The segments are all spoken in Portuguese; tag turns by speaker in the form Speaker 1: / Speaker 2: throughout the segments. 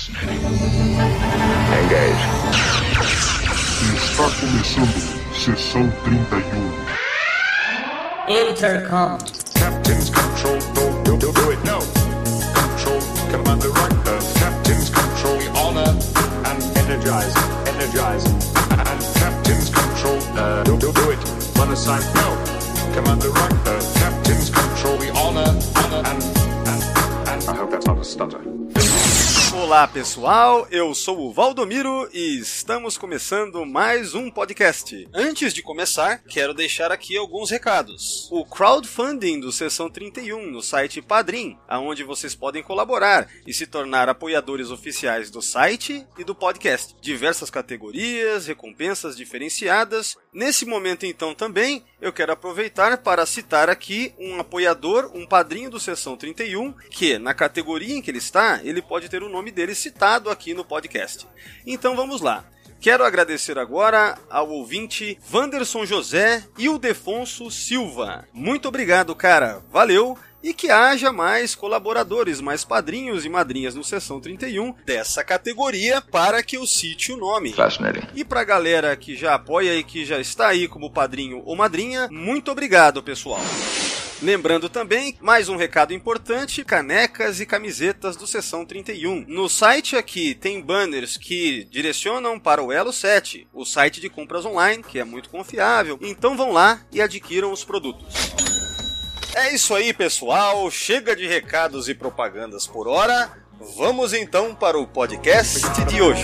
Speaker 1: Fascinating. Engage.
Speaker 2: Está começando Sessão 31.
Speaker 3: Intercom.
Speaker 1: Captain's control. No, do, do, do it. No. Control. Commander Riker. Captain's control. We honor and energize. Energize. And Captain's control. Uh, do, do, do it. Run aside. No. Commander Riker. Captain's control. We honor, honor and, and, and. I hope that's not a stutter.
Speaker 4: Olá pessoal, eu sou o Valdomiro e estamos começando mais um podcast. Antes de começar, quero deixar aqui alguns recados. O crowdfunding do Sessão 31 no site Padrim, aonde vocês podem colaborar e se tornar apoiadores oficiais do site e do podcast. Diversas categorias, recompensas diferenciadas. Nesse momento então também, eu quero aproveitar para citar aqui um apoiador, um padrinho do Sessão 31, que na categoria em que ele está, ele pode ter o nome dele citado aqui no podcast. Então vamos lá. Quero agradecer agora ao ouvinte Wanderson José e o Defonso Silva. Muito obrigado, cara. Valeu! E que haja mais colaboradores, mais padrinhos e madrinhas no Sessão 31 dessa categoria para que eu cite o nome. E pra galera que já apoia e que já está aí como padrinho ou madrinha, muito obrigado, pessoal. Lembrando também, mais um recado importante: canecas e camisetas do Sessão 31. No site aqui tem banners que direcionam para o Elo 7, o site de compras online, que é muito confiável. Então vão lá e adquiram os produtos. É isso aí, pessoal. Chega de recados e propagandas por hora. Vamos então para o podcast de hoje.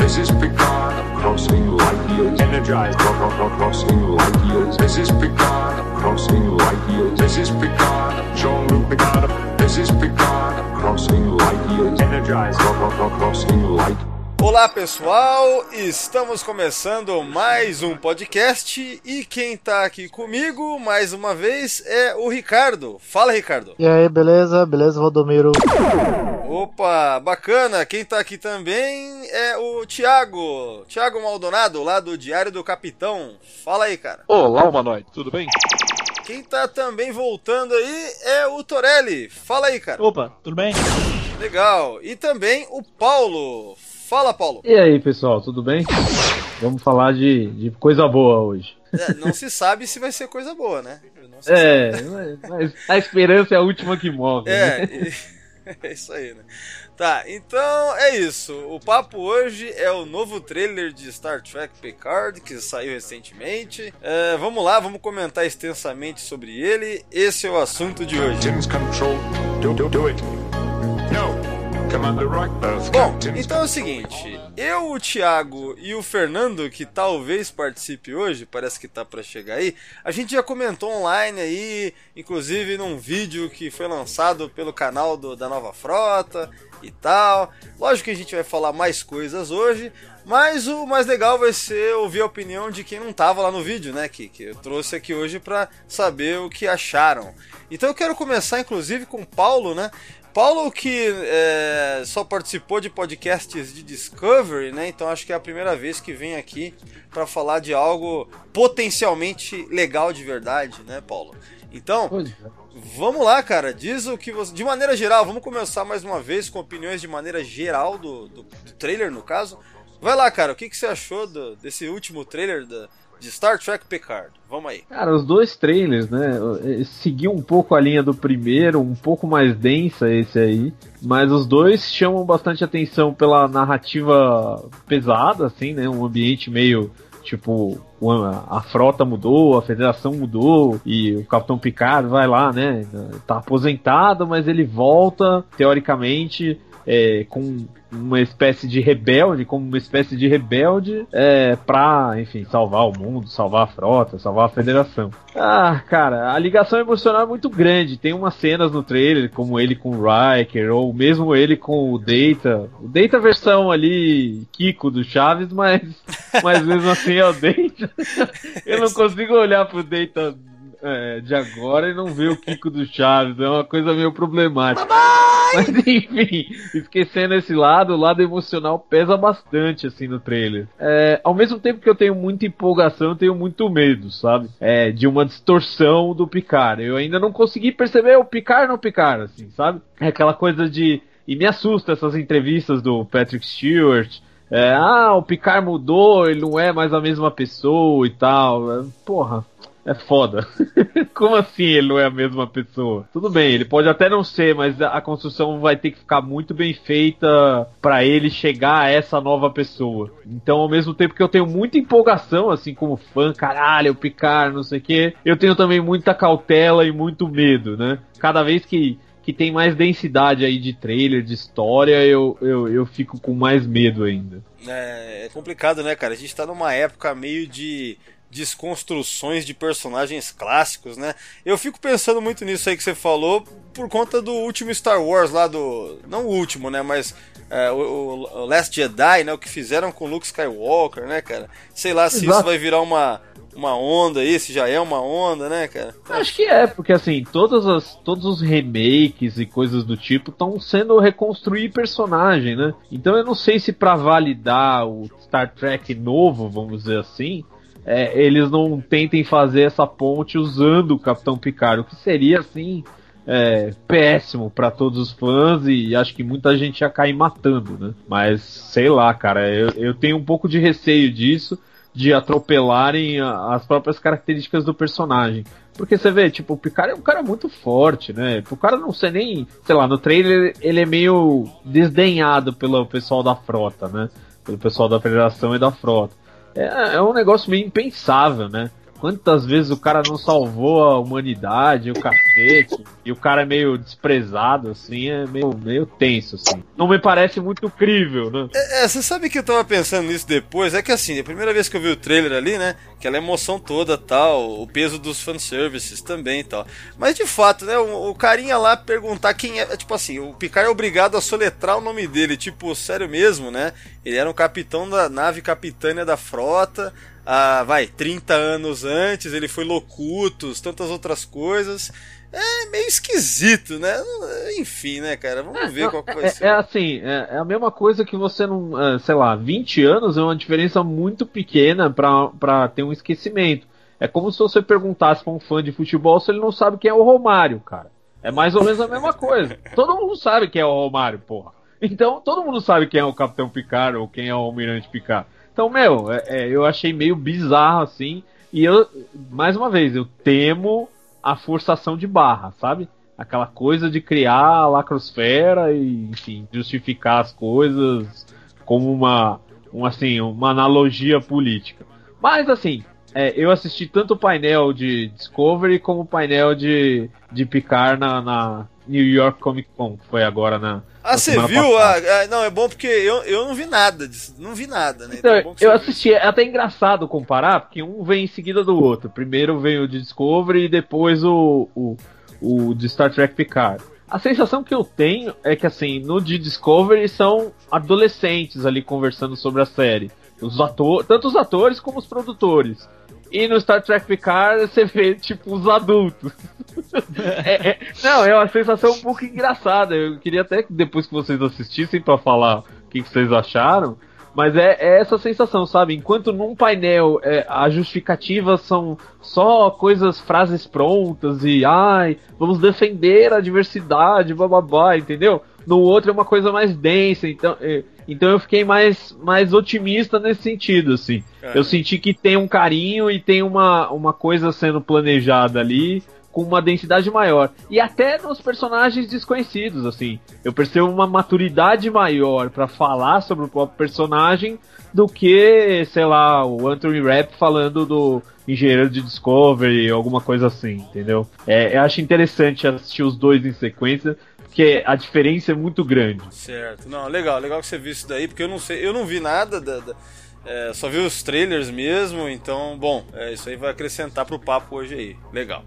Speaker 1: This is Picard crossing light years. Energize. Crossing light years. This is Picard crossing light years. This is Picard. Jean-Luc Picard. This is Picard crossing light years. Energize. Crossing light.
Speaker 4: Olá pessoal, estamos começando mais um podcast e quem tá aqui comigo mais uma vez é o Ricardo. Fala Ricardo.
Speaker 5: E aí, beleza? Beleza, Valdomiro?
Speaker 4: Opa, bacana. Quem tá aqui também é o Thiago. Thiago Maldonado, lá do Diário do Capitão. Fala aí, cara.
Speaker 6: Olá, humanoide, tudo bem?
Speaker 4: Quem tá também voltando aí é o Torelli. Fala aí, cara.
Speaker 7: Opa, tudo bem?
Speaker 4: Legal. E também o Paulo. Fala, Paulo.
Speaker 5: E aí, pessoal, tudo bem? Vamos falar de, de coisa boa hoje.
Speaker 4: É, não se sabe se vai ser coisa boa, né? Não se
Speaker 5: É, mas- mas a esperança é a última que move. né?
Speaker 4: É, e- é isso aí, né? Tá, então é isso. O papo hoje é o novo trailer de Star Trek Picard que saiu recentemente. É, vamos lá, vamos comentar extensamente sobre ele. Esse é o assunto de hoje.
Speaker 1: Do, do, do it.
Speaker 4: Bom,
Speaker 1: Captain's
Speaker 4: então é o seguinte, eu, o Thiago e o Fernando, que talvez participe hoje, parece que tá pra chegar aí, a gente já comentou online aí, inclusive num vídeo que foi lançado pelo canal do- da Nova Frota e tal. Lógico que a gente vai falar mais coisas hoje, mas o mais legal vai ser ouvir a opinião de quem não tava lá no vídeo, né, que, que eu trouxe aqui hoje pra saber o que acharam. Então eu quero começar inclusive com o Paulo, né? Paulo que é, só participou de podcasts de Discovery, né? Então acho que é a primeira vez que vem aqui para falar de algo potencialmente legal de verdade, né, Paulo? Então,
Speaker 5: é.
Speaker 4: vamos lá, cara. Diz o que você. De maneira geral, vamos começar mais uma vez com opiniões de maneira geral do, do, do trailer, no caso. Vai lá, cara. O que, que você achou do- desse último trailer da, de Star Trek Picard? Vamos aí.
Speaker 5: Cara, os dois trailers, né? eh, Seguiu um pouco a linha do primeiro, um pouco mais densa esse aí. Mas os dois chamam bastante atenção pela narrativa pesada, assim, né? Um ambiente meio. Tipo, a frota mudou, a federação mudou, e o Capitão Picard vai lá, né? Tá aposentado, mas ele volta, teoricamente, é, com uma espécie de rebelde, como uma espécie de rebelde, é, pra, enfim, salvar o mundo, salvar a frota, salvar a federação. Ah, cara, a ligação emocional é muito grande. Tem umas cenas no trailer, como ele com o Riker, ou mesmo ele com o Data. O Data versão ali, Kiko do Chaves, mas, mas mesmo assim é o Data. Eu não consigo olhar pro Data é, de agora e não ver o Kiko do Chaves. É uma coisa meio problemática. Mas enfim, esquecendo esse lado, o lado emocional pesa bastante assim no trailer. É, ao mesmo tempo que eu tenho muita empolgação, eu tenho muito medo, sabe? É, de uma distorção do Picard. Eu ainda não consegui perceber o Picard no Picard, assim, sabe? É aquela coisa de E me assusta essas entrevistas do Patrick Stewart. É, ah, o Picard mudou, ele não é mais a mesma pessoa e tal. É, porra, é foda. Como assim ele não é a mesma pessoa? Tudo bem, ele pode até não ser, mas a construção vai ter que ficar muito bem feita para ele chegar a essa nova pessoa. Então, ao mesmo tempo que eu tenho muita empolgação, assim como fã, caralho, o Picard, não sei o que, eu tenho também muita cautela e muito medo, né? Cada vez que que tem mais densidade aí de trailer, de história, eu, eu, eu fico com mais medo ainda.
Speaker 4: É, é complicado, né, cara? A gente tá numa época meio de desconstruções de personagens clássicos, né? Eu fico pensando muito nisso aí que você falou por conta do último Star Wars lá do. Não o último, né? Mas é, o, o, Last Jedi, né? O que fizeram com Luke Skywalker, né, cara? Sei lá se Exato. isso vai virar uma, uma onda aí, se já é uma onda, né, cara?
Speaker 5: Acho que é, porque assim, todas as, todos os remakes e coisas do tipo estão sendo reconstruir personagem, né? Então eu não sei se para validar o Star Trek novo, vamos dizer assim, é, eles não tentem fazer essa ponte usando o Capitão Picard, o que seria assim é, péssimo para todos os fãs e acho que muita gente ia cair matando, né? Mas sei lá, cara, eu, eu tenho um pouco de receio disso de atropelarem as próprias características do personagem. Porque você vê, tipo, o Picard é um cara muito forte, né? O cara não sei nem, sei lá, no trailer ele é meio desdenhado pelo pessoal da frota, né? Pelo pessoal da Federação e da frota. É, é um negócio meio impensável, né? Quantas vezes o cara não salvou a humanidade, o cacete, e o cara é meio desprezado, assim, é meio, meio tenso, assim. Não me parece muito crível, né?
Speaker 4: É, é, você sabe que eu tava pensando nisso depois? É que assim, a primeira vez que eu vi o trailer ali, né? Aquela emoção toda tal, o peso dos fanservices também tal. Mas de fato, né? O, o carinha lá perguntar quem é. Tipo assim, o Picard é obrigado a soletrar o nome dele, tipo, sério mesmo, né? Ele era um capitão da nave capitânia da frota ah, vai, 30 anos antes, ele foi Locutus, tantas outras coisas. É meio esquisito, né? Enfim, né, cara? Vamos é, ver qual
Speaker 5: vai é, ser. É assim, é, é, a mesma coisa que você não. É, sei lá, 20 anos é uma diferença muito pequena para ter um esquecimento. É como se você perguntasse pra um fã de futebol se ele não sabe quem é o Romário, cara. É mais ou menos a mesma coisa. Todo mundo sabe quem é o Romário, porra. Então, todo mundo sabe quem é o Capitão Picard ou quem é o Almirante Picard. Então, meu, é, é, eu achei meio bizarro assim. E eu, mais uma vez, eu temo a forçação de barra, sabe? Aquela coisa de criar a lacrosfera e, enfim, justificar as coisas como uma, um, assim, uma analogia política. Mas, assim, é, eu assisti tanto o painel de Discovery como o painel de, de Picard na, na New York Comic Con, que foi agora na,
Speaker 4: ah, você viu? Ah, ah, não, é bom porque eu, eu não vi nada disso. Não vi nada, né?
Speaker 5: Então, então é eu assisti, é até engraçado comparar, porque um vem em seguida do outro. Primeiro vem o de Discovery e depois o, o, o de Star Trek Picard. A sensação que eu tenho é que, assim, no de Discovery são adolescentes ali conversando sobre a série. Os atores, tanto os atores como os produtores. E no Star Trek Picard você vê, tipo, os adultos. é, é, não, é uma sensação um pouco engraçada. Eu queria até que depois que vocês assistissem para falar o que, que, vocês acharam. Mas é, é, essa sensação, sabe? Enquanto num painel é, as justificativas são só coisas, frases prontas e ai, vamos defender a diversidade, bababá, entendeu? No outro é uma coisa mais densa, então. É, então eu fiquei mais, mais otimista nesse sentido, assim. É. Eu senti que tem um carinho e tem uma, uma coisa sendo planejada ali com uma densidade maior. E até nos personagens desconhecidos, assim. Eu percebo uma maturidade maior para falar sobre o próprio personagem do que, sei lá, o Anthony Rapp falando do engenheiro de Discovery, alguma coisa assim, entendeu? É, eu acho interessante assistir os dois em sequência, porque a diferença é muito grande.
Speaker 4: Certo. Não, legal, legal que você viu isso daí, porque eu não sei, eu não vi nada da, da é, só vi os trailers mesmo, então, bom, é, isso aí vai acrescentar pro papo hoje aí. Legal.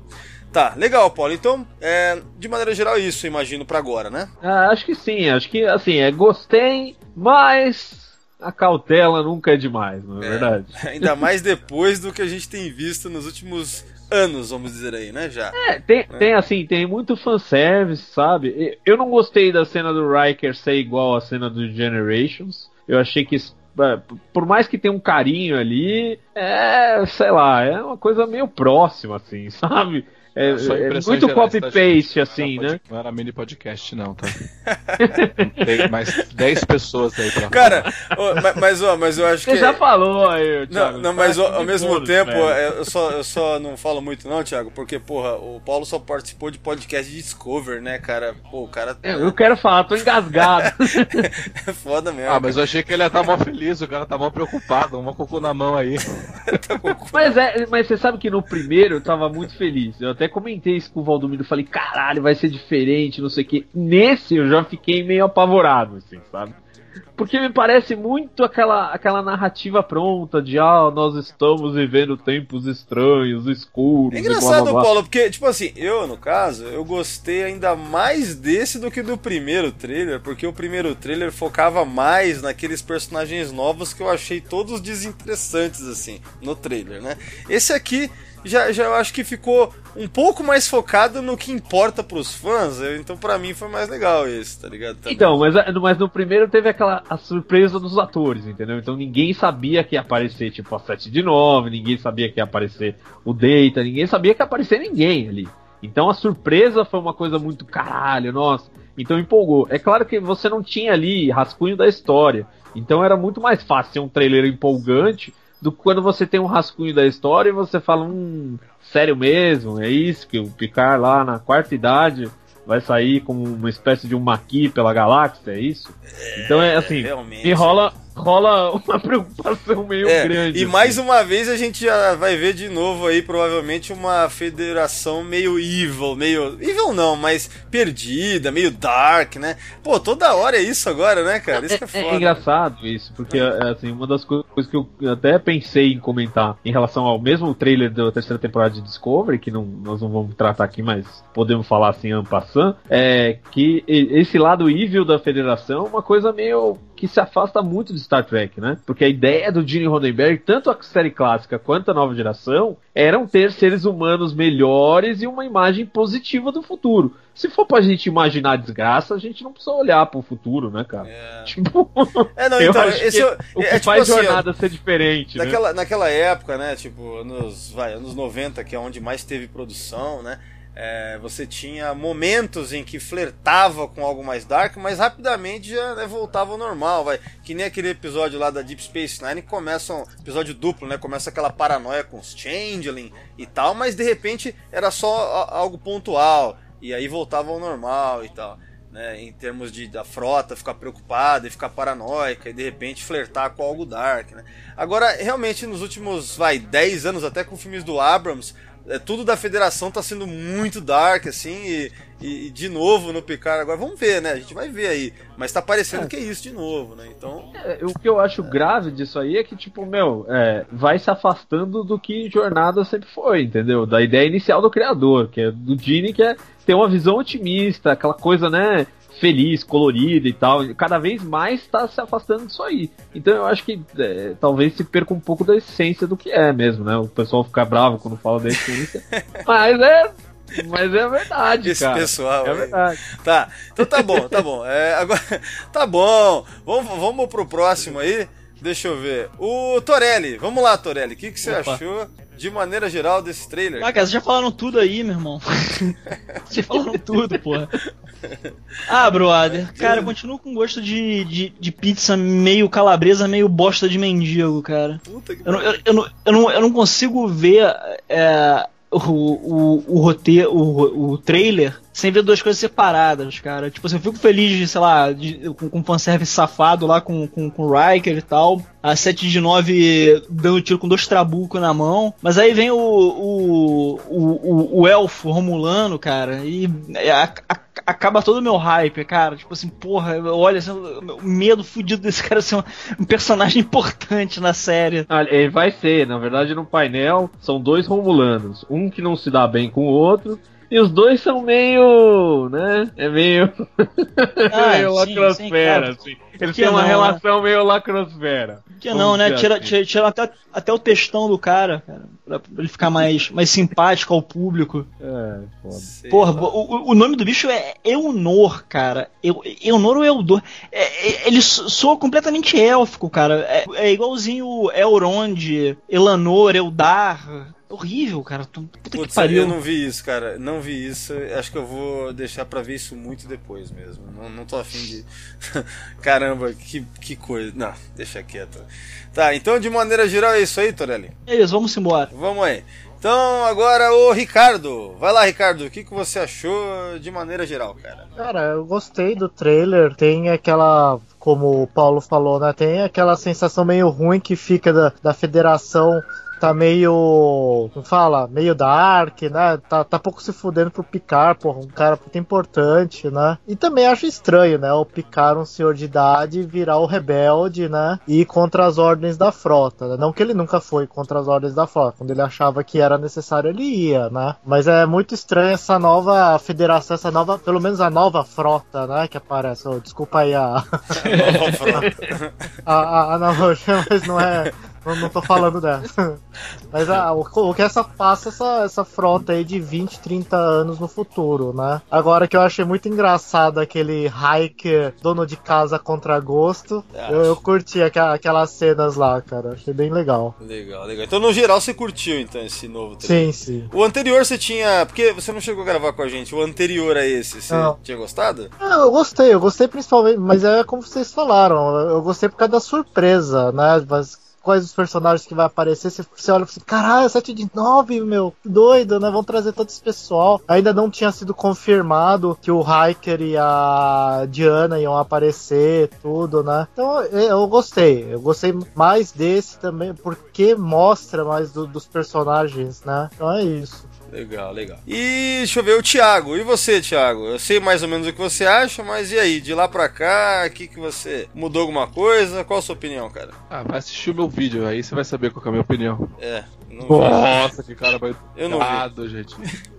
Speaker 4: Tá, legal, Paulo. Então, é, de maneira geral, é isso, imagino, para agora, né?
Speaker 5: Ah, acho que sim. Acho que, assim, é, gostei, mas a cautela nunca é demais, não é, é verdade?
Speaker 4: Ainda mais depois do que a gente tem visto nos últimos anos, vamos dizer aí, né? Já.
Speaker 5: É, tem, é. tem assim, tem muito fanservice, sabe? Eu não gostei da cena do Riker ser igual à cena do Generations. Eu achei que é, por mais que tenha um carinho ali, é, sei lá, é uma coisa meio próxima, assim, sabe? É,
Speaker 3: Só
Speaker 5: é muito
Speaker 3: tá,
Speaker 5: copy-paste, assim,
Speaker 3: não
Speaker 5: né?
Speaker 3: Não era mini podcast, não, tá? Tem mais 10 pessoas aí pra
Speaker 4: Cara, ó, ma- mas, ó, mas eu acho que.
Speaker 5: Você já falou aí,
Speaker 4: Não,
Speaker 5: Thiago.
Speaker 4: não, mas
Speaker 5: Tá
Speaker 4: ao, ao mesmo
Speaker 5: bônus,
Speaker 4: tempo,
Speaker 5: velho.
Speaker 4: é, eu só, eu só não falo muito não, Thiago, porque, porra, o Paulo só participou de podcast de Discover, né, cara? Pô, o cara
Speaker 5: É, Eu quero falar, tô engasgado.
Speaker 4: é foda mesmo.
Speaker 3: Ah, mas eu achei que ele ia estar mó feliz, o cara tá mó preocupado, uma cocô na mão aí.
Speaker 5: Mas, é, mas você sabe que no primeiro eu tava muito feliz. Eu até comentei isso com o Valdomiro. Falei, caralho, vai ser diferente, não sei o que. Nesse eu já fiquei meio apavorado, assim, sabe? Porque me parece muito aquela, aquela narrativa pronta de, ah, nós estamos vivendo tempos estranhos, escuros.
Speaker 4: É
Speaker 5: e blá,
Speaker 4: engraçado,
Speaker 5: blá, blá.
Speaker 4: Paulo, porque, tipo assim, eu, no caso, eu gostei ainda mais desse do que do primeiro trailer, porque o primeiro trailer focava mais naqueles personagens novos que eu achei todos desinteressantes, assim, no trailer, né? Esse aqui já, já eu acho que ficou um pouco mais focado no que importa pros fãs, eu- então pra mim foi mais legal esse, tá ligado? Também.
Speaker 5: Então, mas, mas no primeiro teve aquela a surpresa dos atores, entendeu? Então ninguém sabia que ia aparecer, tipo, a 7 de 9, ninguém sabia que ia aparecer o Data, ninguém sabia que ia aparecer ninguém ali. Então a surpresa foi uma coisa muito caralho, nossa. Então empolgou. É claro que você não tinha ali rascunho da história. Então era muito mais fácil ser um trailer empolgante do que quando você tem um rascunho da história e você fala, hum, sério mesmo, é isso que o Picard lá na quarta idade vai sair como uma espécie de um maqui pela galáxia, é isso? Então é assim,
Speaker 4: realmente.
Speaker 5: me rola, uma preocupação meio
Speaker 4: É,
Speaker 5: grande.
Speaker 4: e
Speaker 5: assim.
Speaker 4: mais uma vez a gente já vai ver de novo aí, provavelmente, uma federação meio evil, meio. Evil não, mas perdida, meio dark, né? Pô, toda hora é isso agora, né, cara? Isso que é
Speaker 5: É,
Speaker 4: foda.
Speaker 5: é engraçado isso, porque é, assim, uma das co- coisas que eu até pensei em comentar em relação ao mesmo trailer da terceira temporada de Discovery, que não, nós não vamos tratar aqui, mas podemos falar assim, en passant, é que esse lado evil da federação é uma coisa meio que se afasta muito de Star Trek, né? Porque a ideia do Gene Roddenberry, tanto a série clássica quanto a nova geração, eram ter seres humanos melhores e uma imagem positiva do futuro. Se for pra gente imaginar desgraça, a gente não precisa olhar pro futuro, né, cara? Tipo,
Speaker 4: É, não, então, esse é,
Speaker 5: o que
Speaker 4: é tipo
Speaker 5: faz
Speaker 4: assim, ó,
Speaker 5: jornada ser diferente, né?
Speaker 4: Naquela, naquela época, né, tipo, anos, vai, anos 90, que é onde mais teve produção, né, é, você tinha momentos em que flertava com algo mais dark, mas rapidamente já né, voltava ao normal, vai. Que nem aquele episódio lá da Deep Space Nine, começa um episódio duplo, né, começa aquela paranoia com os Changeling e tal, mas de repente era só algo pontual, e aí voltava ao normal e tal. Né, em termos de da frota ficar preocupada e ficar paranoica e de repente flertar com algo dark, né? Agora, realmente nos últimos, vai, 10 anos até com filmes do Abrams, é, tudo da Federação tá sendo muito dark assim e, e- e de novo no Picard agora vamos ver, né? A gente vai ver aí, mas tá parecendo que é isso de novo, né? Então,
Speaker 5: É, o que eu acho grave disso aí é que, tipo, meu, é, vai se afastando do que Jornada sempre foi, entendeu? Da ideia inicial do criador, que é do Gene, que é ter uma visão otimista, aquela coisa, né? Feliz, colorida e tal. Cada vez mais tá se afastando disso aí. Então eu acho que é, talvez se perca um pouco da essência do que é mesmo, né? O pessoal fica bravo quando fala da essência. mas é. Mas é verdade,
Speaker 4: esse
Speaker 5: cara.
Speaker 4: pessoal.
Speaker 5: É verdade.
Speaker 4: Tá, então tá bom, tá bom. É, agora, tá bom. Vamos, vamos pro próximo aí. Deixa eu ver. O Torelli, vamos lá, Torelli. O que, que você
Speaker 6: Opa.
Speaker 4: achou de maneira geral desse trailer?
Speaker 6: Ah, cara, vocês já falaram tudo aí, meu irmão. vocês já falaram tudo, porra. Ah, brother. Cara, eu continuo com gosto de, de, de pizza meio calabresa, meio bosta de mendigo, cara.
Speaker 4: Puta que
Speaker 6: Eu não, eu, eu não, eu, não, eu não consigo ver é, o, o, o roteiro, o, o trailer, sem ver duas coisas separadas, cara. Tipo assim, eu fico feliz sei lá, de, com, com fanservice safado lá com, com, com o Riker e tal. A 7 de 9 dando tiro com dois trabucos na mão. Mas aí vem o, o, o, o, o elfo romulano, cara, e a- a- acaba todo o meu hype, cara. Tipo assim, porra, olha, assim, o medo fudido desse cara ser um, um personagem importante na série.
Speaker 5: Ah, ele vai ser, na verdade, no painel são dois Romulanos. Um que não se dá bem com o outro. E os dois são meio. né? É meio.
Speaker 6: Ah,
Speaker 5: meio
Speaker 6: sim,
Speaker 5: lacrosfera,
Speaker 6: sim, claro.
Speaker 5: assim. Eles
Speaker 6: Que
Speaker 5: têm uma
Speaker 6: não,
Speaker 5: relação meio lacrosfera.
Speaker 6: Que não, né? Tira,
Speaker 5: assim.
Speaker 6: tira, tira até, até o textão do cara, cara, pra, ele ficar mais, mais simpático ao público.
Speaker 5: É, foda.
Speaker 4: Sei
Speaker 6: Porra, o, o- nome do bicho é Eunor, cara. Eu, Eunor ou Eudor? É, é- ele so- soa completamente élfico, cara. É, é igualzinho Elrond, Elanor, Eldar. Horrível, cara. Tu- Puta
Speaker 4: Putz,
Speaker 6: que pariu.
Speaker 4: eu não vi isso, cara. Não vi isso. Acho que eu vou deixar pra ver isso muito depois mesmo. Não, não tô afim de. Caramba, que, que coisa. Não, deixa quieto. Tá, então de maneira geral é isso aí, Torelli.
Speaker 6: É isso, vamos embora.
Speaker 4: Vamos aí. Então agora o Ricardo. Vai lá, Ricardo. O que, que você achou de maneira geral, cara?
Speaker 7: Cara, eu gostei do trailer. Tem aquela, como o Paulo falou, né? Tem aquela sensação meio ruim que fica da, da federação. Tá meio. Como fala? Meio dark, né? Tá, tá pouco se fudendo pro Picard, porra. Um cara muito importante, né? E também acho estranho, né? O Picard, um senhor de idade, virar o rebelde, né? E ir contra as ordens da frota. Né? Não que ele nunca foi contra as ordens da frota. Quando ele achava que era necessário, ele ia, né? Mas é muito estranho essa nova federação, essa nova. Pelo menos a nova frota, né? Que aparece. Oh, desculpa aí a. A, a, a analogia, mas não é. Não, não tô falando dessa. Mas a- o, o que essa passa essa, essa frota aí de 20, 30 anos no futuro, né? Agora que eu achei muito engraçado aquele hiker dono de casa contra gosto. Eu, eu curti aqua- aquelas cenas lá, cara. Achei bem legal.
Speaker 4: legal, legal. Então no geral você curtiu então esse novo trailer?
Speaker 7: Sim, sim.
Speaker 4: O anterior você tinha. Porque você não chegou a gravar com a gente. O anterior a esse, você
Speaker 7: Não.
Speaker 4: tinha gostado?
Speaker 7: Ah, eu gostei, eu gostei principalmente, mas é como vocês falaram, eu gostei por causa da surpresa, né? Mas quais os personagens que vai aparecer, você, você olha e fala assim, caralho, 7 de 9, meu, doido, né? Vão trazer todo esse pessoal. Ainda não tinha sido confirmado que o Hiker e a Diana iam aparecer, tudo, né? Então eu gostei, eu gostei mais desse também, porque mostra mais do- dos personagens, né? Então é isso.
Speaker 4: Legal, legal. E deixa eu ver, o Thiago. E você, Thiago? Eu sei mais ou menos o que você acha, mas e aí? De lá pra cá, o que, que você. Mudou alguma coisa? Qual a sua opinião, cara?
Speaker 3: Ah, vai assistir o meu vídeo, aí você vai saber qual que é a minha opinião.
Speaker 4: É, não vi.
Speaker 3: Nossa, que cara mais
Speaker 4: Eu não vi.
Speaker 3: gente.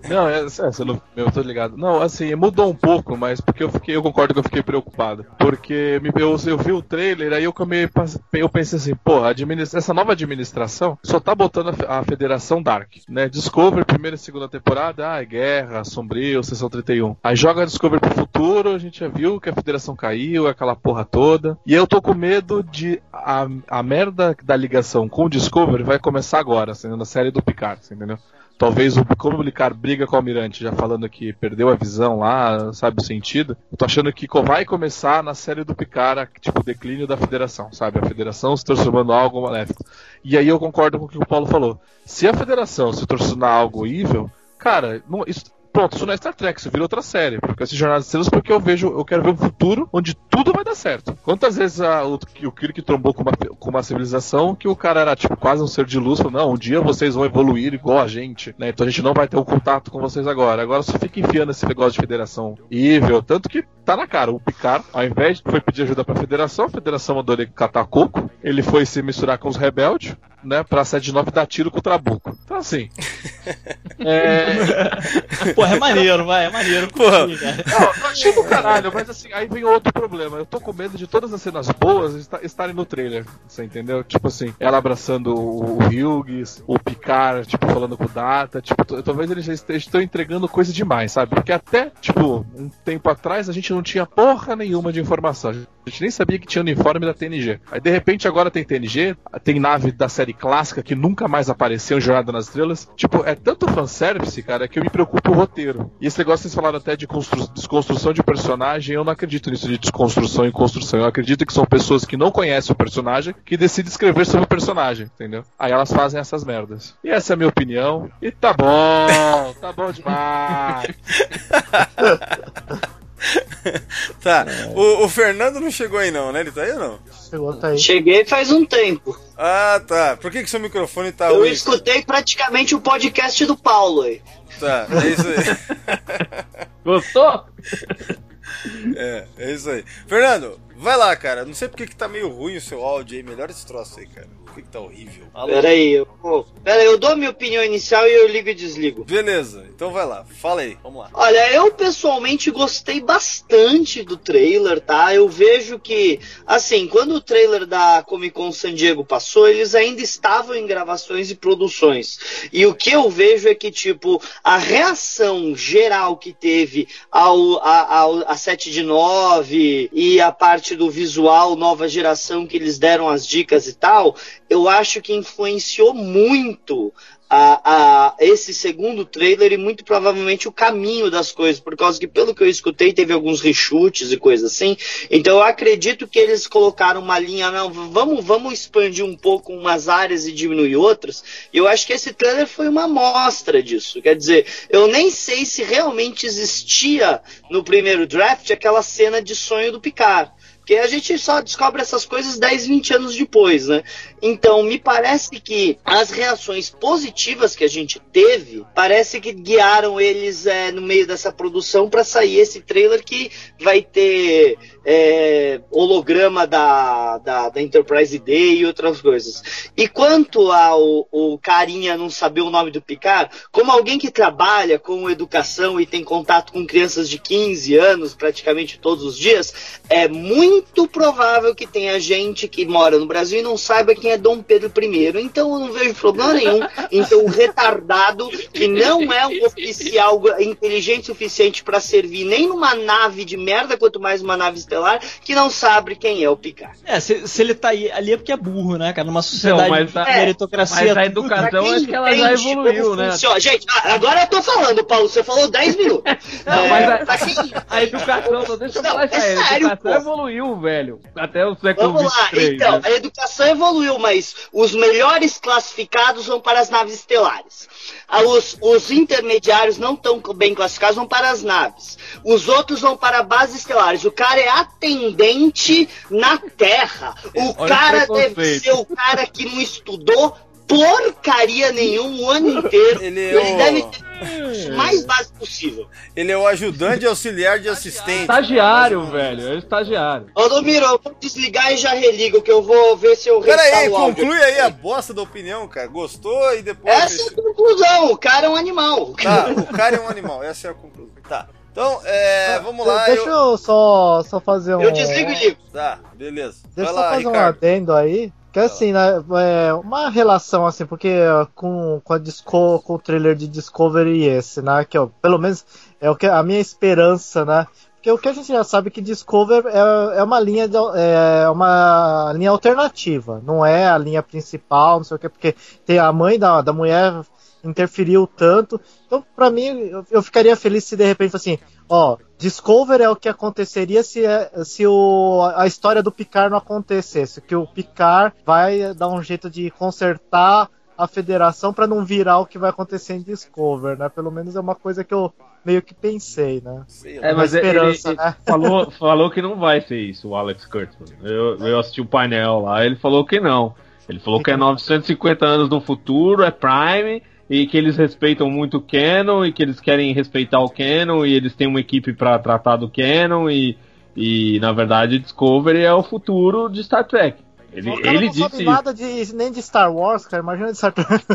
Speaker 3: Não, é, é, você não, eu tô ligado. Não, assim, mudou um pouco, mas porque eu fiquei, eu concordo que eu fiquei preocupado. Porque me, eu, eu vi o trailer, aí eu, come- eu pensei assim, pô, administra- essa nova administração só tá botando a, a Federação Dark, né? Discovery, primeira e segunda temporada, ah, é guerra, sombrio, sessão 31. Aí joga Discovery pro futuro, a gente já viu que a Federação caiu, aquela porra toda. E eu tô com medo de a, a merda da ligação com o Discovery vai começar agora, assim, na série do Picard, você entendeu? Talvez o como o Picard briga com o Almirante, já falando que perdeu a visão lá, sabe o sentido. Eu tô achando que vai começar na série do Picard, tipo, o declínio da Federação, sabe? A Federação se transformando em algo maléfico. E aí eu concordo com o que o Paulo falou. Se a Federação se tornar algo evil, cara, não- isso, pronto, isso não é Star Trek, isso vira outra série. Porque esse Jornada de Estrelas, porque eu vejo, eu quero ver um futuro onde tudo vai dar certo. Quantas vezes a- o, o Kirk trombou com uma, com uma civilização que o cara era tipo quase um ser de luz, falou, não, um dia vocês vão evoluir igual a gente, né? Então a gente não vai ter um contato com vocês agora. Agora só fica enfiando esse negócio de federação evil, tanto que tá na cara. O Picard, ao invés de foi pedir ajuda pra federação, a federação mandou ele catar coco, ele foi se misturar com os rebeldes, né? Pra 7-9 dar tiro com o Trabuco. Então assim. é,
Speaker 6: Porra, é maneiro, vai, é maneiro.
Speaker 4: Porra.
Speaker 3: não, achei do caralho, mas assim, aí vem outro problema. Eu tô com medo de todas as cenas boas esta- estarem no trailer. Você entendeu? Tipo assim, ela abraçando o, Hughes, o Picard, tipo, falando com o Data. Tipo, talvez eles já este- estão entregando coisa demais, sabe? Porque até, tipo, um tempo atrás a gente não tinha porra nenhuma de informação. A gente nem sabia que tinha uniforme da TNG. Aí de repente agora tem TNG, tem nave da série clássica que nunca mais apareceu em Jornada nas Estrelas. Tipo, é tanto fanservice, cara, que eu me preocupo o roteiro. E esse negócio vocês falaram até de constru- desconstrução de personagem, eu não acredito nisso de desconstrução e construção. Eu acredito que são pessoas que não conhecem o personagem que decidem escrever sobre o personagem, entendeu? Aí elas fazem essas merdas. E essa é a minha opinião. E tá bom, tá bom demais.
Speaker 4: Tá. O, o Fernando não chegou aí não, né? Ele tá aí ou não?
Speaker 7: Chegou, tá aí.
Speaker 8: Cheguei faz um tempo.
Speaker 4: Ah, tá. Por que, que seu microfone tá
Speaker 8: Eu
Speaker 4: ruim?
Speaker 8: escutei praticamente o podcast do Paulo aí.
Speaker 4: Tá, é isso aí.
Speaker 5: Gostou?
Speaker 4: É, é isso aí. Fernando, vai lá, cara. Não sei porque que tá meio ruim o seu áudio aí. Melhora esse troço aí, cara. Por que, que tá horrível? Alô?
Speaker 8: Pera aí, eu, pera aí, eu dou a minha opinião inicial e eu ligo e desligo.
Speaker 4: Beleza, então vai lá. Fala aí, vamos lá.
Speaker 8: Olha, eu pessoalmente gostei bastante do trailer, tá? Eu vejo que, assim, quando o trailer da Comic Con San Diego passou, eles ainda estavam em gravações e produções. E o que eu vejo é que, tipo, a reação geral que teve ao, a, ao a 7 de 9 e a parte parte do visual nova geração que eles deram as dicas e tal, eu acho que influenciou muito a, a, esse segundo trailer e muito provavelmente o caminho das coisas, por causa que, pelo que eu escutei, teve alguns rechutes e coisas assim. Então eu acredito que eles colocaram uma linha, não, vamos, vamos expandir um pouco umas áreas e diminuir outras. E eu acho que esse trailer foi uma amostra disso. Quer dizer, eu nem sei se realmente existia no primeiro draft aquela cena de sonho do Picard. Porque a gente só descobre essas coisas 10, 20 anos depois, né? Então, me parece que as reações positivas que a gente teve, parece que guiaram eles é, no meio dessa produção para sair esse trailer que vai ter é, holograma da, da, da, Enterprise Day e outras coisas. E quanto ao o carinha não saber o nome do Picard, como alguém que trabalha com educação e tem contato com crianças de 15 anos praticamente todos os dias, é muito provável que tenha gente que mora no Brasil e não saiba quem é Dom Pedro I. Então eu não vejo problema nenhum Então o retardado, que não é um oficial inteligente o suficiente para servir nem numa nave de merda, quanto mais uma nave estelar, que não sabe quem é o Picard.
Speaker 6: É, se, se ele tá aí, ali é porque é burro, né, cara? Numa sociedade não, mas,
Speaker 5: de meritocracia. Mas a educação acho que ela já evoluiu, né?
Speaker 8: Funciona. Gente, agora eu tô falando, Paulo, você falou 10 minutos.
Speaker 5: não, é, mas a, assim, a educação, deixa eu falar isso aí, a educação evoluiu, velho. Até o século
Speaker 8: Vamos 23, lá, então, né? a educação evoluiu, mas os melhores classificados vão para as naves estelares. Ah, os, os intermediários não tão bem classificados vão para as naves. Os outros vão para bases estelares. O cara é atendente na Terra. O Olha cara deve ser o cara que não estudou porcaria nenhuma o ano inteiro.
Speaker 4: Ele, é ele
Speaker 8: deve ter o mais básico possível.
Speaker 4: Ele é o ajudante auxiliar de assistente.
Speaker 5: Estagiário, velho. É estagiário.
Speaker 8: Ô, Domiro, eu vou desligar e já religo, que eu vou ver se eu
Speaker 4: Pera aí, conclui aí a bosta da opinião, cara. Gostou e depois...
Speaker 8: Essa é a conclusão. O cara é um animal.
Speaker 4: Tá, o cara é um animal. Essa é a conclusão. Tá. Então, é, vamos lá.
Speaker 7: Deixa eu, eu só, só fazer um.
Speaker 8: Eu desligo e ligo.
Speaker 4: Tá, beleza.
Speaker 7: Deixa eu só fazer Ricardo. um adendo aí. Que assim, né, é uma relação assim, porque com, com, a Disco, com o trailer de Discovery e esse, né, que ó, pelo menos é o que a minha esperança, né, porque o que a gente já sabe é que Discover é, é uma linha de, é uma linha alternativa, não é a linha principal, não sei o que, porque tem a mãe da, da mulher interferiu tanto. Então, para mim, eu, eu, ficaria feliz se de repente assim, ó, Discover é o que aconteceria se, é, se o, a história do Picard não acontecesse, que o Picard vai dar um jeito de consertar a federação para não virar o que vai acontecer em Discover, né? Pelo menos é uma coisa que eu meio que pensei, né?
Speaker 5: É, mas esperança, ele, né? falou, falou que não vai ser isso, o Alex Kurtzman. Eu, eu assisti o painel lá, ele falou que não. Ele falou que é 950 anos no futuro, é Prime, e que eles respeitam muito o Canon e que eles querem respeitar o Canon e eles têm uma equipe para tratar do Canon e, e na verdade Discovery é o futuro de Star Trek. Ele, o cara ele não sabe
Speaker 7: nada de, nem de Star Wars, cara. Imagina de Star Trek.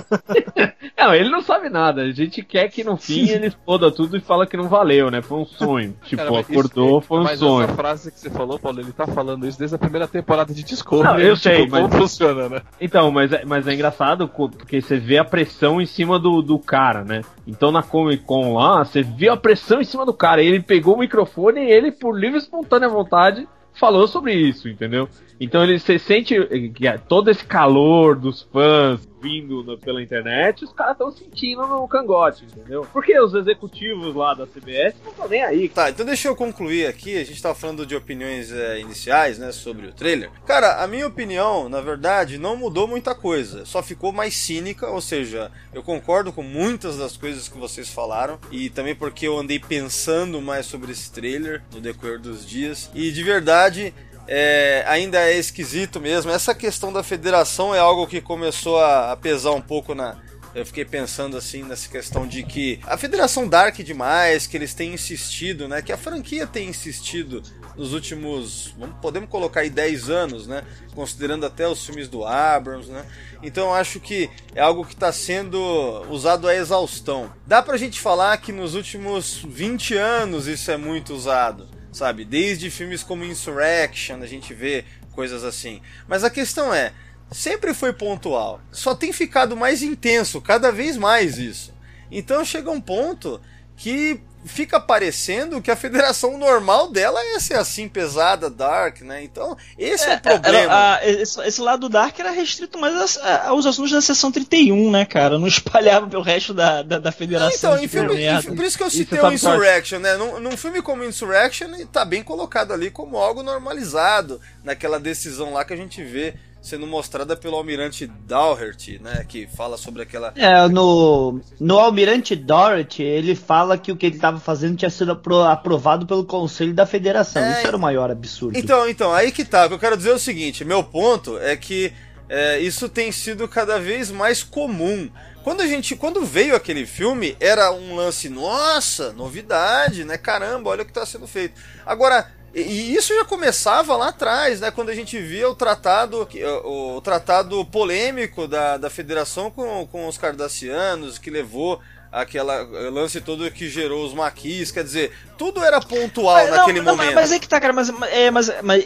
Speaker 5: não, ele não sabe nada. A gente quer que no fim ele exploda tudo e fala que não valeu, né? Foi um sonho. Tipo, cara, acordou, isso, foi um
Speaker 3: mas
Speaker 5: sonho.
Speaker 3: Mas essa frase que você falou, Paulo, ele tá falando isso desde a primeira temporada de Discovery.
Speaker 5: Não, eu tipo, sei,
Speaker 3: mas... Como funciona, né?
Speaker 5: Então, mas é, mas é engraçado porque você vê a pressão em cima do, do cara, né? Então na Comic Con lá, você vê a pressão em cima do cara. Ele pegou o microfone e ele, por livre e espontânea vontade, falou sobre isso, entendeu? Então ele se sente é todo esse calor dos fãs vindo pela internet, os caras estão sentindo no cangote, entendeu? Porque os executivos lá da CBS não estão nem aí.
Speaker 4: Tá, então deixa eu concluir aqui. A gente tava falando de opiniões é, iniciais, né, sobre o trailer. Cara, a minha opinião, na verdade, não mudou muita coisa. Só ficou mais cínica, ou seja, eu concordo com muitas das coisas que vocês falaram e também porque eu andei pensando mais sobre esse trailer no decorrer dos dias. E de verdade, é, ainda é esquisito mesmo. Essa questão da federação é algo que começou a, a pesar um pouco na, eu fiquei pensando assim nessa questão de que a Federação Dark demais, que eles têm insistido, né? Que a franquia tem insistido nos últimos, vamos, podemos colocar aí 10 anos, né? Considerando até os filmes do Abrams, né? Então eu acho que é algo que está sendo usado à exaustão. Dá pra gente falar que nos últimos 20 anos isso é muito usado sabe? Desde filmes como Insurrection, a gente vê coisas assim. Mas a questão é, sempre foi pontual. Só tem ficado mais intenso, cada vez mais isso. Então chega um ponto que fica parecendo que a federação normal dela é ser assim, pesada, dark, né? Então, esse é, é o problema.
Speaker 6: Era, a, esse, esse, lado dark era restrito mais aos assuntos da sessão 31, né, cara? Não espalhava pelo resto da, da, da federação.
Speaker 4: Então, em filme, em, por isso que eu citei o Insurrection, né? Num, num filme como Insurrection, tá bem colocado ali como algo normalizado, naquela decisão lá que a gente vê sendo mostrada pelo almirante Dougherty, né, que fala sobre aquela
Speaker 8: É, no no almirante Dougherty, ele fala que o que ele estava fazendo tinha sido aprovado pelo conselho da federação. É, isso era o maior absurdo.
Speaker 4: Então, então, aí que tá. O que eu quero dizer é o seguinte, meu ponto é que é, isso tem sido cada vez mais comum. Quando a gente, quando veio aquele filme, era um lance, nossa, novidade, né? Caramba, olha o que está sendo feito. Agora, e isso já começava lá atrás, né? Quando a gente via o tratado, o, tratado polêmico da, da federação com, com os cardassianos, que levou aquela lance todo que gerou os maquis, quer dizer, tudo era pontual mas, naquele não, momento.
Speaker 6: Mas é que tá, cara, mas, é, mas, mas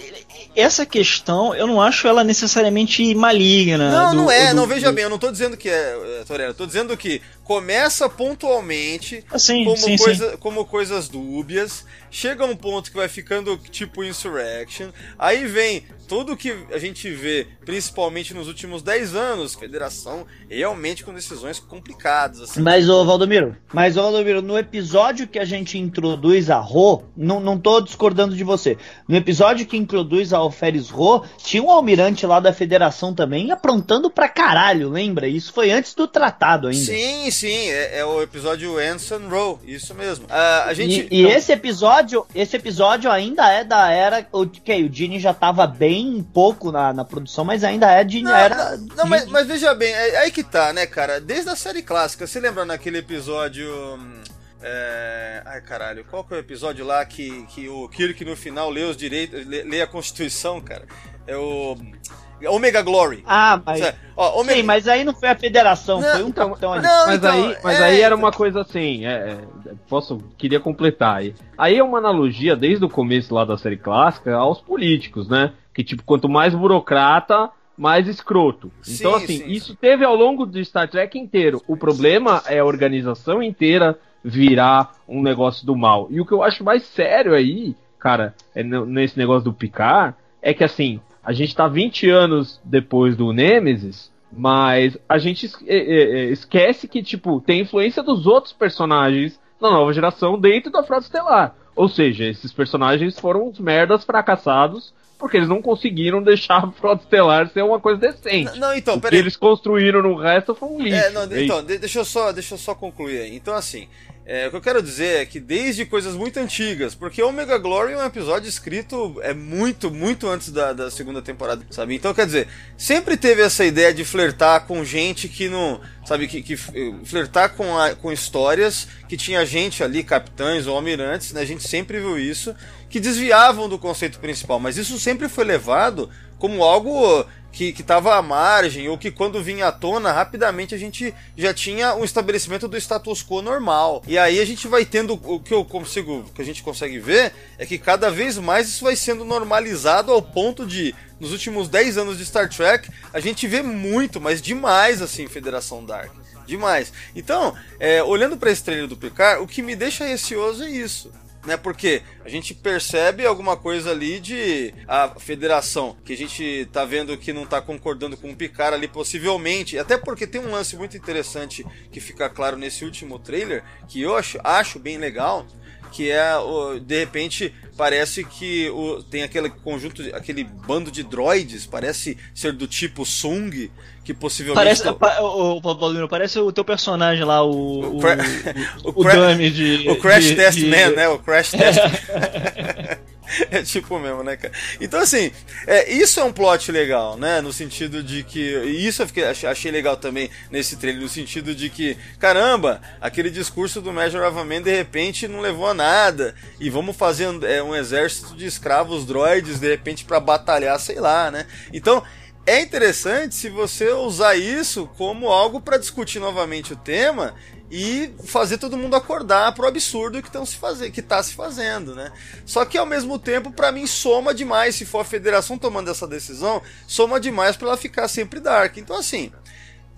Speaker 6: essa questão eu não acho ela necessariamente maligna.
Speaker 4: Não, do, não é, do, não, veja do... bem, eu não tô dizendo que é, Torero, eu tô dizendo que começa pontualmente
Speaker 6: assim,
Speaker 4: como,
Speaker 6: sim,
Speaker 4: coisa,
Speaker 6: sim.
Speaker 4: como coisas dúbias, chega um ponto que vai ficando tipo Insurrection, aí vem tudo que a gente vê, principalmente nos últimos 10 anos, federação realmente com decisões complicadas. Assim.
Speaker 8: Mas, ô Valdomiro, mas, ô Valdomiro, no episódio que a gente introduz a Ro, não, não tô discordando de você, no episódio que introduz a Alferes Ro, tinha um almirante lá da federação também aprontando pra caralho, lembra? Isso foi antes do tratado ainda.
Speaker 4: Sim, sim, é, é o episódio Anson Row, isso mesmo. Uh, a gente,
Speaker 8: e, e esse episódio, esse episódio ainda é da era, o que o Gene já tava bem bem pouco na, na produção, mas ainda é de.
Speaker 4: Não,
Speaker 8: era
Speaker 4: não, não mas, mas, veja bem, é, é, aí que tá, né, cara? Desde a série clássica, você lembra naquele episódio. Hum, é... Ai caralho, qual que é o episódio lá que, que o Kirk no final lê os direitos, lê, lê a Constituição, cara? É o. Omega Glory.
Speaker 8: Ah, mas. Ó, Omega... Sim, mas aí não foi a federação, não, foi um então, capitão ali.
Speaker 5: Não, mas então, aí, mas é... aí era uma coisa assim. É, é, posso. Queria completar aí. Aí é uma analogia desde o começo lá da série clássica aos políticos, né? Que, tipo, quanto mais burocrata, mais escroto. Então, sim, assim, sim. isso teve ao longo do Star Trek inteiro. O problema é a organização inteira virar um negócio do mal. E o que eu acho mais sério aí, cara, é nesse negócio do Picard, é que, assim, a gente tá 20 anos depois do Nemesis, mas a gente esquece que, tipo, tem influência dos outros personagens da nova geração dentro da Frota Estelar. Ou seja, esses personagens foram uns merdas fracassados porque eles não conseguiram deixar a Frota Estelar ser uma coisa decente.
Speaker 4: Não, então,
Speaker 5: peraí. O que eles construíram no resto foi um lixo. É, não,
Speaker 4: é então, deixa eu, só, deixa eu só concluir aí. Então, assim, é, o que eu quero dizer é que desde coisas muito antigas, porque Omega Glory é um episódio escrito é muito, muito antes da, da segunda temporada, sabe? Então, quer dizer, sempre teve essa ideia de flertar com gente que não. Sabe, que, que flertar com, a, com histórias que tinha gente ali, capitães ou almirantes, né? A gente sempre viu isso, que desviavam do conceito principal, mas isso sempre foi levado como algo que estava à margem, ou que quando vinha à tona, rapidamente a gente já tinha um estabelecimento do status quo normal. E aí a gente vai tendo o que eu consigo, que a gente consegue ver, é que cada vez mais isso vai sendo normalizado ao ponto de, nos últimos 10 anos de Star Trek, a gente vê muito, mas demais assim, Federação Dark. Demais. Então, é, olhando para esse trailer do Picard, o que me deixa receoso é isso né? Porque a gente percebe alguma coisa ali de a federação que a gente tá vendo que não tá concordando com o Picard ali possivelmente, até porque tem um lance muito interessante que fica claro nesse último trailer que eu acho, acho bem legal, que é de repente parece que o, tem aquele conjunto, aquele bando de droids, parece ser do tipo Sung, que possivelmente.
Speaker 6: Parece, o, o, parece o teu personagem lá, o. O, o, o, o dummy de.
Speaker 4: O Crash
Speaker 6: de,
Speaker 4: Test de... Man, né? O Crash Test. é tipo mesmo, né, cara? Então, assim, é, isso é um plot legal, né? No sentido de que. Isso eu fiquei, achei legal também nesse trailer, no sentido de que, caramba, aquele discurso do Major of Man de repente não levou a nada. E vamos fazer é, um exército de escravos droids de repente para batalhar, sei lá, né? Então. É interessante se você usar isso como algo para discutir novamente o tema e fazer todo mundo acordar pro absurdo que estão se fazer, que tá se fazendo, né? Só que ao mesmo tempo, para mim soma demais se for a federação tomando essa decisão, soma demais para ela ficar sempre dark. Então assim,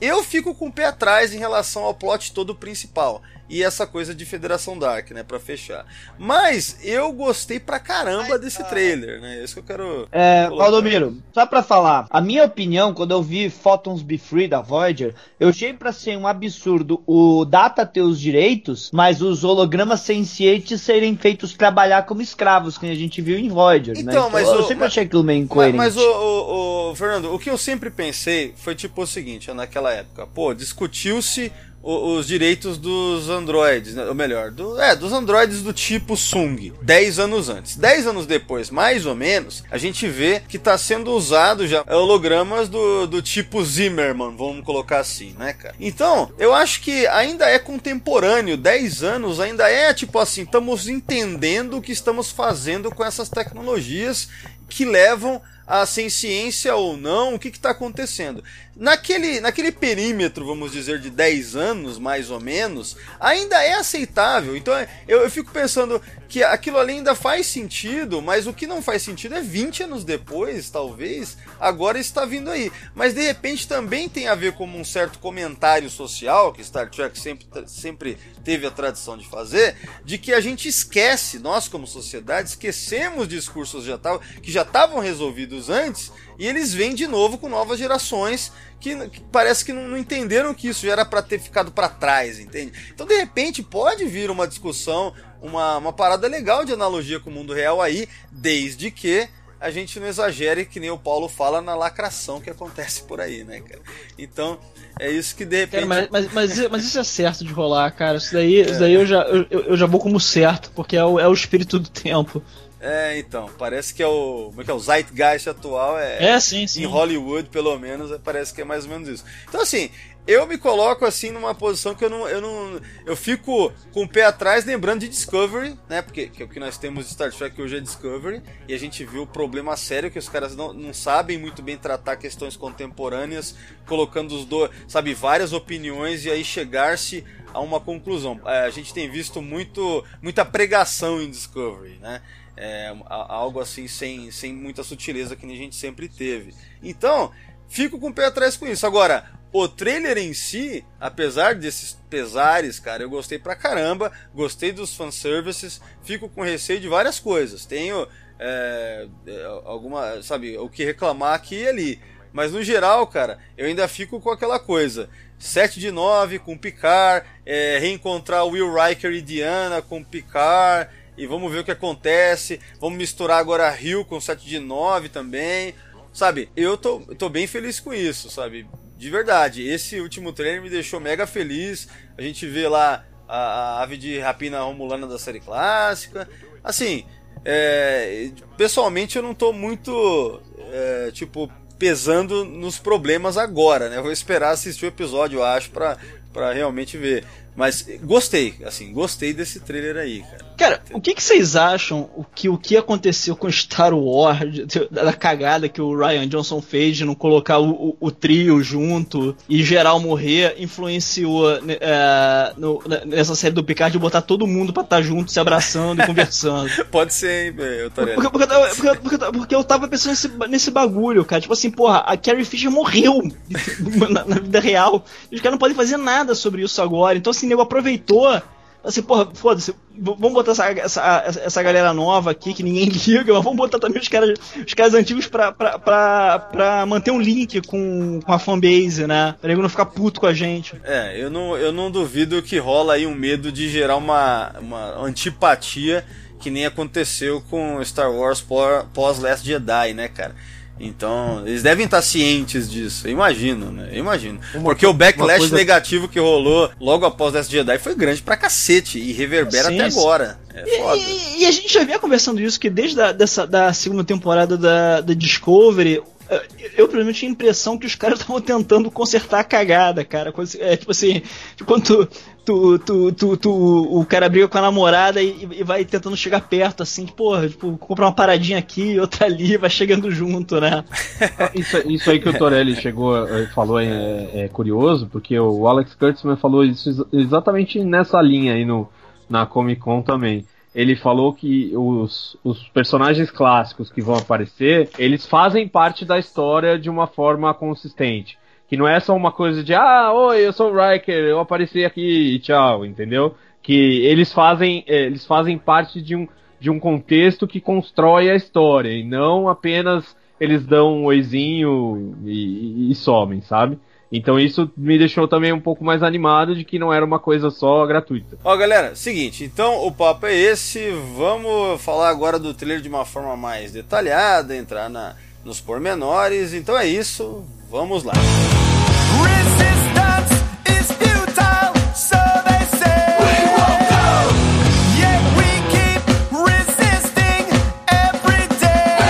Speaker 4: eu fico com o pé atrás em relação ao plot todo principal. E essa coisa de Federação Dark, né, para fechar. Mas eu gostei pra caramba desse trailer, né? É isso que eu quero
Speaker 6: É,
Speaker 4: colocar.
Speaker 6: Valdomiro, só pra falar, a minha opinião, quando eu vi Photons Be Free da Voyager, eu achei pra ser um absurdo o Data ter os direitos, mas os hologramas sencientes serem feitos trabalhar como escravos, que a gente viu em Voyager, né?
Speaker 4: Então, mas
Speaker 6: eu
Speaker 4: o-
Speaker 6: sempre
Speaker 4: mas-
Speaker 6: achei aquilo meio
Speaker 4: Mas,
Speaker 6: incoerente.
Speaker 4: mas o, o- o- Fernando, o que eu sempre pensei foi tipo o seguinte, naquela época, pô, discutiu-se os direitos dos androides, né? ou melhor, do, é, dos androides do tipo Sung, 10 anos antes. 10 anos depois, mais ou menos, a gente vê que tá sendo usado já hologramas do, do tipo Zimmerman, vamos colocar assim, né, cara? Então, eu acho que ainda é contemporâneo, 10 anos ainda é tipo assim, estamos entendendo o que estamos fazendo com essas tecnologias que levam a ciência ou não, o que está acontecendo. Naquele, naquele perímetro, vamos dizer, de 10 anos, mais ou menos, ainda é aceitável. Então eu, eu fico pensando que aquilo ali ainda faz sentido, mas o que não faz sentido é 20 anos depois, talvez, agora está vindo aí. Mas de repente também tem a ver com um certo comentário social, que Star Trek sempre, sempre teve a tradição de fazer, de que a gente esquece, nós como sociedade, esquecemos discursos já tavam, que já estavam resolvidos antes, e eles vêm de novo com novas gerações que, que parece que não, não entenderam que isso já era para ter ficado para trás, entende? Então, de repente, pode vir uma discussão, uma, uma parada legal de analogia com o mundo real aí, desde que a gente não exagere, que nem o Paulo fala, na lacração que acontece por aí, né, cara? Então, é isso que de repente.
Speaker 6: Cara, mas, mas, mas, mas isso é certo de rolar, cara. Isso daí, isso daí eu, já, eu, eu já vou como certo, porque é o, é o espírito do tempo.
Speaker 4: É, então, parece que é o. Como é que é? O Zeitgeist atual é.
Speaker 6: É, sim, sim.
Speaker 4: Em Hollywood, pelo menos, é- parece que é mais ou menos isso. Então, assim, eu me coloco assim numa posição que eu não. Eu, não, eu fico com o pé atrás lembrando de Discovery, né? Porque que, o que nós temos de Star Trek hoje é Discovery. E a gente viu o problema sério que os caras não, não sabem muito bem tratar questões contemporâneas, colocando os dois, sabe, várias opiniões e aí chegar-se a uma conclusão. É, a gente tem visto muito, muita pregação em Discovery, né? É, algo assim sem, sem muita sutileza que nem a gente sempre teve. Então, fico com o pé atrás com isso. Agora, o trailer em si, apesar desses pesares, cara, eu gostei pra caramba, gostei dos fanservices, fico com receio de várias coisas. Tenho é, é, alguma, sabe, o que reclamar aqui e ali. Mas no geral, cara, eu ainda fico com aquela coisa. 7 de 9 com Picard, é, reencontrar Will Riker e Diana com Picard, e vamos ver o que acontece. Vamos misturar agora Rio com 7 de 9 também. Sabe, eu tô, tô bem feliz com isso, sabe? De verdade, esse último trailer me deixou mega feliz. A gente vê lá a, a ave de rapina romulana da série clássica. Assim, é, pessoalmente eu não tô muito, é, tipo, pesando nos problemas agora, né? Eu vou esperar assistir o episódio, eu acho, pra, pra realmente ver. Mas gostei, assim, gostei desse trailer aí, cara.
Speaker 6: Cara, o que, que vocês acham o que, o que aconteceu com Star Wars, da cagada que o Ryan Johnson fez de não colocar o, o- o trio junto e geral morrer, influenciou né, é, no- na- nessa série do Picard de botar todo mundo pra estar junto, se abraçando e conversando?
Speaker 4: Pode ser, hein?
Speaker 6: Porque, porque, eu tava- porque, porque eu tava- porque eu tava pensando nesse, nesse bagulho, cara. Tipo assim, porra, a Carrie Fisher morreu na, na vida real. Os caras não podem fazer nada sobre isso agora. Então, assim, o nego aproveitou. Assim, porra, foda-se, vamos botar essa, essa, essa galera nova aqui que ninguém liga, mas vamos botar também os caras, os caras antigos pra, pra, pra, pra manter um link com, com a fanbase, né? Pra nego não ficar puto com a gente.
Speaker 4: É, eu não, eu não duvido que rola aí um medo de gerar uma, uma antipatia que nem aconteceu com Star Wars pó- pós-Last Jedi, né, cara? Então, eles devem estar cientes disso, eu imagino, né? Eu imagino. Porque o backlash
Speaker 5: coisa-
Speaker 4: negativo que rolou logo após Last Jedi foi grande pra cacete e reverbera
Speaker 6: Sim,
Speaker 4: até
Speaker 6: sim.
Speaker 4: agora. É foda.
Speaker 6: E, e a gente já vinha conversando isso, que desde a, dessa, da segunda temporada da, da Discovery, eu pelo menos tinha a impressão que os caras estavam tentando consertar a cagada, cara. É tipo assim, quando tu, tu, tu, tu, o cara briga com a namorada e, e vai tentando chegar perto, assim, porra, tipo, comprar uma paradinha aqui, outra ali, vai chegando junto, né?
Speaker 5: Isso, isso aí que o Torelli chegou eh, falou é, é curioso, porque o Alex Kurtzman falou isso ex- exatamente nessa linha aí no, na Comic Con também. Ele falou que os, os personagens clássicos que vão aparecer, eles fazem parte da história de uma forma consistente. Que não é só uma coisa de, ah, oi, eu sou o Riker, eu apareci aqui e tchau, entendeu? Que eles fazem, eh, eles fazem parte de um, de um contexto que constrói a história, e não apenas eles dão um oizinho e, e, e somem, sabe? Então isso me deixou também um pouco mais animado de que não era uma coisa só gratuita.
Speaker 4: Ó, galera, seguinte, então o papo é esse. Vamos falar agora do trailer de uma forma mais detalhada, entrar na, nos pormenores. Então é isso, vamos lá.
Speaker 9: Resistance is futile, so they say. We won't go. Yet we keep resisting every day.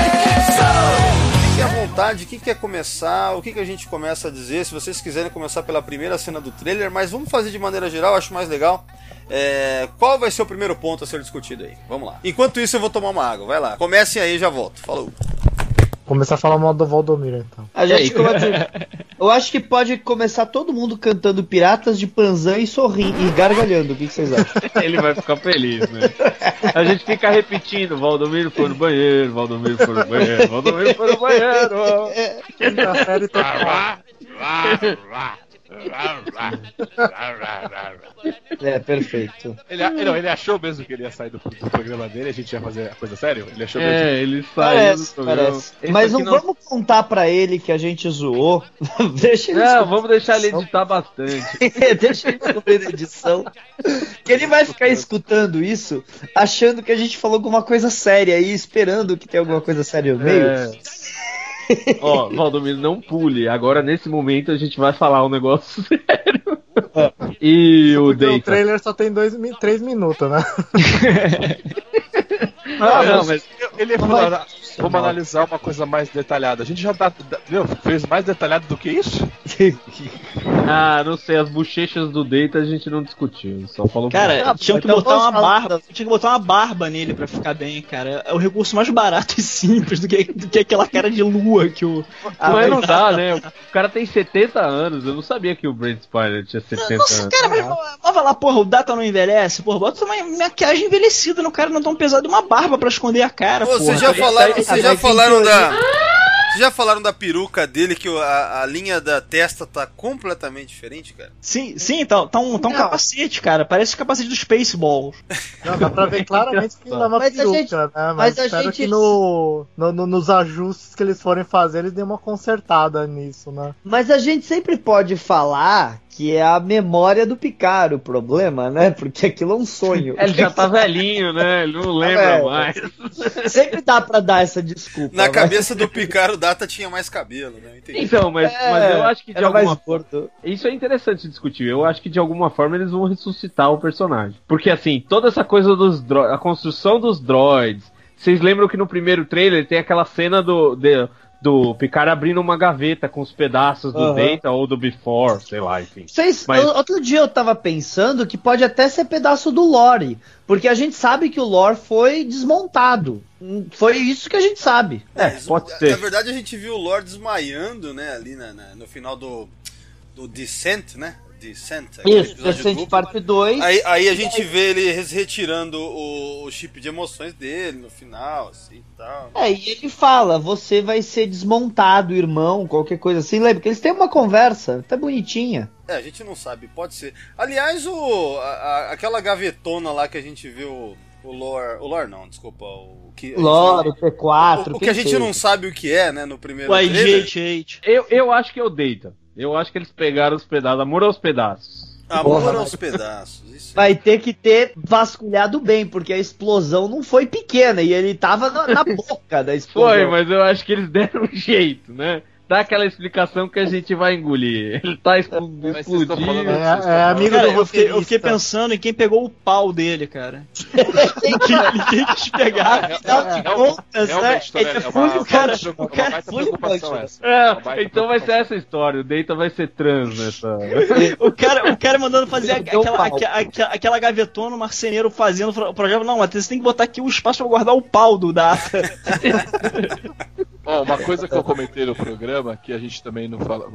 Speaker 4: Fique à vontade, quem quer começar, o que, que a gente começa a dizer? Se vocês quiserem começar pela primeira cena do trailer, mas vamos fazer de maneira geral, acho mais legal. É, qual vai ser o primeiro ponto a ser discutido aí? Vamos lá. Enquanto isso, eu vou tomar uma água. Vai lá. Comecem aí, já volto. Falou.
Speaker 7: Começar a falar mal do Valdomiro, então.
Speaker 10: A gente pode, eu acho que pode começar todo mundo cantando Piratas de Panzã e sorrindo e gargalhando. O que, que vocês acham?
Speaker 5: Ele vai ficar feliz, né? A gente fica repetindo, Valdomiro foi no banheiro, Valdomiro foi no banheiro, Valdomiro foi no banheiro.
Speaker 7: Quinta série total.
Speaker 10: É, perfeito.
Speaker 3: Ele, não, ele achou mesmo que ele ia sair do, do programa dele, a gente ia fazer a coisa séria? Ele achou mesmo.
Speaker 5: É, ele saiu do
Speaker 10: Parece,
Speaker 5: programa.
Speaker 10: parece. Mas
Speaker 5: aqui
Speaker 10: não vamos contar pra ele que a gente zoou. Deixa ele
Speaker 5: Não, vamos deixar ele editar bastante.
Speaker 10: Deixa ele descobrir na edição. Que ele vai ficar escutando isso, achando que a gente falou alguma coisa séria e esperando que tenha alguma coisa séria no meio.
Speaker 5: É. Ó, Valdomiro, não pule. Agora, nesse momento, a gente vai falar um negócio sério. E o
Speaker 7: Porque o trailer só tem dois, três minutos, né?
Speaker 5: Não, não, mas
Speaker 3: Ele falou, "Ah, vamos analisar uma coisa mais detalhada. A gente já tá, viu, fez mais detalhado do que isso?
Speaker 5: Ah, não sei, as bochechas do Data a gente não discutiu, só falou
Speaker 6: Cara,
Speaker 7: Ah,
Speaker 6: tinha que
Speaker 7: então
Speaker 6: botar uma barba. Tinha que botar uma barba nele pra ficar bem, cara. É o recurso mais barato e simples do que, do que aquela cara de lua que o.
Speaker 5: Mas não dá, né? O cara tem 70 anos, eu não sabia que o Brent Spiner tinha 70
Speaker 6: Nossa,
Speaker 5: anos.
Speaker 6: cara, mas, mas vai lá, porra, o Data não envelhece, porra, bota uma maquiagem envelhecida no cara, não tão pesado, uma barba pra esconder a cara, porra.
Speaker 4: Vocês já
Speaker 6: Tá
Speaker 4: falaram, vocês já falaram da. Vocês já falaram da peruca dele que a, a linha da testa tá completamente diferente, cara?
Speaker 6: Sim, sim, tá, tá um, tá um capacete, cara. Parece o capacete do Spaceballs.
Speaker 7: Não, dá pra ver claramente que não é uma
Speaker 10: Mas a
Speaker 7: peruca,
Speaker 10: gente-
Speaker 7: né? Mas,
Speaker 10: mas a
Speaker 7: espero
Speaker 10: gente-
Speaker 7: que no, no- no- nos ajustes que eles forem fazer, eles dêem uma consertada nisso, né?
Speaker 10: Mas a gente sempre pode falar que é a memória do Picard o problema, né? Porque aquilo é um sonho.
Speaker 5: Ele já tá velhinho, né? Ele não lembra
Speaker 10: velho.
Speaker 5: mais.
Speaker 10: Sempre dá pra dar essa desculpa.
Speaker 4: Na
Speaker 10: mas-
Speaker 4: cabeça do Picard, o Data tinha mais cabelo, né? Entendi.
Speaker 5: Então, mas,
Speaker 10: É,
Speaker 5: mas eu acho que de alguma
Speaker 10: gordo.
Speaker 5: Isso é interessante discutir. Eu acho que de alguma forma eles vão ressuscitar o personagem. Porque assim, toda essa coisa dos droids, a construção dos droids. Vocês lembram que no primeiro trailer tem aquela cena do, de- do Picard abrindo uma gaveta com os pedaços do
Speaker 10: Aham.
Speaker 5: Data ou do Before, sei lá, enfim.
Speaker 10: Vocês,
Speaker 5: Mas-
Speaker 10: eu- outro dia eu tava pensando que pode até ser pedaço do lore, porque a gente sabe que o lore foi desmontado. Hum, Foi isso que a gente sabe.
Speaker 5: É, pode
Speaker 4: na-
Speaker 5: ser.
Speaker 4: Na verdade, a gente viu o Lord desmaiando, né? Ali na- na- no final do, do Descent, né? Descent. aquele
Speaker 10: Isso, Descent
Speaker 4: duplo.
Speaker 10: parte 2.
Speaker 4: Aí, aí a gente vê ele retirando o, o chip de emoções dele no final, assim e tal.
Speaker 10: É, e ele fala, você vai ser desmontado, irmão, qualquer coisa assim. Lembra que eles têm uma conversa, até bonitinha.
Speaker 4: É, a gente não sabe, pode ser. Aliás, o, a- a- aquela gavetona lá que a gente viu, o lore. O lore não, desculpa. O que, gente
Speaker 10: Lore,
Speaker 4: não-
Speaker 10: P4,
Speaker 4: o, o que a gente
Speaker 10: seja.
Speaker 4: não sabe o que é, né, no primeiro
Speaker 6: O
Speaker 4: trailer.
Speaker 6: IG-88.
Speaker 5: Eu, eu acho que é o Data. Eu acho que eles pegaram os pedaços, amor aos pedaços.
Speaker 4: Amor
Speaker 10: Porra,
Speaker 4: aos pedaços. Isso.
Speaker 10: Vai ter que ter vasculhado bem, porque a explosão não foi pequena e ele tava na, na boca da explosão.
Speaker 5: Foi, mas eu acho que eles deram um jeito, né? Dá aquela explicação que a gente vai engolir. Ele tá explodindo.
Speaker 7: É, é amigo
Speaker 6: Cara,
Speaker 7: do
Speaker 6: eu fiquei, eu fiquei pensando em quem pegou o pau dele, cara. ninguém, ninguém quis pegar.
Speaker 10: Né? É
Speaker 3: é é. É
Speaker 5: É, então vai ser essa história. O Data vai ser trans nessa.
Speaker 6: O cara, o cara mandando fazer aquela, aquela, gavetona, o marceneiro fazendo o projeto. Não, Matheus, você tem que botar aqui o espaço pra guardar o pau do Data.
Speaker 3: Ó, uma coisa que eu comentei no programa, que a gente também não fala,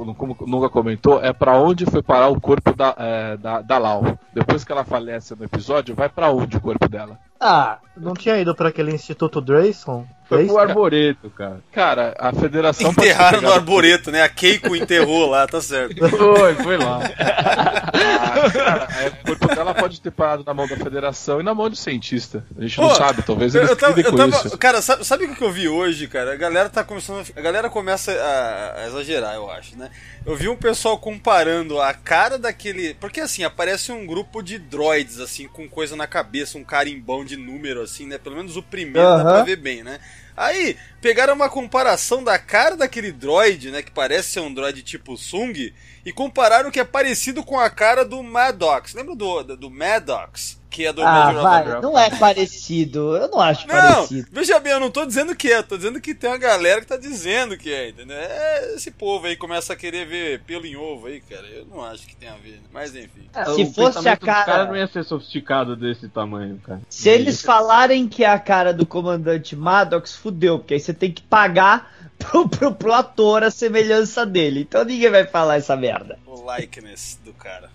Speaker 3: nunca comentou, é pra onde foi parar o corpo da, é, da, da Lau. Depois que ela falece no episódio, vai pra onde o corpo dela?
Speaker 7: Ah, não tinha ido pra aquele Instituto Drayson?
Speaker 5: Foi pro arboreto, cara.
Speaker 3: Cara, a federação
Speaker 4: Enterraram no arboreto, né? A Keiko enterrou lá, tá certo.
Speaker 5: Foi, foi lá.
Speaker 3: Ah, cara, é, dela pode ter parado na mão da federação e na mão de cientista. A gente não
Speaker 4: Pô,
Speaker 3: sabe, talvez
Speaker 4: Eu,
Speaker 3: eles
Speaker 4: eu tava,
Speaker 3: lidem
Speaker 4: eu
Speaker 3: com
Speaker 4: tava-
Speaker 3: isso.
Speaker 4: cara, sabe, sabe o que eu vi hoje, cara? A galera tá começando, a, a galera começa a, a exagerar, eu acho, né? Eu vi um pessoal comparando a cara daquele, porque assim, aparece um grupo de droids assim com coisa na cabeça, um carimbão de número assim, né? Pelo menos o primeiro dá
Speaker 7: Aham.
Speaker 4: pra ver bem, né? Aí, pegaram uma comparação da cara daquele droid, né? Que parece ser um droid tipo Sung, e compararam que é parecido com a cara do Maddox. Lembra do, do, do Maddox? Que é do
Speaker 10: Ah,
Speaker 4: Major
Speaker 10: vai, não é parecido. Eu não acho
Speaker 4: Não,
Speaker 10: parecido.
Speaker 4: veja bem, eu não tô dizendo que é, tô dizendo que tem uma galera que tá dizendo que é, entendeu? É, esse povo aí começa a querer ver pelo em ovo aí, cara. Eu não acho que tem a ver, né? Mas enfim.
Speaker 10: Se
Speaker 5: o
Speaker 10: fosse a
Speaker 5: pensamento dos
Speaker 10: cara-
Speaker 5: não ia ser sofisticado desse tamanho, cara.
Speaker 10: Se eles falarem que é a cara do comandante Maddox, fudeu, porque aí você tem que pagar pro, pro, pro ator a semelhança dele. Então ninguém vai falar essa merda.
Speaker 4: O likeness do cara.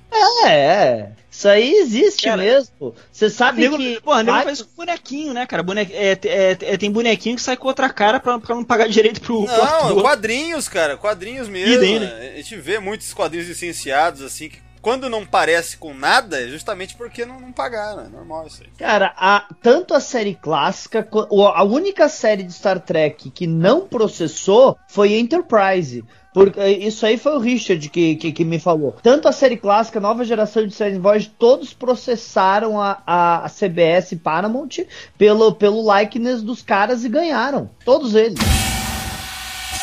Speaker 10: É, é. Isso aí existe
Speaker 6: Cara,
Speaker 10: mesmo. Você sabe
Speaker 6: Nego,
Speaker 10: que.
Speaker 6: porra, nego
Speaker 10: vai-
Speaker 6: faz isso com bonequinho, né, cara? Boneco, é, é, é, tem bonequinho que sai com outra cara pra, pra não pagar direito pro, pro
Speaker 4: Não,
Speaker 6: ator.
Speaker 4: quadrinhos, cara, quadrinhos mesmo.
Speaker 6: Idem, né?
Speaker 4: A gente vê muitos quadrinhos licenciados, assim, que quando não parece com nada, é justamente porque não, não pagaram. É normal isso aí.
Speaker 10: Cara, a- tanto a série clássica, a única série de Star Trek que não processou foi Enterprise. Porque isso aí foi o Richard que, que, que me falou. Tanto a série clássica, a nova geração de séries Voyage, todos processaram a, a, a CBS Paramount pelo, pelo likeness dos caras e ganharam. Todos eles.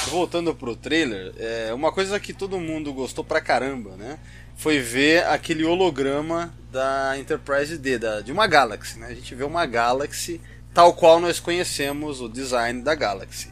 Speaker 4: Voltando pro trailer, é, uma coisa que todo mundo gostou pra caramba, né? Foi ver aquele holograma da Enterprise D, da, de uma Galaxy, né? A gente vê uma Galaxy tal qual nós conhecemos o design da Galaxy.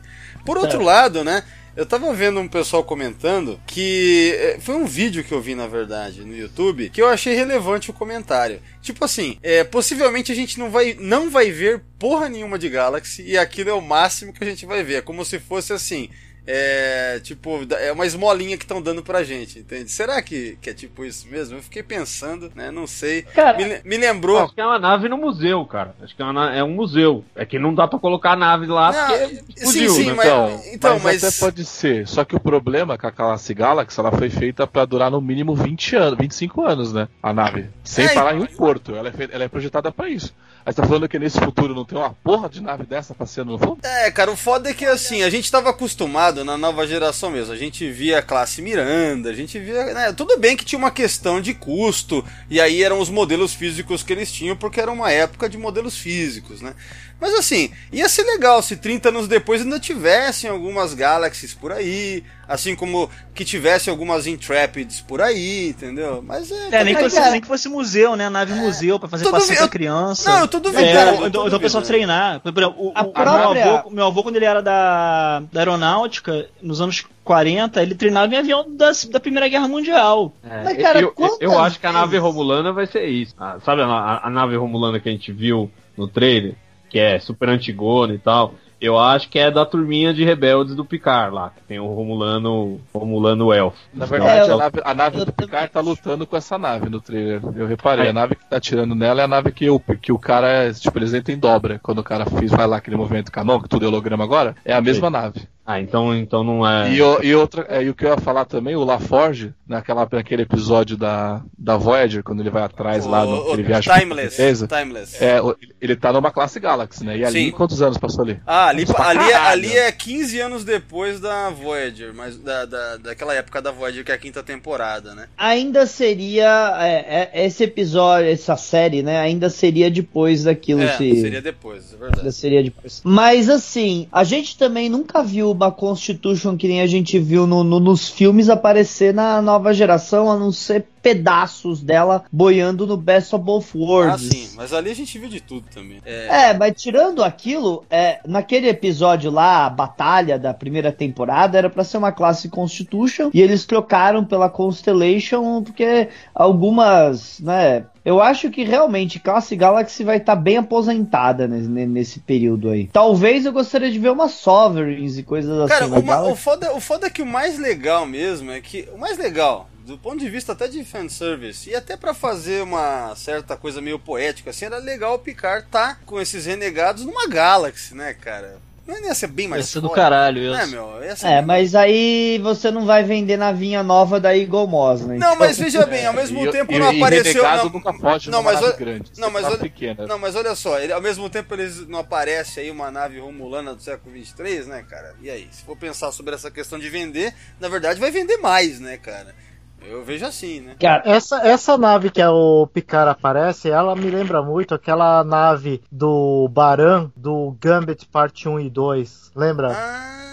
Speaker 4: Por outro lado, né? Eu tava vendo um pessoal comentando que é, foi um vídeo que eu vi na verdade no YouTube que eu achei relevante o comentário. Tipo assim, é, possivelmente a gente não vai não vai ver porra nenhuma de Galaxy e aquilo é o máximo que a gente vai ver. É como se fosse assim, é tipo, é uma esmolinha que estão dando pra gente, entende? Será que, que é tipo isso mesmo? Eu fiquei pensando, né? Não sei.
Speaker 10: Cara,
Speaker 4: me, me lembrou.
Speaker 5: Acho que é uma nave no museu, cara. Acho que é, uma é um museu. É que não dá pra colocar a nave lá
Speaker 4: Não,
Speaker 5: porque
Speaker 4: sim,
Speaker 5: explodiu,
Speaker 4: sim,
Speaker 5: né?
Speaker 4: mas-
Speaker 3: Então,
Speaker 4: então,
Speaker 3: mas,
Speaker 4: mas-
Speaker 3: até pode ser. Só que o problema é que a Galaxy Galaxy ela foi feita pra durar no mínimo 20 anos, 25 anos, né? A nave. Sem
Speaker 4: É,
Speaker 3: parar em um porto. Ela é, feita- ela é projetada pra isso. Aí você tá falando que nesse futuro não tem uma porra de nave dessa passeando no fundo?
Speaker 4: É, cara, o foda é que assim, a gente tava acostumado na nova geração mesmo. A gente via a classe Miranda, a gente via. né, tudo bem que tinha uma questão de custo, e aí eram os modelos físicos que eles tinham, porque era uma época de modelos físicos, né? Mas assim, ia ser legal se 30 anos depois ainda tivessem algumas Galaxies por aí, assim como que tivessem algumas Intrepids por aí, entendeu? Mas é.
Speaker 6: É, nem que, fosse, nem que fosse museu, né? Nave museu pra fazer passeio
Speaker 4: duvi-
Speaker 6: pra criança.
Speaker 4: Não, eu tô duvidando,
Speaker 6: É,
Speaker 4: eu tô
Speaker 6: então o pessoal
Speaker 4: duvidando.
Speaker 6: treinar. Por exemplo, o,
Speaker 10: A
Speaker 6: o-
Speaker 10: própria-
Speaker 6: meu, avô, meu avô, quando ele era da, da aeronáutica, nos anos 40, ele treinava em avião da, da Primeira Guerra Mundial.
Speaker 5: É,
Speaker 10: Mas, cara,
Speaker 5: eu, eu, acho que a nave Romulana vai ser isso. Ah, sabe a, a- a nave Romulana que a gente viu no trailer? Que é super antigona e tal. Eu acho que é da turminha de rebeldes do Picard lá, que tem o Romulano, Romulano Elfo.
Speaker 3: Na verdade,
Speaker 10: É, eu-
Speaker 3: a nave, a nave do Picard tá lutando com essa nave no trailer. Eu reparei,
Speaker 5: Aí.
Speaker 3: a nave que tá atirando nela é a nave que o, que o cara, tipo, eles entram em dobra. Quando o cara fez, vai lá aquele movimento canon, que tudo é holograma agora, é a mesma nave.
Speaker 5: Ah, então, então não é.
Speaker 3: E, o- e outra, é, e o que eu ia falar também, o LaForge, naquela, naquele episódio da, da Voyager, quando ele vai atrás lá, no,
Speaker 4: O- o
Speaker 3: ele viaja
Speaker 4: Timeless.
Speaker 3: princesa,
Speaker 4: Timeless.
Speaker 3: é, o- ele tá numa classe Galaxy, né? E ali,
Speaker 4: Sim.
Speaker 3: quantos anos passou ali?
Speaker 4: Ah, ali, ali, é- ali é 15 anos depois da Voyager, mas da, da, daquela época da Voyager, que é a quinta temporada, né?
Speaker 10: Ainda seria. é, é, esse episódio, essa série, né? Ainda seria depois daquilo.
Speaker 4: É,
Speaker 10: se...
Speaker 4: seria depois, é
Speaker 10: Ainda
Speaker 4: verdade.
Speaker 10: seria depois. Mas assim, a gente também nunca viu uma Constitution que nem a gente viu no- no- nos filmes aparecer na nova geração, a não ser pedaços dela boiando no Best of Both
Speaker 4: Ah,
Speaker 10: Worlds.
Speaker 4: sim, mas ali a gente viu de tudo também. É,
Speaker 10: É, mas tirando aquilo, é, naquele episódio lá, a batalha da primeira temporada, era pra ser uma classe Constitution, e eles trocaram pela Constellation, porque algumas, né, eu acho que realmente classe Galaxy vai estar bem aposentada nesse, nesse período aí. Talvez eu gostaria de ver umas Sovereigns e coisas
Speaker 4: Cara,
Speaker 10: assim.
Speaker 4: uma- o, foda, o foda é que o mais legal mesmo é que. O mais legal, do ponto de vista até de fanservice, e até pra fazer uma certa coisa meio poética, assim, era legal o Picard tá com esses renegados numa Galaxy, né, cara? Não ia ser bem mais
Speaker 6: ser do
Speaker 4: foda.
Speaker 6: caralho
Speaker 4: É,
Speaker 6: isso.
Speaker 4: meu, ia ser
Speaker 10: É, mas aí você não vai vender navinha nova da Eagle Moss, né?
Speaker 4: Não,
Speaker 10: Então-
Speaker 4: mas veja bem, ao mesmo
Speaker 3: E-
Speaker 4: tempo
Speaker 3: e-
Speaker 4: não
Speaker 3: e
Speaker 4: apareceu. Não,
Speaker 3: nunca foge
Speaker 4: não, mas olha-
Speaker 3: grande.
Speaker 4: não, mas
Speaker 3: nave
Speaker 4: olha-
Speaker 3: pequena.
Speaker 4: não, mas olha só, ele- ao mesmo tempo eles não aparece aí uma nave romulana do século 23, né, cara? E aí, se for pensar sobre essa questão de vender, na verdade vai vender mais, né, cara? Eu vejo assim, né?
Speaker 10: Cara,
Speaker 7: Essa, essa nave que é o Picard aparece, ela me lembra muito aquela nave do Baran, do Gambit parte 1 e 2. Lembra?
Speaker 4: Ah,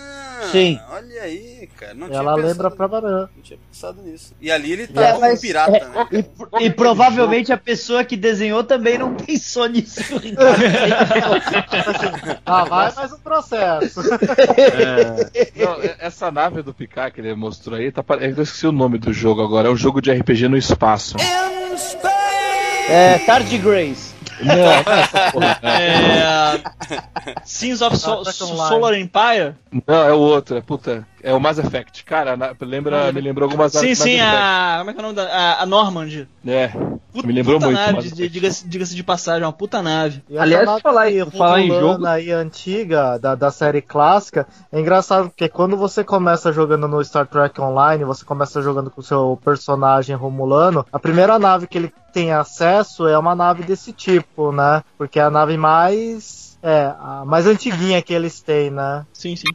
Speaker 10: Sim.
Speaker 4: olha aí, cara. Não
Speaker 7: ela
Speaker 4: tinha
Speaker 7: lembra pra Baran.
Speaker 4: Não tinha pensado nisso. E ali ele tá
Speaker 10: É,
Speaker 4: como
Speaker 10: mas-
Speaker 4: pirata,
Speaker 10: é,
Speaker 4: né?
Speaker 10: E, e provavelmente a pessoa que desenhou também não pensou nisso.
Speaker 7: Ah, vai mais um processo.
Speaker 3: Não, é- essa nave do Picard que ele mostrou aí, tá, eu esqueci o nome do jogo agora, é um jogo de RPG no espaço.
Speaker 10: é, Tardigrades.
Speaker 3: Não, não é essa porra.
Speaker 6: É. Sins of So-. Solar Empire?
Speaker 3: Não, é o outro, é puta, é o Mass Effect. Cara, na- lembra, me lembrou algumas
Speaker 6: Sim,
Speaker 3: artes
Speaker 6: sim,
Speaker 3: Mass
Speaker 6: a. Como é que é o nome da. A, a Normand.
Speaker 3: É,
Speaker 6: Puta,
Speaker 3: me lembrou
Speaker 6: puta
Speaker 3: muito.
Speaker 6: nave,
Speaker 3: Mass
Speaker 6: de- diga-se diga-se de passagem, uma puta nave.
Speaker 7: E
Speaker 5: Aliás,
Speaker 7: nave
Speaker 5: falar-
Speaker 7: aí,
Speaker 5: falar em jogo-
Speaker 7: aí antiga da, da série clássica é engraçado porque quando você começa jogando no Star Trek Online, você começa jogando com o seu personagem Romulano, a primeira nave que ele tem acesso é uma nave desse tipo, né? Porque é a nave mais é, a mais antiguinha que eles têm, né?
Speaker 6: Sim, sim.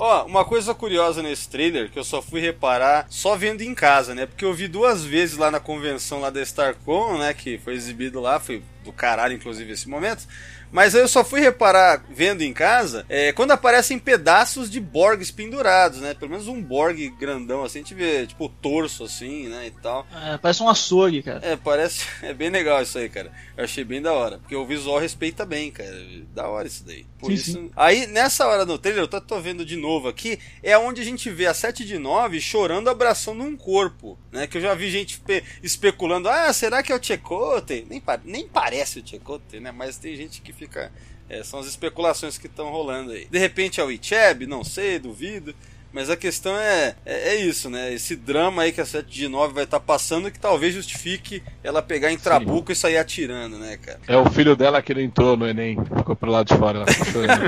Speaker 4: Ó, uma coisa curiosa nesse trailer que eu só fui reparar só vendo em casa, né? Porque eu vi duas vezes lá na convenção lá da StarCon, né? Que foi exibido lá, foi do caralho, inclusive, esse momento. Mas eu só fui reparar vendo em casa é, quando aparecem pedaços de Borgs pendurados, né? Pelo menos um Borg grandão assim, a gente vê, tipo, torso assim, né? E tal.
Speaker 6: É, parece um açougue, cara.
Speaker 4: É, parece. É bem legal isso aí, cara. Eu achei bem da hora. Porque o visual respeita bem, cara. Da hora isso daí. Por
Speaker 6: Sim,
Speaker 4: isso.
Speaker 6: sim.
Speaker 4: Aí, nessa hora no trailer, eu tô, tô vendo de novo aqui, é onde a gente vê a 7 de 9 chorando, abraçando um corpo. Né? Que eu já vi gente espe- especulando, ah, será que é o Chakotay? Nem, pa- nem parece o Chakotay, né? Mas tem gente que fica. é, são as especulações que estão rolando aí. De repente é o Icheb, não sei, duvido. Mas a questão é, é, é isso, né? Esse drama aí que a 7 de 9 vai estar passando que talvez justifique ela pegar em trabuco e sair atirando, né, cara?
Speaker 3: É o filho dela que não entrou no Enem, ficou pro lado de fora. Ela ficou chorando.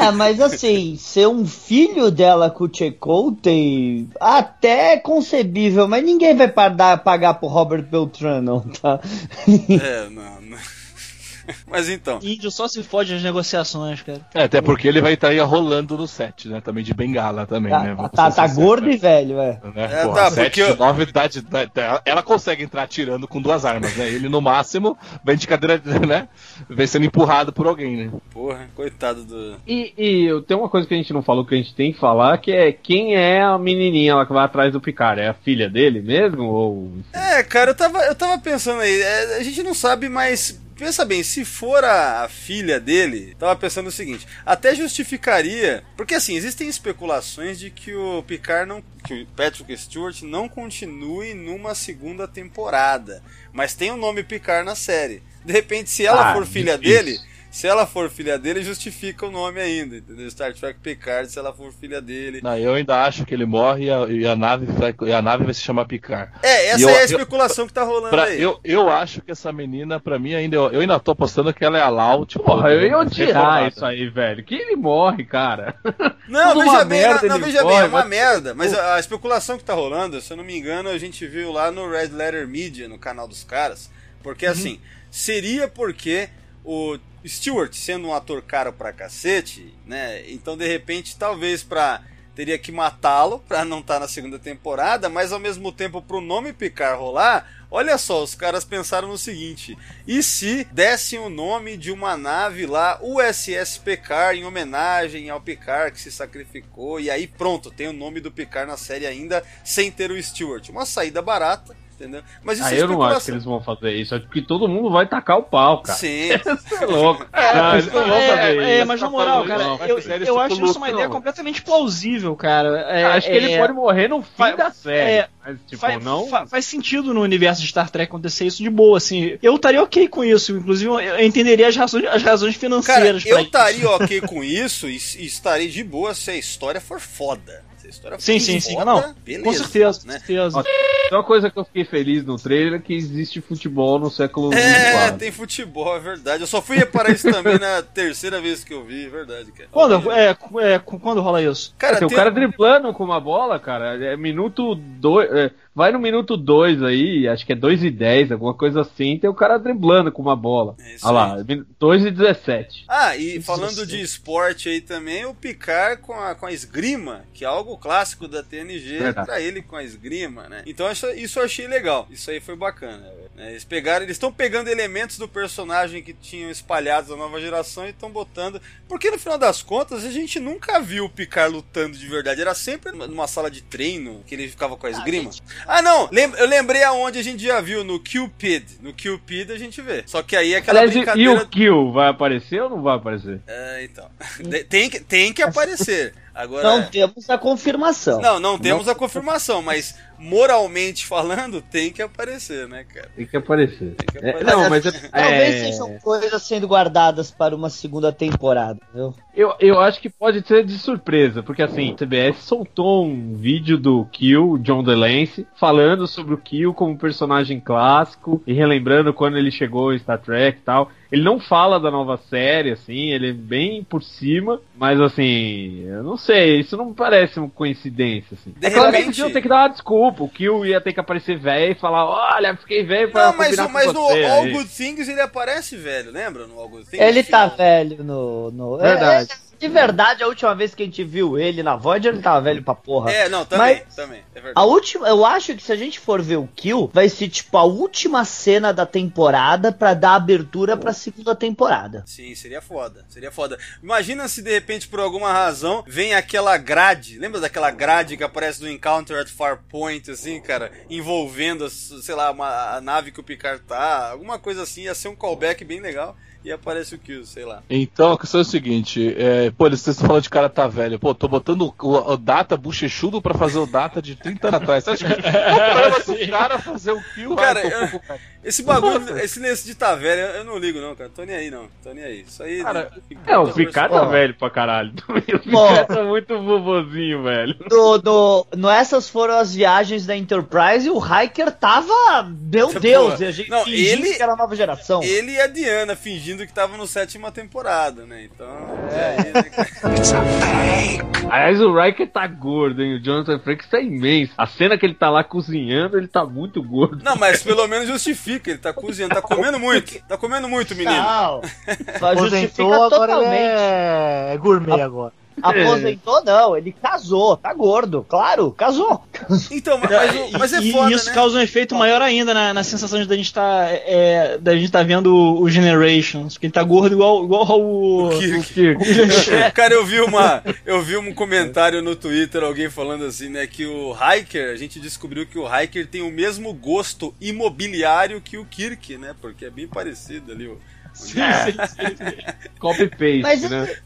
Speaker 10: É, mas assim, ser um filho dela com o Chakotay, até é concebível, mas ninguém vai pagar, pagar pro Robert Beltran, não, tá?
Speaker 4: É, não, não. Mas então.
Speaker 6: Índio só se fode nas negociações, cara.
Speaker 3: É, até porque ele vai estar aí rolando no set, né? Também de bengala também,
Speaker 10: Tá,
Speaker 3: né? Vamos
Speaker 10: tá, tá
Speaker 3: sinceros,
Speaker 10: gordo e velho, é.
Speaker 3: Né?
Speaker 4: É,
Speaker 3: Porra,
Speaker 4: tá,
Speaker 3: 7
Speaker 4: porque
Speaker 3: de
Speaker 4: eu-
Speaker 3: 9 dá de- dá- dá- ela consegue entrar atirando com duas armas, né? Ele no máximo vem de cadeira, né? Vem sendo empurrado por alguém, né?
Speaker 4: Porra, coitado do.
Speaker 5: E, e eu- tem uma coisa que a gente não falou que a gente tem que falar, que é quem é a menininha lá que vai atrás do Picard? É a filha dele mesmo? Ou...
Speaker 4: É, cara, eu tava, eu tava pensando aí, é, a gente não sabe, mas pensa bem, se for a, filha dele, tava pensando o seguinte, até justificaria, porque assim, existem especulações de que o Picard não, que o Patrick Stewart não continue numa segunda temporada, mas tem o nome Picard na série. De repente, se ela
Speaker 5: Ah,
Speaker 4: for filha
Speaker 5: difícil.
Speaker 4: dele, se ela for filha dele, justifica o nome ainda, entendeu? Star Trek Picard, se ela for filha dele.
Speaker 3: Não, eu ainda acho que ele morre e a, e a nave, vai, e a nave vai se chamar Picard.
Speaker 4: É, essa
Speaker 3: E eu-
Speaker 4: é a
Speaker 3: eu-
Speaker 4: especulação que tá rolando
Speaker 3: Pra-
Speaker 4: aí.
Speaker 3: eu, eu acho que essa menina, pra mim, ainda. Eu, eu ainda tô apostando que ela é a Lau, tipo.
Speaker 5: Porra, eu ia odiar isso aí, velho. Que ele morre, cara.
Speaker 4: Não,
Speaker 5: Tudo
Speaker 4: veja bem,
Speaker 5: merda,
Speaker 4: não,
Speaker 5: ele
Speaker 4: veja bem,
Speaker 5: corre,
Speaker 4: é uma
Speaker 5: mas-
Speaker 4: merda. Mas a, a especulação que tá rolando, se eu não me engano, a gente viu lá no Red Letter Media, no canal dos caras. Porque assim, seria porque o Stewart, sendo um ator caro pra cacete, né? Então de repente, talvez pra. Teria que matá-lo pra não estar na segunda temporada, mas ao mesmo tempo pro nome Picard rolar, olha só, os caras pensaram no seguinte: e se dessem o nome de uma nave lá, USS Picard, em homenagem ao Picard que se sacrificou, e aí pronto, tem o nome do Picard na série ainda, sem ter o Stewart. Uma saída barata, entendeu? Mas isso
Speaker 5: Ah,
Speaker 4: é
Speaker 5: eu não acho que eles vão fazer isso. Acho que todo mundo vai tacar o pau, cara.
Speaker 4: Sim.
Speaker 5: Você é louco. não, eles não vão fazer
Speaker 6: É, é,
Speaker 5: isso.
Speaker 6: mas na moral, cara,
Speaker 3: vai
Speaker 6: eu,
Speaker 3: série
Speaker 6: eu acho
Speaker 3: tipo
Speaker 6: isso uma ideia
Speaker 3: não.
Speaker 6: completamente plausível, cara. É,
Speaker 5: acho que ele
Speaker 6: é,
Speaker 5: pode morrer no fim da série.
Speaker 6: é,
Speaker 5: mas, tipo,
Speaker 6: Faz,
Speaker 5: não.
Speaker 6: fa- faz sentido no universo de Star Trek acontecer isso de boa, assim. Eu estaria ok com isso, inclusive eu eu entenderia as razões, as razões
Speaker 4: Cara,
Speaker 6: financeiras
Speaker 4: eu
Speaker 6: pra isso.
Speaker 4: estaria ok com isso e, e estaria de boa se a história for foda. A história
Speaker 6: Sim, sim, sim. Não,
Speaker 4: beleza,
Speaker 6: com certeza, com
Speaker 4: né?
Speaker 6: certeza.
Speaker 5: Tem uma coisa que eu fiquei feliz no trailer é que existe futebol no século
Speaker 4: É,
Speaker 5: 24.
Speaker 4: tem futebol, é verdade. Eu só fui reparar isso também na terceira vez que eu vi, é verdade, cara.
Speaker 6: Quando, é, é, quando rola isso?
Speaker 4: Cara,
Speaker 5: tem o cara driblando com uma bola, cara. É minuto 2. Vai no minuto 2 aí, acho que é 2 e 10, alguma coisa assim. Tem o cara driblando com uma bola.
Speaker 4: É
Speaker 5: Olha lá, 2 e 17.
Speaker 4: Ah, e falando de esporte aí também, o Picard com a, com a esgrima, que é algo clássico da TNG,
Speaker 5: Verdade.
Speaker 4: pra ele com a esgrima, né? Então isso, isso eu achei legal, isso aí foi bacana. né? Eles pegaram, eles estão pegando elementos do personagem que tinham espalhados na nova geração e estão botando. Porque no final das contas a gente nunca viu o Picard lutando de verdade, era sempre numa- sala de treino que ele ficava com a esgrima. Ah, não, lem- eu lembrei aonde a gente já viu, no Cupid. No Cupid a gente vê. Só que aí é aquela
Speaker 5: Aliás, e- e
Speaker 4: brincadeira.
Speaker 5: o Kill vai aparecer ou não vai aparecer?
Speaker 4: É, então. De- Tem que, tem que aparecer. Agora.
Speaker 10: Não temos a confirmação.
Speaker 4: Não, não temos a confirmação, mas moralmente falando, tem que aparecer, né, cara?
Speaker 5: Tem que aparecer.
Speaker 4: Tem que
Speaker 5: É,
Speaker 4: aparecer.
Speaker 5: não, mas é-
Speaker 10: Talvez
Speaker 5: é-
Speaker 10: sejam coisas sendo guardadas para uma segunda temporada, viu?
Speaker 5: Eu, eu acho que pode ser de surpresa, porque assim, a CBS soltou um vídeo do Kill, John DeLance, falando sobre o Kill como personagem clássico e relembrando quando ele chegou em Star Trek e tal. Ele não fala da nova série, assim, ele é bem por cima, mas assim, eu não sei, isso não me parece uma coincidência, assim.
Speaker 4: De
Speaker 5: é claro que
Speaker 4: repente-
Speaker 5: eles iam ter que dar uma desculpa, o Kill ia ter que aparecer velho e falar, olha, fiquei velho pra
Speaker 4: Não, mas, mas
Speaker 5: com
Speaker 4: no
Speaker 5: você.
Speaker 4: All
Speaker 5: aí."
Speaker 4: Good Things ele aparece velho, lembra? No All Good Things?
Speaker 10: Ele tá velho no. no...
Speaker 5: Verdade.
Speaker 10: É, de verdade, a última vez que a gente viu ele na Voyager, ele tava velho pra porra.
Speaker 4: É, não, também,
Speaker 10: Mas-
Speaker 4: também. É
Speaker 10: A
Speaker 4: verdade.
Speaker 10: última, eu acho que se a gente for ver o Kill, vai ser tipo a última cena da temporada pra dar abertura pra segunda temporada.
Speaker 4: Sim, seria foda. Seria foda. Imagina se de repente, por alguma razão, vem aquela grade. Lembra daquela grade que aparece no Encounter at Farpoint, assim, cara? Envolvendo, sei lá, uma, a nave que o Picard tá. Alguma coisa assim. Ia ser um callback bem legal. E aparece o Kill, sei lá.
Speaker 3: Então a questão é o seguinte, é, pô, eles estão falando de cara tá velho. Pô, tô botando o, o data bochechudo pra fazer o data de 30 anos atrás. Você acha que o problema do cara fazer o kill?
Speaker 4: Cara,
Speaker 3: Ai,
Speaker 4: eu-
Speaker 3: cara.
Speaker 4: Esse bagulho, esse lance de tá velho, eu, eu não ligo não, cara. Tô nem aí não. Tô nem aí. Isso aí.
Speaker 3: Cara,
Speaker 5: É, o Picard tá velho pra caralho. O tá muito vovozinho, velho.
Speaker 10: No, no, no, essas foram as viagens da Enterprise e o Hiker tava. Meu
Speaker 4: Pô,
Speaker 10: Deus, e a gente
Speaker 4: não,
Speaker 10: fingindo
Speaker 4: ele-
Speaker 10: que era a nova geração.
Speaker 4: Ele e a Diana fingindo que tava no sétima temporada, né? Então. É. aí, né, cara?
Speaker 5: Aliás, o Riker tá gordo, hein? O Jonathan Frakes tá imenso. A cena que ele tá lá cozinhando, ele tá muito gordo.
Speaker 4: Não, mas pelo menos justifica. Ele tá cozinhando, tá comendo muito. Tá comendo muito, menino.
Speaker 10: Não. Só justifica
Speaker 7: Aposentou, agora ele
Speaker 10: totalmente.
Speaker 7: é, é gourmet agora.
Speaker 10: Aposentou, não. Ele casou, tá gordo. Claro, casou.
Speaker 4: Então, mas, mas, o- mas é
Speaker 6: e,
Speaker 4: foda,
Speaker 6: e isso
Speaker 4: né?
Speaker 6: causa um efeito maior ainda na, na sensação de a gente tá, é, da gente tá vendo o, o Generations, porque ele tá gordo igual, igual ao.
Speaker 4: O Kirk. Cara, eu vi uma, eu vi um comentário no Twitter, alguém falando assim, né, que o Hiker, a gente descobriu que o Hiker tem o mesmo gosto imobiliário que o Kirk, né? Porque é bem parecido ali. O...
Speaker 5: Copy-paste,
Speaker 10: Mas,
Speaker 5: né?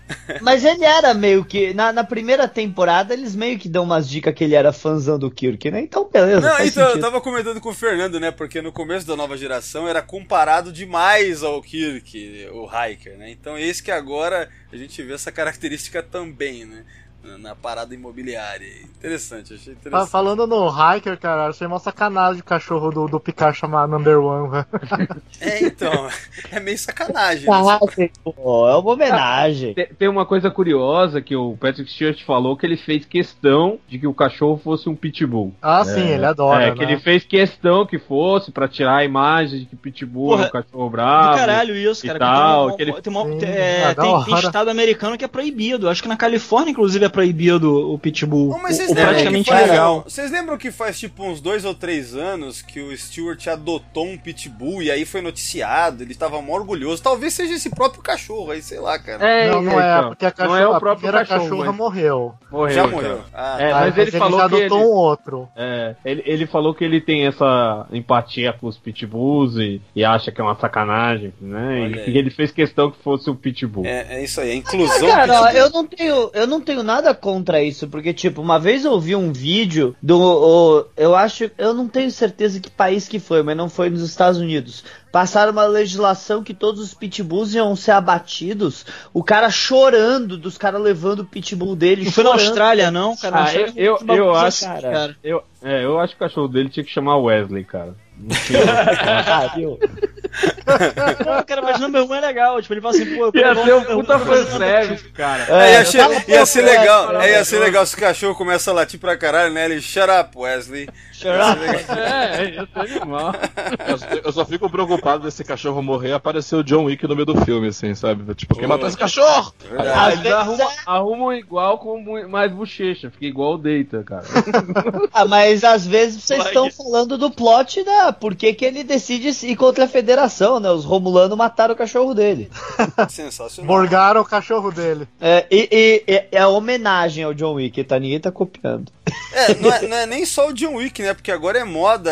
Speaker 10: mas ele era meio que. Na, na primeira temporada, eles meio que dão umas dicas que ele era fãzão do Kirk, né? Então, beleza.
Speaker 4: Não, então, eu
Speaker 10: sentido.
Speaker 4: tava comentando com o Fernando, né? Porque no começo da nova geração era comparado demais ao Kirk, o Hiker, né? Então esse que agora a gente vê essa característica também, né? Na, parada imobiliária. Interessante, achei interessante.
Speaker 7: Falando no Hiker, cara, achei uma sacanagem o cachorro do, do Picard chamar Number One, velho.
Speaker 4: É, então, é meio sacanagem. né?
Speaker 10: Pô, é uma homenagem.
Speaker 5: Tem- Tem uma coisa curiosa que o Patrick Stewart falou que ele fez questão de que o cachorro fosse um pitbull.
Speaker 7: Ah, sim, ele adora,
Speaker 5: É,
Speaker 7: né?
Speaker 5: que ele fez questão que fosse pra tirar a imagem de que pitbull
Speaker 6: Porra,
Speaker 5: é um cachorro bravo.
Speaker 6: Do caralho isso, cara.
Speaker 5: tal, que
Speaker 6: tem, uma, tem, uma- é,
Speaker 7: ah,
Speaker 6: tem- estado americano que é proibido. Acho que na Califórnia, inclusive, é proibido o pitbull.
Speaker 4: Não, mas
Speaker 6: o,
Speaker 4: vocês
Speaker 6: o
Speaker 4: lembram,
Speaker 6: praticamente
Speaker 4: que faz,
Speaker 6: legal.
Speaker 4: vocês lembram que faz tipo uns dois ou três anos que o Stewart adotou um pitbull e aí foi noticiado, ele estava mó orgulhoso. Talvez seja esse próprio cachorro aí, sei lá, cara.
Speaker 5: É,
Speaker 7: Não, não é,
Speaker 5: então,
Speaker 7: porque a,
Speaker 5: não
Speaker 7: cachorra,
Speaker 5: é o
Speaker 7: a
Speaker 5: próprio
Speaker 7: primeira
Speaker 5: cachorro,
Speaker 7: cachorra
Speaker 5: mas
Speaker 7: morreu.
Speaker 5: morreu.
Speaker 4: Já
Speaker 5: cara.
Speaker 4: morreu. Ah,
Speaker 5: É,
Speaker 7: Aí,
Speaker 5: mas ele falou
Speaker 7: já
Speaker 5: que
Speaker 7: adotou
Speaker 5: ele-
Speaker 7: um outro.
Speaker 5: É, ele, ele falou que ele tem essa empatia com os pitbulls e, e acha que é uma sacanagem, né? E que ele fez questão que fosse um pitbull.
Speaker 4: É, é isso aí, a inclusão.
Speaker 10: Cara, eu não tenho, eu não tenho nada nada contra isso, porque, tipo, uma vez eu vi um vídeo do. o- eu acho. Eu não tenho certeza que país que foi, mas não foi nos Estados Unidos. Passaram uma legislação que todos os pitbulls iam ser abatidos. O cara chorando dos caras levando o pitbull dele.
Speaker 6: Não foi na. Austrália, não, cara.
Speaker 5: Ah, eu, eu, eu acho,
Speaker 6: coisa,
Speaker 10: cara.
Speaker 5: eu, é, eu acho que o cachorro dele tinha que chamar Wesley, cara. Não tinha-
Speaker 10: Ah, viu?
Speaker 6: Não, cara, mas number one é legal. Tipo, ele fala assim, pô, eu
Speaker 5: Ia ser um puta fanservice, cara.
Speaker 4: É, ia, che-
Speaker 10: tava
Speaker 4: ia ser
Speaker 10: né,
Speaker 4: legal,
Speaker 10: cara,
Speaker 4: é, ia ser legal se o cachorro começa a latir pra caralho, né? Ele, shut up, Wesley.
Speaker 5: É, ia ser animal.
Speaker 3: Eu, eu só fico preocupado desse cachorro morrer e aparecer o John Wick no meio do filme, assim, sabe? Tipo, quem matou esse cachorro?
Speaker 10: Às
Speaker 5: Eles
Speaker 10: vezes
Speaker 5: arrumam,
Speaker 10: é-
Speaker 5: arrumam igual com mais bochecha, fica igual o Data, cara.
Speaker 10: Ah, mas às vezes vocês estão falando do plot da por que que ele decide ir contra a federação, né? Os Romulanos mataram o cachorro dele.
Speaker 4: Sensacional.
Speaker 7: Morgaram o cachorro dele.
Speaker 10: É, e, e- e- é a homenagem ao John Wick, tá? Ninguém tá copiando.
Speaker 4: É, não é, não é nem só o John Wick, né? Porque agora é moda,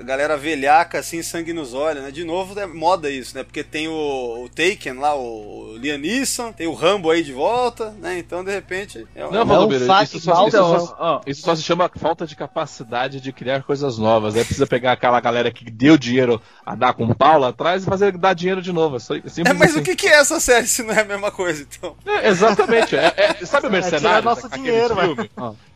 Speaker 4: a galera velhaca, assim, sangue nos olhos, né? De novo, é moda isso, né? Porque tem o, o Taken lá, o Liam Neeson, tem o Rambo aí de volta, né? Então, de repente... É um-
Speaker 3: Não, Valdomiro, isso, isso, só, isso só se chama falta de capacidade de criar coisas novas. Aí precisa pegar aquela galera que deu dinheiro a dar com pau lá atrás e fazer dar dinheiro de novo. É simples
Speaker 4: É, mas
Speaker 3: assim.
Speaker 4: o que, que é essa série se não é a mesma coisa, então?
Speaker 3: É, exatamente. É, é- sabe o Mercenário?
Speaker 7: tirar nosso dinheiro,
Speaker 3: filme?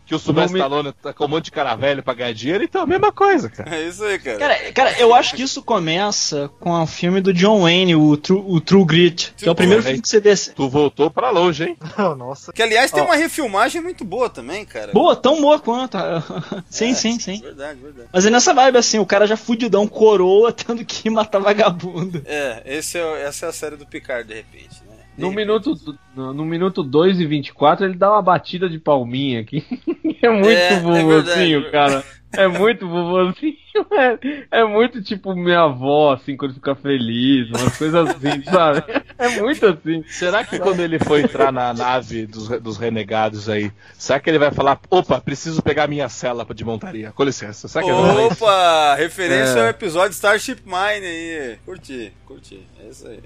Speaker 3: Que o Sylvester Stallone tá com um monte de cara velho pra ganhar dinheiro, então é a mesma coisa, cara.
Speaker 4: É isso aí, cara.
Speaker 6: Cara, cara, eu acho que isso começa com o filme do John Wayne, o True, o True Grit, que é o primeiro filme que você desce.
Speaker 3: Tu voltou pra longe, hein?
Speaker 7: Oh, nossa.
Speaker 4: Que, aliás, tem uma refilmagem muito boa também, cara.
Speaker 6: Boa, tão boa quanto. sim,
Speaker 4: É,
Speaker 6: sim, sim.
Speaker 4: Verdade, verdade.
Speaker 6: Mas é nessa vibe assim, o cara já fudidão, coroa, tendo que matar vagabundo.
Speaker 4: É, esse é, o- essa é a série do Picard, de repente?
Speaker 5: No minuto, no, minuto 2 e 24 ele dá uma batida de palminha aqui. É muito
Speaker 4: É, é
Speaker 5: vovozinho, cara. É muito vovozinho. É, é muito tipo minha avó, assim, quando fica feliz, umas coisas assim, sabe? É muito assim.
Speaker 3: Será que quando ele for entrar na nave dos, dos renegados aí, será que ele vai falar, opa, preciso pegar minha cela de montaria? Com licença. Será que?
Speaker 4: Opa! Referência
Speaker 5: É.
Speaker 4: ao episódio Starship Mine aí. Curti, curti. É isso aí.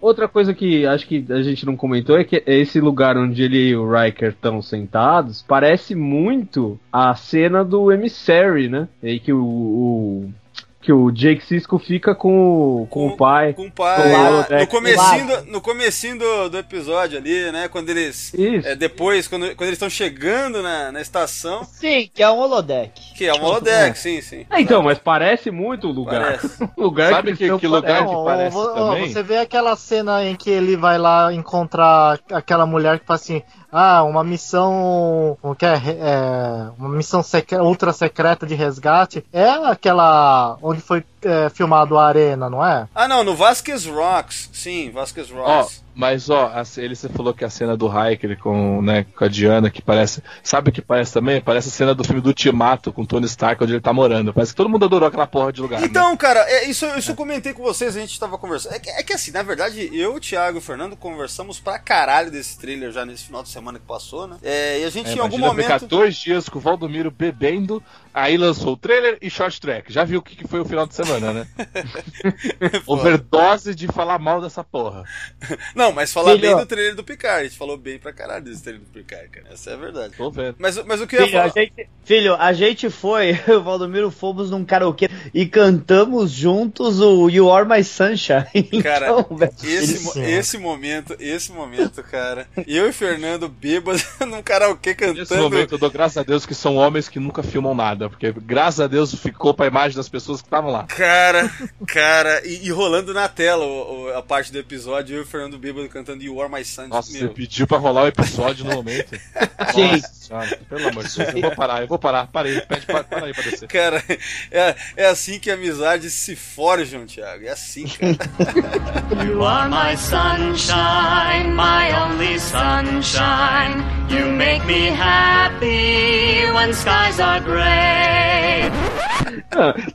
Speaker 5: Outra coisa que acho que a gente não comentou é que esse lugar onde ele e o Riker estão sentados parece muito a cena do Emissary, né? E que o, o- que o Jake Sisko fica com, o- com o pai.
Speaker 4: Com o pai.
Speaker 5: Com o
Speaker 4: ah, no comecinho, do, no comecinho do, do episódio ali, né? Quando eles.
Speaker 5: Isso.
Speaker 4: é, depois, quando, quando eles estão chegando na, na estação,
Speaker 10: Sim, que é um holodeck.
Speaker 4: que é um holodeck, sim, sim.
Speaker 5: É, então, mas parece muito o lugar.
Speaker 4: Parece.
Speaker 5: O lugar
Speaker 3: Sabe que-
Speaker 5: estão
Speaker 3: que lugar
Speaker 5: parece.
Speaker 3: que
Speaker 7: Não,
Speaker 3: parece
Speaker 7: ó,
Speaker 3: também?
Speaker 7: Você vê aquela cena em que ele vai lá encontrar aquela mulher que fala assim: Ah, uma missão. Como que é? É, uma missão secre- ultra secreta de resgate. É aquela onde foi é, filmado a arena, não é?
Speaker 4: Ah, não, no Vasquez Rocks. Sim, Vasquez Rocks.
Speaker 3: Mas ó, a- ele você falou que a cena do Hiker com, né, com a Diana, que parece. Sabe o que parece também? Parece a cena do filme do Ultimato com o Tony Stark, onde ele tá morando. Parece que todo mundo adorou aquela porra de lugar. né?
Speaker 4: Então, cara, é, isso, isso eu comentei com vocês, a gente tava conversando. É que, é que assim, na verdade, eu, o Thiago e o Fernando conversamos pra caralho desse trailer já nesse final de semana que passou, né? É, e a gente
Speaker 3: É,
Speaker 4: em algum
Speaker 3: imagina
Speaker 4: momento.
Speaker 3: ficar dois dias com o Valdomiro bebendo, aí lançou o trailer e short track. Já viu o que, que foi o final de semana, né? Overdose de falar mal dessa porra.
Speaker 4: Não, mas falar
Speaker 10: Filho.
Speaker 4: bem do trailer do Picard. A gente falou bem pra caralho desse trailer do Picard, cara. Essa é a verdade.
Speaker 3: Tô vendo.
Speaker 4: Mas, mas o que eu ia
Speaker 10: Filho a,
Speaker 4: falar.
Speaker 10: gente, filho, a gente foi, eu e o Valdomiro fomos num karaokê e cantamos juntos o You Are My Sunshine.
Speaker 4: Cara,
Speaker 10: Então,
Speaker 4: Esse, mo- esse momento, esse momento, cara. Eu e Fernando bêbados num karaokê
Speaker 3: Nesse
Speaker 4: cantando.
Speaker 3: momento eu dou graças a Deus que são homens que nunca filmam nada, porque graças a Deus ficou pra imagem das pessoas que estavam lá.
Speaker 4: Cara, cara, e, e rolando na tela o- o- a parte do episódio, eu e o Fernando Bêbado cantando You Are My Sun.
Speaker 3: Nossa, você
Speaker 4: meu.
Speaker 3: pediu pra rolar o episódio no momento.
Speaker 10: Sim.
Speaker 3: Nossa pelo amor de Deus, eu vou parar, eu vou parar, parei, pede para, para aí pra descer.
Speaker 4: Cara, é, é assim que amizades se forjam, Thiago. É assim, cara.
Speaker 11: You are my sunshine, my only sunshine. You make me happy when skies are gray.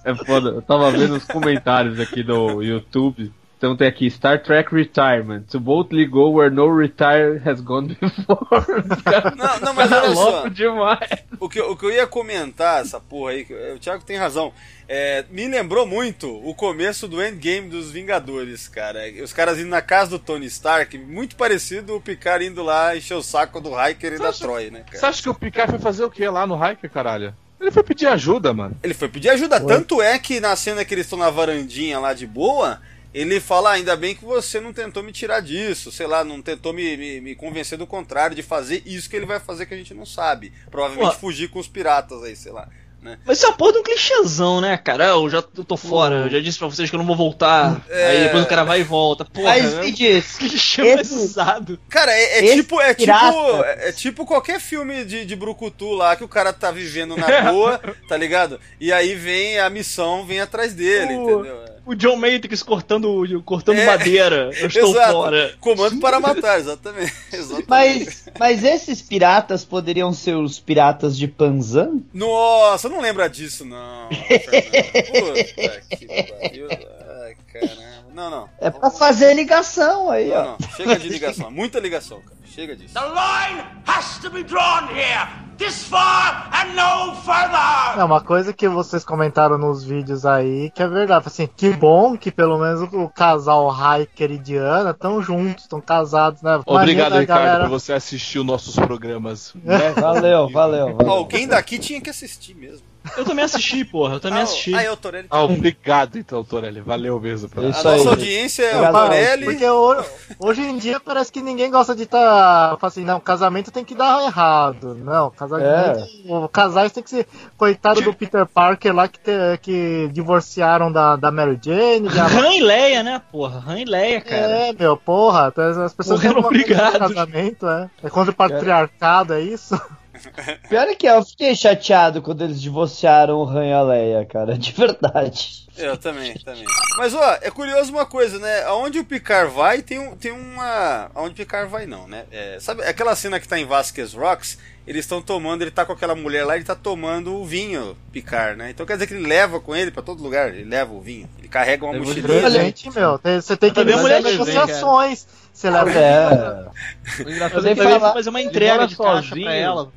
Speaker 5: É foda. Eu tava vendo os comentários aqui do YouTube Então tem aqui Star Trek Retirement. To boldly go where no retire has gone before.
Speaker 4: Não, não, mas olha só.
Speaker 5: louco demais.
Speaker 4: O que, eu- o que eu ia comentar, essa porra aí, o Thiago tem razão. É, me lembrou muito o começo do endgame dos Vingadores, cara. Os caras indo na casa do Tony Stark, muito parecido o Picard indo lá encher o saco do Hiker e da
Speaker 3: acha-
Speaker 4: Troy, né,
Speaker 3: Você
Speaker 4: cara?
Speaker 3: acha que o Picard foi fazer o que lá no Hiker, caralho? Ele foi pedir ajuda, mano.
Speaker 4: Ele foi pedir ajuda, tanto é que na cena que eles estão na varandinha lá de boa, ele fala, ah, ainda bem que você não tentou me tirar disso, sei lá, não tentou me, me, me convencer do contrário, de fazer isso que ele vai fazer que a gente não sabe. Provavelmente
Speaker 6: Pô.
Speaker 4: fugir com os piratas aí, sei lá. Né?
Speaker 6: Mas isso é uma porra de um clichêzão, né, cara? Eu já eu tô fora, eu já disse pra vocês que eu não vou voltar.
Speaker 4: É.
Speaker 6: Aí depois o cara vai e volta. Porra,
Speaker 10: Mas
Speaker 6: né?
Speaker 10: diz,
Speaker 6: clichê
Speaker 10: esse-
Speaker 6: mais usado.
Speaker 4: Cara, é, é
Speaker 10: Esse
Speaker 4: tipo, é, tipo,
Speaker 10: pirata-
Speaker 4: é, é tipo qualquer filme de, de Brucutu lá que o cara tá vivendo na boa, tá ligado? E aí vem a missão, vem atrás dele,
Speaker 6: O-
Speaker 4: entendeu?
Speaker 6: O John Matrix cortando, cortando
Speaker 4: É.
Speaker 6: madeira. Eu estou
Speaker 4: Exato.
Speaker 6: fora.
Speaker 4: Comando para matar, exatamente. exatamente.
Speaker 10: mas, mas esses piratas poderiam ser os piratas de Panzan?
Speaker 4: Nossa, não lembra disso, não. Puta que pariu. Ai, caramba. Não, não.
Speaker 10: É pra fazer ligação aí,
Speaker 4: Não,
Speaker 10: ó.
Speaker 4: não. Chega de ligação. Muita ligação, cara. Chega disso.
Speaker 12: The line has to be drawn here. This far and no further.
Speaker 7: É uma coisa que vocês comentaram nos vídeos aí, que é verdade. Assim, que bom que pelo menos o, casal Hiker e Diana estão juntos, estão casados, né?
Speaker 3: Obrigado, Ricardo,
Speaker 7: galera.
Speaker 3: por você assistir os nossos programas. né?
Speaker 10: Valeu, valeu, valeu.
Speaker 4: Alguém daqui tinha que assistir mesmo.
Speaker 6: Eu também assisti, porra. Eu também
Speaker 4: Ah,
Speaker 6: assisti.
Speaker 4: Ah, eu, Torelli.
Speaker 3: Ah, obrigado, então, Torelli. Valeu mesmo. Pra...
Speaker 4: A
Speaker 10: Isso
Speaker 4: nossa
Speaker 10: aí.
Speaker 4: audiência é o
Speaker 10: Obrigado.
Speaker 4: Torelli.
Speaker 7: Porque ho- hoje em dia parece que ninguém gosta de estar. Tá, assim, não, casamento tem que dar errado. Não, casamento. O casais tem que ser. Coitado do Peter Parker lá que, te- que divorciaram da, da Mary Jane. da-
Speaker 6: Han e Leia, né, porra? Han e Leia, cara.
Speaker 7: É, meu, porra, as pessoas têm de
Speaker 6: obrigados.
Speaker 7: casamento, é. É contra o patriarcado, é isso?
Speaker 10: Pior é que eu fiquei chateado quando eles divorciaram o Han e a Leia, cara, de verdade.
Speaker 4: Eu também, também. Mas ó, é curioso uma coisa, né? Aonde o Picard vai, tem, um, tem uma. Aonde o Picard vai, não, né? É, sabe aquela cena que tá em Vasquez Rocks? Eles estão tomando, ele tá com aquela mulher lá, ele tá tomando o vinho, Picard, né? Então quer dizer que ele leva com ele pra todo lugar, ele leva o vinho. Ele carrega uma mochilinha.
Speaker 7: Gente, meu, você tem que
Speaker 6: Também a mulher
Speaker 7: negociações. Você leva.
Speaker 10: É.
Speaker 5: O engraçado
Speaker 6: Eu
Speaker 5: é que
Speaker 10: falar-
Speaker 6: fazer uma entrega de caixa
Speaker 5: sozinho.
Speaker 6: pra ela.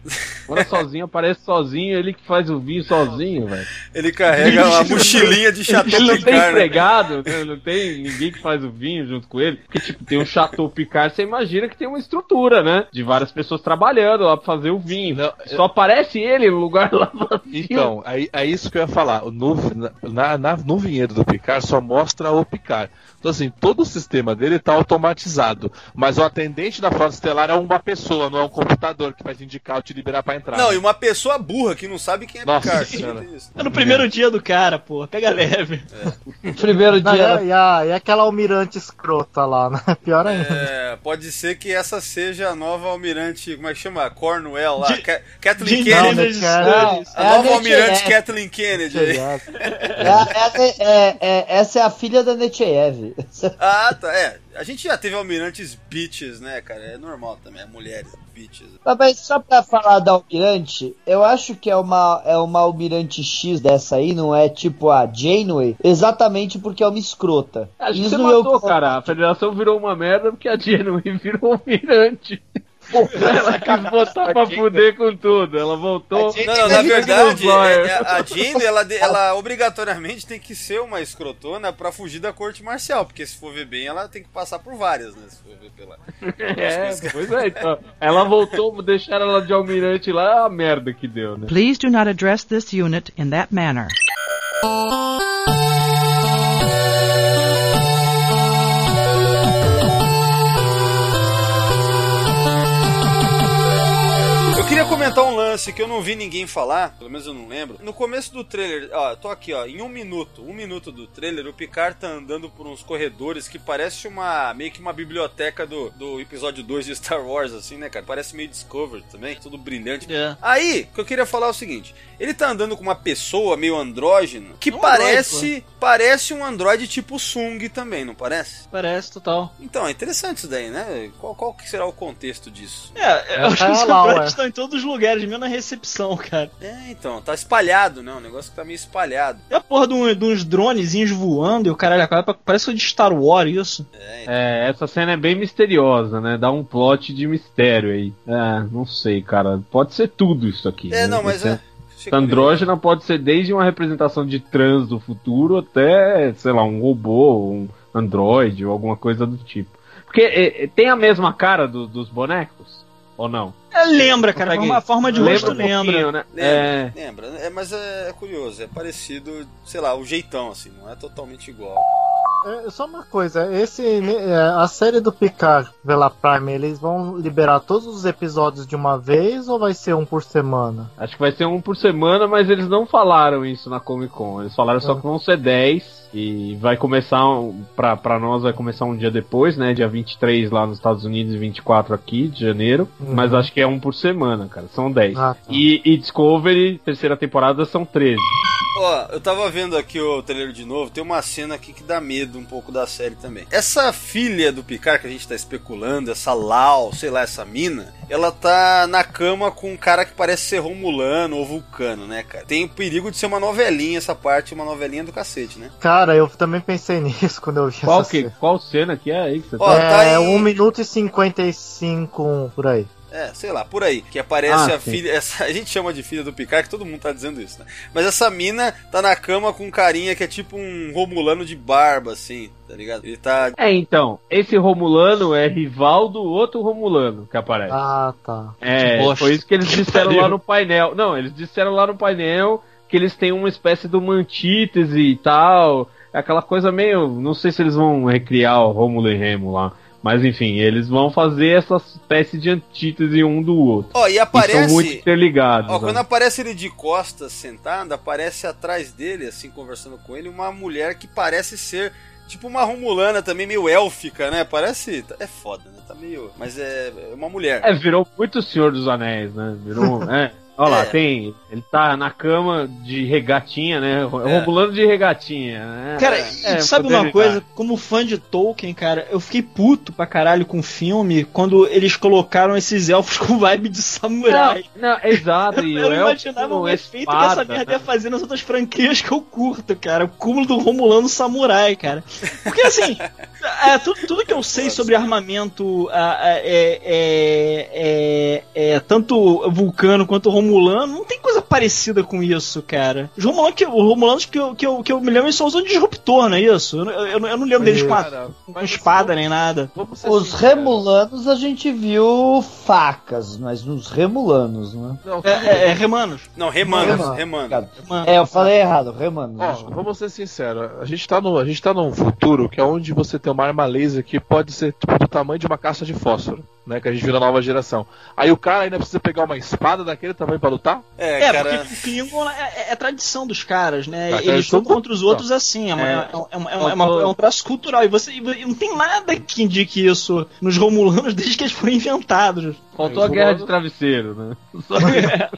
Speaker 5: Mora sozinho, aparece sozinho, ele que faz o vinho sozinho, velho.
Speaker 4: Ele carrega uma mochilinha de Chateau
Speaker 5: Ele não tem
Speaker 4: Picard. né?
Speaker 5: empregado, né? não tem ninguém que faz o vinho junto com ele. Porque, tipo, tem um Chateau Picard, você imagina que tem uma estrutura, né? De várias pessoas trabalhando lá pra fazer o vinho.
Speaker 3: Não,
Speaker 5: Só aparece ele no lugar lá vazio.
Speaker 3: Então, aí, é isso que eu ia falar. No, na, na- no vinhedo do Picard só mostra o Picard. Então, assim, todo o sistema dele tá automatizado. Mas o atendente da Frota Estelar é uma pessoa, não é um computador que vai te indicar ou te liberar pra entrar.
Speaker 4: Não, e uma pessoa burra que não sabe quem é
Speaker 3: Nossa
Speaker 4: Picard.
Speaker 6: É no primeiro dia do cara, porra. Pega leve.
Speaker 10: Primeiro
Speaker 7: Não,
Speaker 10: dia.
Speaker 7: e, e a- e aquela almirante escrota lá, né? Pior ainda.
Speaker 4: É, pode ser que essa seja a nova almirante, como é que chama? Cornwell lá.
Speaker 6: De-
Speaker 4: Ca- Kathleen
Speaker 6: De
Speaker 4: Kennedy.
Speaker 7: Não.
Speaker 4: A
Speaker 10: É a
Speaker 4: nova
Speaker 10: Nete
Speaker 4: almirante. Kathleen Kennedy.
Speaker 10: É, a- é- é- é- essa é a filha da
Speaker 4: Ah, tá. É, a gente já teve almirantes bitches, né, cara? É normal também, é mulheres bitches.
Speaker 10: Mas só pra falar da Almirante, eu acho que é uma, é uma Almirante X dessa aí, não é tipo a Janeway, exatamente porque é uma escrota.
Speaker 5: Acho que
Speaker 10: Isso
Speaker 5: você
Speaker 10: não o
Speaker 5: matou, cara. A federação virou uma merda porque a Genuine virou um mirante. Ela quis botar pra fuder com tudo. Ela voltou.
Speaker 4: Não, não, na verdade, é- a Jane, ela, ela obrigatoriamente tem que ser uma escrotona pra fugir da corte marcial, porque se for ver bem, ela tem que passar por várias, né? Se for ver pela...
Speaker 5: É, pois é, então. Ela voltou, deixaram ela de almirante lá, é a merda que deu, né?
Speaker 13: Please do not address this unit in that manner.
Speaker 4: Queria comentar um lance que eu não vi ninguém falar, pelo menos eu não lembro. No começo do trailer, ó, tô aqui, ó, em um minuto, um minuto do trailer, o Picard tá andando por uns corredores que parece uma, meio que uma biblioteca do, do episódio 2 de Star Wars, assim, né, cara? Parece meio Discovery também, tudo brilhante.
Speaker 6: É.
Speaker 4: Aí, o que eu queria falar é o seguinte: ele tá andando com uma pessoa meio andrógeno que
Speaker 6: Um
Speaker 4: parece parece um androide tipo Sung também, não parece?
Speaker 6: Parece, total.
Speaker 4: Então, é interessante isso daí, né? Qual, qual que será o contexto disso?
Speaker 6: É, eu
Speaker 7: É,
Speaker 6: acho
Speaker 7: tá
Speaker 6: que os
Speaker 7: ué.
Speaker 6: androides estão todo todos os lugares, mesmo na recepção, cara.
Speaker 4: É, então, tá espalhado, né? Um negócio que tá meio espalhado.
Speaker 6: É a porra de, um- de uns dronezinhos voando e o caralho, acaba- parece o de Star Wars isso.
Speaker 5: É, essa cena é bem misteriosa, né? Dá um plot de mistério aí. É, não sei, cara. Pode ser tudo isso aqui.
Speaker 4: É,
Speaker 5: né?
Speaker 4: não, mas
Speaker 5: Esse-
Speaker 4: é.
Speaker 5: Essa andrógena pode ser desde uma representação de trans do futuro até, sei lá, um robô, um androide ou alguma coisa do tipo. Porque é, é, tem a mesma cara do- dos bonecos? Ou não?
Speaker 6: É, lembra, cara,
Speaker 5: Consegue-
Speaker 6: a forma de
Speaker 5: lembra
Speaker 6: rosto
Speaker 5: um
Speaker 6: lembra.
Speaker 5: né?
Speaker 4: Lembra,
Speaker 5: É.
Speaker 4: lembra. É, mas é, é curioso, é parecido, sei lá, o jeitão, assim, não é totalmente igual.
Speaker 7: É, só uma coisa, esse é, a série do Picard pela Prime, eles vão liberar todos os episódios de uma vez ou vai ser um por semana?
Speaker 5: Acho que vai ser um por semana, mas eles não falaram isso na Comic Con. Eles falaram só
Speaker 7: Ah.
Speaker 5: que vão ser 10 e vai começar, um- pra, pra nós vai começar um dia depois, né? Dia 23 lá nos Estados Unidos e 24 aqui de janeiro.
Speaker 7: Uhum.
Speaker 5: Mas acho que é um por semana, cara. São 10.
Speaker 7: Ah, tá.
Speaker 5: E, e Discovery, terceira temporada, são 13.
Speaker 4: Ó, eu tava vendo aqui o trailer de novo, tem uma cena aqui que dá medo um pouco da série também. Essa filha do Picard que a gente tá especulando, essa Lau, sei lá, essa mina, ela tá na cama com um cara que parece ser Romulano ou Vulcano, né, cara? Tem o perigo de ser uma novelinha essa parte, uma novelinha do cacete, né?
Speaker 7: Cara, eu também pensei nisso quando eu vi
Speaker 5: Qual,
Speaker 7: essa
Speaker 5: que,
Speaker 7: cena.
Speaker 5: qual cena que é aí que você
Speaker 4: Ó,
Speaker 5: tá?
Speaker 4: tá
Speaker 7: É
Speaker 4: em-
Speaker 7: 1 minuto e 55 por aí.
Speaker 4: É, sei lá, por aí. Que aparece
Speaker 5: Ah,
Speaker 4: a
Speaker 5: sim.
Speaker 4: filha. Essa, a gente chama de filha do Picard, que todo mundo tá dizendo isso, né? Mas essa mina tá na cama com um carinha que é tipo um Romulano de barba, assim, tá ligado? Ele tá.
Speaker 5: É, então, esse Romulano é rival do outro Romulano que aparece.
Speaker 7: Ah, tá.
Speaker 5: É, foi isso que eles disseram
Speaker 6: pariu.
Speaker 5: lá no painel. Não, eles disseram lá no painel que eles têm uma espécie de uma antítese e tal. É Aquela coisa meio. Não sei se eles vão recriar o Romulo e Remo lá. Mas enfim, eles vão fazer essa espécie de antítese um do outro.
Speaker 4: Ó, e
Speaker 5: E
Speaker 4: aparece.
Speaker 5: são muito interligados.
Speaker 4: Ó,
Speaker 5: né?
Speaker 4: quando aparece ele de costas sentado, aparece atrás dele, assim, conversando com ele, uma mulher que parece ser tipo uma romulana também, meio élfica, né? Parece. É foda, né? Tá meio. Mas é é uma mulher.
Speaker 5: É, virou muito Senhor dos Anéis, né? Virou. é. Olha lá,
Speaker 4: É.
Speaker 5: tem. Ele tá na cama de regatinha, né?
Speaker 4: É.
Speaker 5: Romulano de regatinha. né?
Speaker 6: Cara,
Speaker 5: É,
Speaker 6: e
Speaker 5: é,
Speaker 6: sabe uma coisa? Como fã de Tolkien, cara, eu fiquei puto pra caralho com o filme quando eles colocaram esses elfos com vibe de samurai.
Speaker 5: Não, não, exato. E
Speaker 6: Eu não imaginava o efeito que essa merda
Speaker 5: né?
Speaker 6: ia fazer nas outras franquias que eu curto, cara. O cúmulo do Romulano Samurai, cara. Porque assim, é, tudo, tudo que eu sei sobre armamento é, é, é, é tanto Vulcano quanto Romulano, não tem coisa parecida com isso, cara. Os Romulanos que, os Romulanos que, eu, que, eu, que eu me lembro eles só usam disruptor, não é isso? Eu, eu, eu não lembro deles com, a-
Speaker 3: Cara,
Speaker 6: com espada nem nada.
Speaker 3: vamos
Speaker 10: Os
Speaker 3: sinceros.
Speaker 10: remulanos a gente viu facas, mas nos remulanos, né?
Speaker 3: Não,
Speaker 6: É, é, é Remanos.
Speaker 4: Não, remando.
Speaker 10: Obrigado.
Speaker 6: Remanos.
Speaker 10: É, eu falei errado, remanos.
Speaker 3: Ó, vamos ser sinceros, a gente, tá no, a gente tá num futuro que é onde você tem uma arma laser que pode ser tipo, do tamanho de uma caixa de fósforo, né? Que a gente viu na nova geração. Aí o cara ainda precisa pegar uma espada daquele tamanho pra lutar?
Speaker 4: É,
Speaker 6: É,
Speaker 4: cara.
Speaker 6: porque o Klingon é, é- é tradição dos caras, né?
Speaker 3: É,
Speaker 6: Eles
Speaker 3: tradição
Speaker 6: lutam
Speaker 3: do-
Speaker 6: contra os outros assim, é, uma-
Speaker 5: É.
Speaker 6: é, uma- é uma- é uma- é uma- é um traço cultural. E você e não tem nada que indique isso nos Romulanos desde que eles foram inventados.
Speaker 5: Faltou a guerra de travesseiro, né?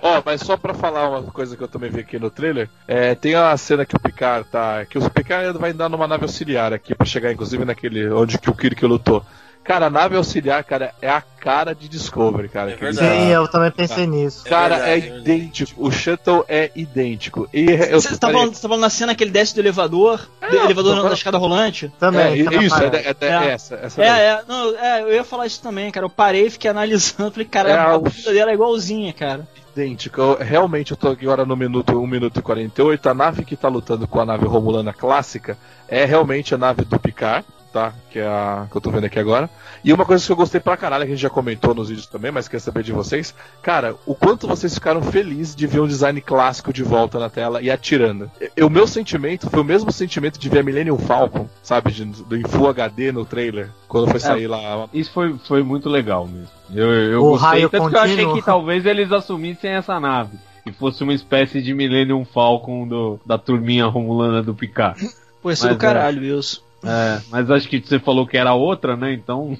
Speaker 3: Ó, mas só pra falar uma coisa que eu também vi aqui no trailer, é, tem a cena que o Picard tá. Que o Picard vai andar numa nave auxiliar aqui pra chegar, inclusive, naquele. onde que o Kirk lutou. Cara, a nave auxiliar, cara, é a cara de Discovery, cara.
Speaker 4: É.
Speaker 7: Sim, eu também pensei nisso.
Speaker 3: Cara, é,
Speaker 4: É verdade, é
Speaker 3: idêntico. O Shuttle é idêntico. E eu
Speaker 6: Você tá
Speaker 3: falei-
Speaker 6: falando, tá falando na cena que ele desce do elevador? do elevador não,
Speaker 3: tô-
Speaker 6: da escada rolante?
Speaker 7: Também.
Speaker 3: É, isso, é, é- é
Speaker 6: É.
Speaker 3: essa. essa.
Speaker 6: É, é, não, é, eu ia falar isso também, cara. Eu parei, fiquei analisando, falei, cara,
Speaker 3: É,
Speaker 6: a
Speaker 3: o-
Speaker 6: bunda dela é igualzinha, cara.
Speaker 3: idêntico. Eu- realmente, eu tô agora no minuto 1 minuto e 48. A nave que tá lutando com a nave romulana clássica é realmente a nave do Picard, tá? Que é a que eu tô vendo aqui agora. E uma coisa que eu gostei pra caralho, que a gente já comentou nos vídeos também, mas quer saber de vocês. Cara, o quanto vocês ficaram felizes de ver um design clássico de volta na tela e atirando. E- O meu sentimento foi o mesmo sentimento de ver a Millennium Falcon, sabe? De, do em Full HD no trailer, quando foi sair lá.
Speaker 5: Isso foi, foi muito legal mesmo. Eu, eu
Speaker 7: O
Speaker 5: gostei,
Speaker 7: raio
Speaker 5: tanto que eu achei
Speaker 7: contínuo.
Speaker 5: que talvez eles assumissem essa nave. E fosse uma espécie de Millennium Falcon do, da turminha romulana do Picard.
Speaker 6: Pô, isso é do caralho isso.
Speaker 5: É, mas acho que você falou que era outra, né? Então.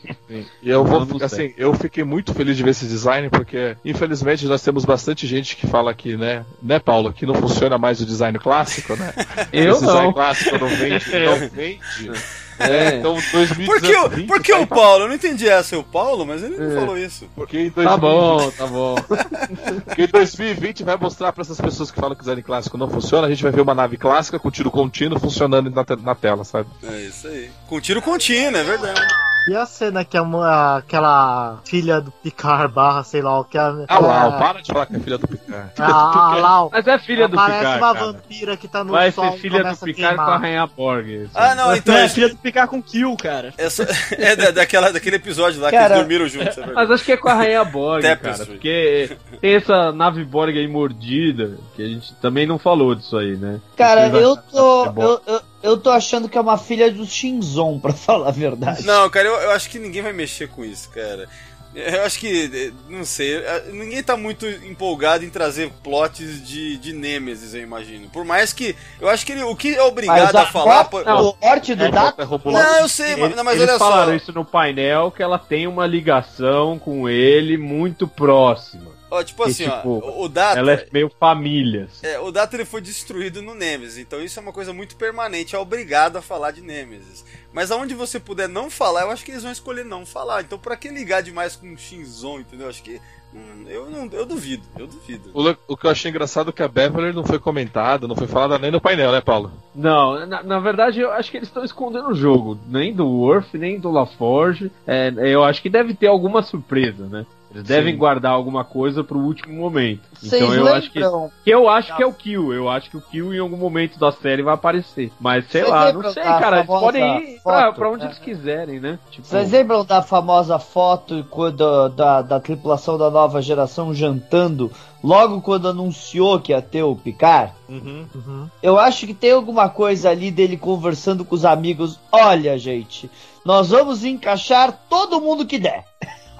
Speaker 3: E eu vou,
Speaker 5: Eu sei.
Speaker 3: assim, eu fiquei muito feliz de ver esse design, porque infelizmente nós temos bastante gente que fala que, né, né, Paulo, que não funciona mais o design clássico, né?
Speaker 5: Eu
Speaker 3: Esse design
Speaker 5: não.
Speaker 3: clássico não vende, não vende.
Speaker 5: É.
Speaker 3: então 2019.
Speaker 4: Por que, o- por que o Paulo? Eu não entendi essa, o Paulo, mas ele não
Speaker 5: É.
Speaker 4: falou isso.
Speaker 3: Porque em
Speaker 5: Tá
Speaker 3: 2020
Speaker 5: bom, tá bom.
Speaker 3: Porque em 2020 vai mostrar pra essas pessoas que falam que o design clássico não funciona, a gente vai ver uma nave clássica com tiro contínuo funcionando na, te- na tela, sabe?
Speaker 4: É isso aí. Com tiro contínuo, é verdade.
Speaker 7: E a cena que a, mu- aquela filha do Picard barra, sei lá o que a.
Speaker 3: Ah, Lau, para de falar que é filha do Picard.
Speaker 7: Ah, Lau.
Speaker 5: Mas é filha do
Speaker 7: Parece
Speaker 5: Picard,
Speaker 7: uma
Speaker 5: cara.
Speaker 7: vampira que tá no
Speaker 5: Vai
Speaker 7: sol
Speaker 5: ser
Speaker 7: e
Speaker 5: filha do
Speaker 7: a
Speaker 5: Picard com a. Rainha Borg.
Speaker 4: Ah, não, então
Speaker 6: é,
Speaker 4: é,
Speaker 6: filha do picar com kill, cara.
Speaker 4: essa, é da- daquela, daquele episódio lá que
Speaker 10: Cara,
Speaker 4: eles dormiram juntos, é.
Speaker 5: Mas acho que é com a Rainha Borg, cara. Porque tem essa nave Borg aí mordida, que a gente também não falou disso aí, né?
Speaker 10: Cara, eu tô.
Speaker 5: que é?
Speaker 10: Eu, eu, eu tô achando que é uma filha do Shinzon, pra falar a verdade.
Speaker 4: Não, cara, eu, eu acho que ninguém vai mexer com isso, cara. Eu acho que, não sei, ninguém tá muito empolgado em trazer plots de, de Nemesis, eu imagino. Por mais que, eu acho que ele, o que é obrigado a falar... por-
Speaker 10: o morte do
Speaker 5: É,
Speaker 10: Data.
Speaker 4: Não, eu sei, mas,
Speaker 5: Eles,
Speaker 4: não, mas
Speaker 5: eles
Speaker 4: olha
Speaker 5: falaram
Speaker 4: só.
Speaker 5: isso no painel, que ela tem uma ligação com ele muito próxima.
Speaker 4: Ó, tipo assim,
Speaker 5: tipo,
Speaker 4: ó, o- Data...
Speaker 5: Ela é meio família. assim.
Speaker 4: É, o Data ele foi destruído no Nemesis, então isso é uma coisa muito permanente, é obrigado a falar de Nemesis. Mas aonde você puder não falar, eu acho que eles vão escolher não falar. Então pra que ligar demais com o Shinzon, entendeu? Acho que hum, eu não, eu duvido, eu duvido.
Speaker 3: O, o que eu achei engraçado é que a Beverly não foi comentada, não foi falada nem no painel, né, Paulo?
Speaker 5: Não, na, na verdade eu acho que eles estão escondendo o jogo. Nem do Worth, nem do LaForge. É, eu acho que deve ter alguma surpresa, né? Eles devem
Speaker 3: Sim.
Speaker 5: guardar alguma coisa pro último momento.
Speaker 10: Vocês
Speaker 5: então eu acho que.
Speaker 10: lembram?
Speaker 5: Que eu acho que é o Kill. Eu acho que o Kill em algum momento da série vai aparecer. Mas sei
Speaker 10: Vocês
Speaker 5: lá,
Speaker 10: lembram
Speaker 5: não sei, cara. Eles podem ir pra, pra onde
Speaker 10: É.
Speaker 5: eles quiserem, né? Tipo,
Speaker 10: Vocês lembram da famosa foto quando, da, da tripulação da nova geração jantando logo quando anunciou que ia ter o Picard?
Speaker 7: Uhum.
Speaker 10: Eu acho que tem alguma coisa ali dele conversando com os amigos. Olha, gente, nós vamos encaixar todo mundo que der.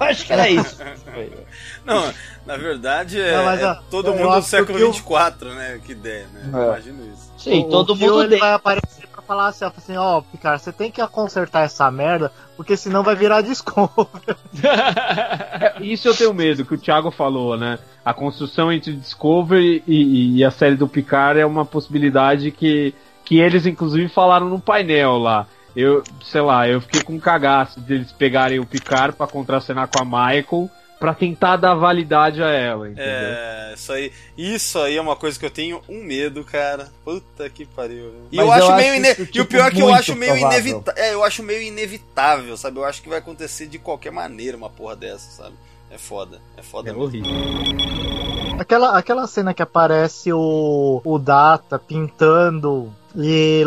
Speaker 10: Eu acho que era isso.
Speaker 4: Não, na verdade é,
Speaker 7: Não, mas,
Speaker 4: é
Speaker 7: ó,
Speaker 4: todo
Speaker 7: eu
Speaker 4: mundo do século
Speaker 7: eu-
Speaker 4: 24, né? Que ideia, né?
Speaker 10: É.
Speaker 4: Imagino isso.
Speaker 10: Sim,
Speaker 7: O-
Speaker 10: todo
Speaker 7: o
Speaker 10: mundo
Speaker 7: ele vai aparecer pra falar assim, ó, assim, ó, Picard, você tem que consertar essa merda, porque senão vai virar Discovery.
Speaker 5: É, isso eu tenho medo, que o Thiago falou, né? A construção entre Discovery e, e a série do Picard é uma possibilidade que, que eles, inclusive, falaram no painel lá. Eu, sei lá, eu fiquei com um cagaço deles pegarem o Picard pra contracenar com a Michael pra tentar dar validade a ela, entendeu?
Speaker 4: É, isso aí, isso aí é uma coisa que eu tenho um medo, cara. Puta que pariu. E
Speaker 10: Mas
Speaker 4: eu acho
Speaker 10: eu
Speaker 4: meio
Speaker 10: acho
Speaker 4: ine-
Speaker 10: isso,
Speaker 4: E o
Speaker 10: tipo,
Speaker 4: pior é que eu acho meio inevitável. É, eu acho meio inevitável, sabe? Eu acho que vai acontecer de qualquer maneira uma porra dessa, sabe? É foda. É foda
Speaker 5: É
Speaker 4: mesmo.
Speaker 5: horrível.
Speaker 7: Aquela, aquela cena que aparece o, o Data pintando e,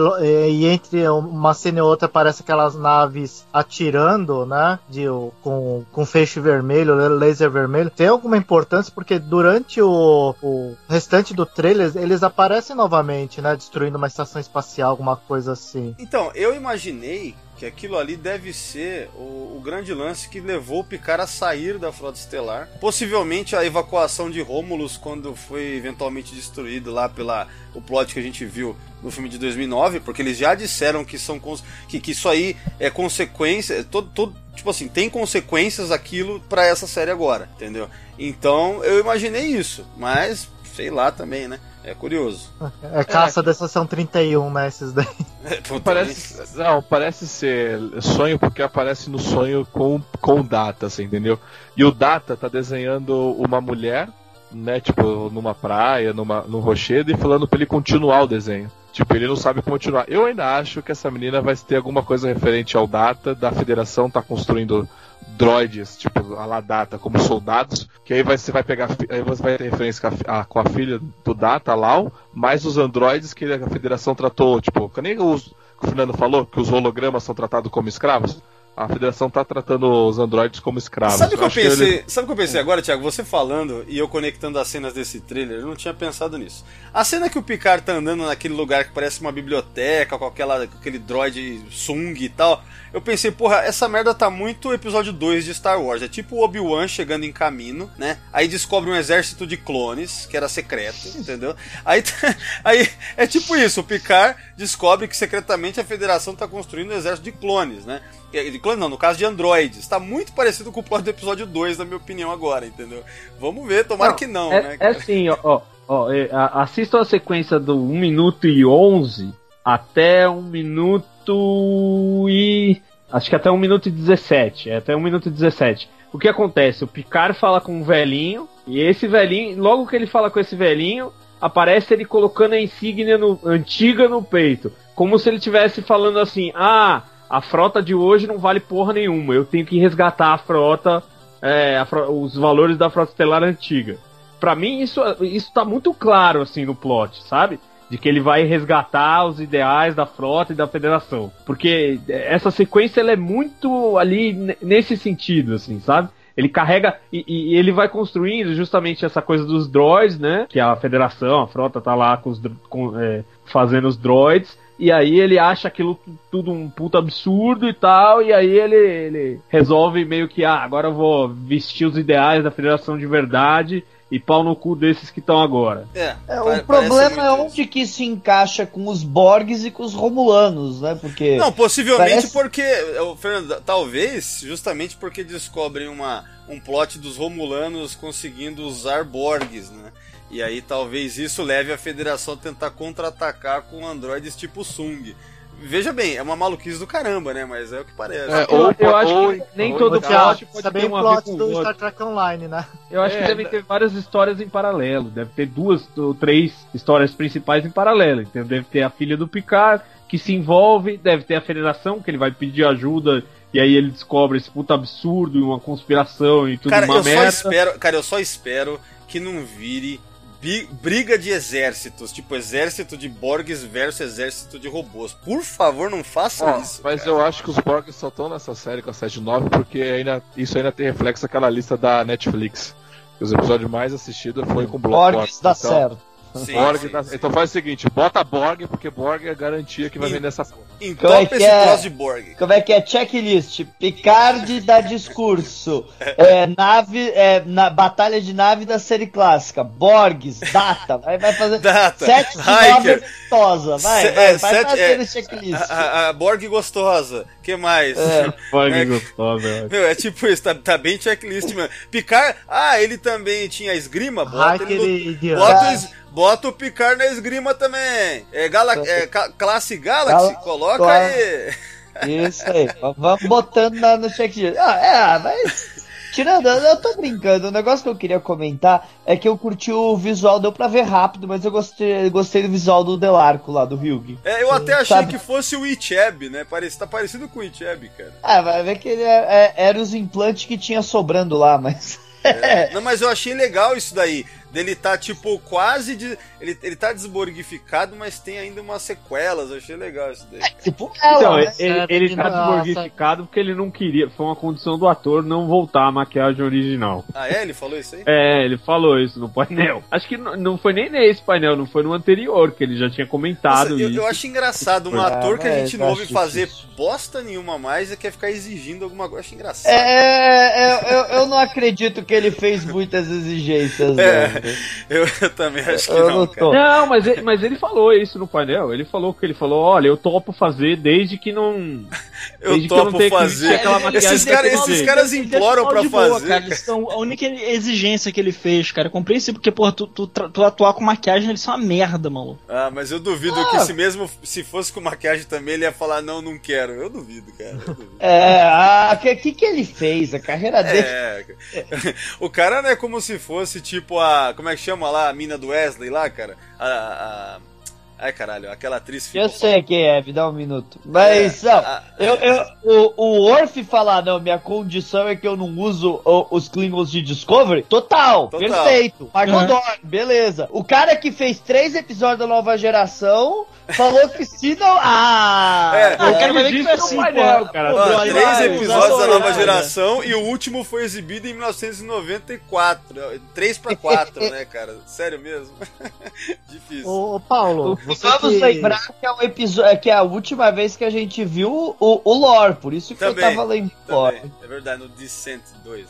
Speaker 7: e entre uma cena e outra aparece aquelas naves atirando, né? De, com, com feixe vermelho, laser vermelho. Tem alguma importância porque durante o, o restante do trailer eles aparecem novamente, né? Destruindo uma estação espacial, alguma coisa assim.
Speaker 4: Então, eu imaginei que aquilo ali deve ser o, o grande lance que levou o Picard a sair da Frota Estelar. Possivelmente a evacuação de Romulus quando foi eventualmente destruído lá pela o plot que a gente viu no filme de 2009, porque eles já disseram que são que, que isso aí é consequência, é todo, todo tipo assim, tem consequências aquilo pra essa série agora, entendeu? Então, eu imaginei isso, mas sei lá também, né? É curioso.
Speaker 7: É caça da estação 31, né? Esses daí.
Speaker 3: Parece, não, parece ser sonho porque aparece no sonho com, com o Data, assim, entendeu? E o Data tá desenhando uma mulher, né, tipo, numa praia, numa, num rochedo, e falando pra ele continuar o desenho. Tipo, ele não sabe continuar. Eu ainda acho que essa menina vai ter alguma coisa referente ao Data, da Federação tá construindo droids, tipo, a la Data, como soldados, que aí você vai pegar, aí você vai ter referência com a, a- com a filha do Data, Lau, mais os androides que a Federação tratou, tipo, que nem os, o Fernando falou, que os hologramas são tratados como escravos. A Federação tá tratando os androides como escravos.
Speaker 4: Sabe o que eu pensei?
Speaker 3: ele-
Speaker 4: Sabe o que eu pensei agora, Thiago? Você falando e eu conectando as cenas desse trailer, eu não tinha pensado nisso. A cena que o Picard tá andando naquele lugar que parece uma biblioteca, com, aquela, com aquele droid Sung e tal, eu pensei, porra, essa merda tá muito episódio 2 de Star Wars. É tipo o Obi-Wan chegando em caminho, né? Aí descobre um exército de clones, que era secreto, entendeu? Aí, aí é tipo isso, o Picard descobre que secretamente a Federação tá construindo um exército de clones, né? Clones não, no caso de androides. Tá muito parecido com o plot do episódio 2, na minha opinião, agora, entendeu? Vamos ver, tomara que não,
Speaker 5: é,
Speaker 4: né?
Speaker 5: É
Speaker 4: cara?
Speaker 5: assim, ó, ó, ó, é, assistam a sequência do 1 minuto e 11 até 1 minuto minuto e. Acho que até 1 minuto e 17. É até 1 minuto e 17. O que acontece? O Picard fala com um velhinho, e esse velhinho, logo que ele fala com esse velhinho, aparece ele colocando a insígnia no- antiga no peito. Como se ele estivesse falando assim: ah, a frota de hoje não vale porra nenhuma, eu tenho que resgatar a frota, é, a os valores da frota estelar antiga. Pra mim, isso, isso tá muito claro, assim, no plot, sabe? De que ele vai resgatar os ideais da frota e da federação. Porque essa sequência, ela é muito ali ne- nesse sentido, assim, sabe? Ele carrega e, e- ele vai construindo justamente essa coisa dos droids, né? Que a federação, a frota tá lá com os, com, é, fazendo os droids. E aí ele acha aquilo tu- tudo um puta absurdo e tal. E aí ele, ele resolve meio que, ah, agora eu vou vestir os ideais da federação de verdade e pau no cu desses que estão agora.
Speaker 4: É,
Speaker 10: É, o problema é onde que se encaixa com os Borgs e com os Romulanos, né? Porque.
Speaker 4: Não, possivelmente
Speaker 10: Parece-
Speaker 4: porque, Fernando, talvez justamente porque descobrem uma, um plot dos Romulanos conseguindo usar Borgs, né? E aí talvez isso leve a Federação a tentar contra-atacar com androides tipo Sung. Veja bem, é uma maluquice do caramba, né? Mas é o que parece.
Speaker 3: É,
Speaker 5: Eu,
Speaker 3: ou-
Speaker 5: eu acho
Speaker 3: ou-
Speaker 5: que nem
Speaker 3: ou-
Speaker 5: todo
Speaker 3: ou-
Speaker 5: plot pode
Speaker 7: é
Speaker 5: ter
Speaker 7: bem
Speaker 5: um
Speaker 7: plot do. Star Trek Online, né?
Speaker 5: Eu acho
Speaker 3: É,
Speaker 5: que devem
Speaker 3: né?
Speaker 5: ter várias histórias em paralelo. Deve ter duas ou três histórias principais em paralelo. Então deve ter a filha do Picard, que se envolve, deve ter a federação, que ele vai pedir ajuda, e aí ele descobre esse puta absurdo, uma conspiração e tudo
Speaker 4: Cara,
Speaker 5: uma
Speaker 4: eu só
Speaker 5: merda.
Speaker 4: espero, cara, eu só espero que não vire briga de exércitos, tipo exército de Borgs versus exército de robôs. Por favor, não façam
Speaker 3: Ó,
Speaker 4: isso.
Speaker 3: mas
Speaker 4: cara.
Speaker 3: eu acho que os Borgs só estão nessa série com a 7.9 porque ainda, isso ainda tem reflexo daquela lista da Netflix. Os episódios mais assistidos foi com Borg.
Speaker 10: Borgs dá
Speaker 3: então,
Speaker 10: certo.
Speaker 4: Sim,
Speaker 3: Borg
Speaker 4: sim,
Speaker 3: dá-
Speaker 4: sim.
Speaker 3: Então faz o seguinte, bota Borg, porque Borg é garantia que vai vender essa porra.
Speaker 10: Como é que
Speaker 4: esse
Speaker 10: é?
Speaker 4: troço de Borg.
Speaker 10: Como é que é? Checklist. Picard dá discurso. É, nave, é, na, batalha de nave da série clássica. Borgs, data. Vai, vai fazer.
Speaker 4: Data.
Speaker 10: Sete de nove exitosa. Vai,
Speaker 4: Se-
Speaker 10: vai,
Speaker 4: é,
Speaker 10: vai
Speaker 4: sete-
Speaker 10: fazer
Speaker 4: é,
Speaker 10: checklist.
Speaker 4: A, a- a Borg gostosa. Que mais?
Speaker 10: É.
Speaker 4: É-
Speaker 5: gostosa.
Speaker 4: Meu, é tipo isso, tá, tá bem checklist, mano. Picard, ah, ele também tinha esgrima, bota ele no, bota, o es- bota o Picard na esgrima também. É, Gala, é ca- classe Galaxy,
Speaker 10: Gal-
Speaker 4: coloca
Speaker 10: Gal-
Speaker 4: aí.
Speaker 10: Isso aí. Vamos botando na, no checklist. Ah, é, mas. Tirando, eu tô brincando. O negócio que eu queria comentar é que eu curti o visual, deu pra ver rápido, mas eu gostei, gostei do visual do Delarco lá, do Hyug.
Speaker 4: É, eu até achei
Speaker 10: Sabe-
Speaker 4: que fosse o Icheb, né? Parece, tá parecido com o Icheb, cara.
Speaker 10: Ah, vai ver que ele é, é, era os implantes que tinha sobrando lá, mas.
Speaker 4: Não, mas eu achei legal isso daí. Dele tá, tipo, quase de. Ele, ele tá desborgificado, mas tem ainda umas sequelas. Eu achei legal isso daí.
Speaker 10: tipo ela,
Speaker 5: Então,
Speaker 10: né?
Speaker 5: ele,
Speaker 7: É,
Speaker 5: ele
Speaker 7: tem
Speaker 5: tá desmorgificado porque ele não queria. Foi uma condição do ator não voltar à maquiagem original.
Speaker 4: Ah, é? Ele falou isso aí?
Speaker 5: É, ele falou isso no painel. Acho que n- não foi nem nesse painel, não foi no anterior, que ele já tinha
Speaker 4: Nossa,
Speaker 5: comentado
Speaker 4: eu,
Speaker 5: isso.
Speaker 4: eu acho engraçado um
Speaker 10: Ah,
Speaker 4: ator que a gente
Speaker 10: eu
Speaker 4: não ouve fazer
Speaker 10: difícil.
Speaker 4: bosta nenhuma mais e quer ficar exigindo alguma coisa. Eu acho engraçado.
Speaker 10: É, é, eu, eu não acredito que ele fez muitas exigências,
Speaker 4: É,
Speaker 10: não.
Speaker 4: eu, eu também acho que
Speaker 10: Eu
Speaker 4: não,
Speaker 10: não.
Speaker 5: Não, mas ele, mas ele falou isso no painel. Ele falou que ele falou, olha, eu topo fazer desde que não.
Speaker 4: Eu
Speaker 5: desde eu
Speaker 4: topo
Speaker 5: que
Speaker 4: fazer. Esses caras
Speaker 5: daquele
Speaker 4: esses caras imploram pra
Speaker 6: de boa,
Speaker 4: fazer.
Speaker 6: cara. São- a única exigência que ele fez, cara, é compreensível, porque, porra, tu, tu, tu atuar com maquiagem, eles são uma merda, maluco.
Speaker 4: Ah, mas eu duvido
Speaker 10: Ah.
Speaker 4: que se mesmo se fosse com maquiagem também ele ia falar não, não quero. Eu duvido, cara. Eu duvido.
Speaker 10: É, o que, que, que ele fez? A carreira dele.
Speaker 4: É, o cara não é como se fosse tipo a. Como é que chama lá? A mina do Wesley lá, cara? A. a- ai caralho, aquela atriz
Speaker 10: Eu
Speaker 4: ficou-
Speaker 10: sei quem é, me dá um minuto. Mas, não,
Speaker 4: a-
Speaker 10: eu, eu, o, o Orf falar, não, minha condição é que eu não uso o- os Klingons de Discovery, total,
Speaker 4: Total.
Speaker 10: perfeito. Michael Dorn, beleza. O cara que fez três episódios da nova geração falou que se não. Ah!
Speaker 4: É,
Speaker 6: Ah, o cara vai ver que foi assim,
Speaker 5: painel, cara.
Speaker 4: Ó, três
Speaker 6: vai,
Speaker 4: episódios da nova geração e o último foi exibido em 1994. 3 pra 4, né, cara? Sério mesmo? Difícil.
Speaker 7: Ô, ô, Paulo, você
Speaker 10: Vamos
Speaker 7: que...
Speaker 10: lembrar que é, o episódio, que é a última vez que a gente viu o, o lore, por isso que
Speaker 4: Também,
Speaker 10: eu tava lembrando.
Speaker 4: Também, é verdade, no Descent 2.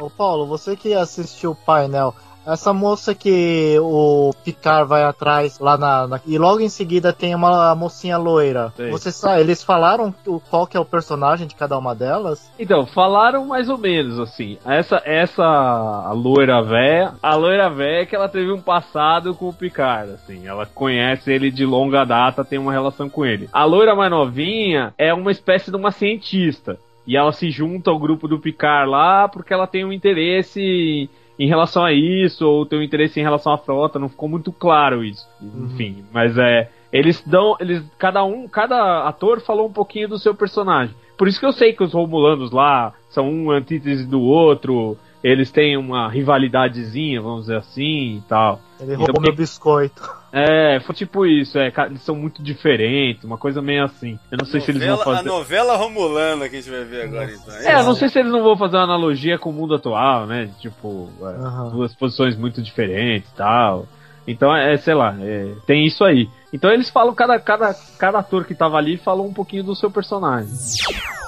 Speaker 7: Ô, Paulo, você que assistiu o painel, Essa moça que o Picard vai atrás lá na, na- E logo em seguida tem uma mocinha loira. Você sabe, eles falaram o, qual que é o personagem de cada uma delas?
Speaker 5: Então, falaram mais ou menos assim. Essa, essa a loira véia, a loira véia é que ela teve um passado com o Picard, assim. Ela conhece ele de longa data, tem uma relação com ele. A loira mais novinha é uma espécie de uma cientista. E ela se junta ao grupo do Picard lá porque ela tem um interesse em relação a isso, ou tem um interesse em relação à frota, não ficou muito claro isso. Enfim, mas é. Eles dão. Eles. Cada um, cada ator falou um pouquinho do seu personagem. Por isso que eu sei que os Romulanos lá são um antítese do outro. Eles têm uma rivalidadezinha, vamos dizer assim e tal.
Speaker 7: Ele
Speaker 5: Então,
Speaker 7: roubou meu
Speaker 5: porque-
Speaker 7: biscoito.
Speaker 5: É, foi tipo isso, é, eles são muito diferentes, uma coisa meio assim. Eu não sei se eles vão
Speaker 4: Novela- a
Speaker 5: fazer.
Speaker 4: novela romulana que a gente vai ver agora, então.
Speaker 5: É, eu não sei se eles não vão fazer uma analogia com o mundo atual, né? Tipo, é,
Speaker 7: Aham.
Speaker 5: duas posições muito diferentes e tal. Então, é, sei lá, é, tem isso aí. Então eles falam, cada, cada, cada ator que tava ali falou um pouquinho do seu personagem.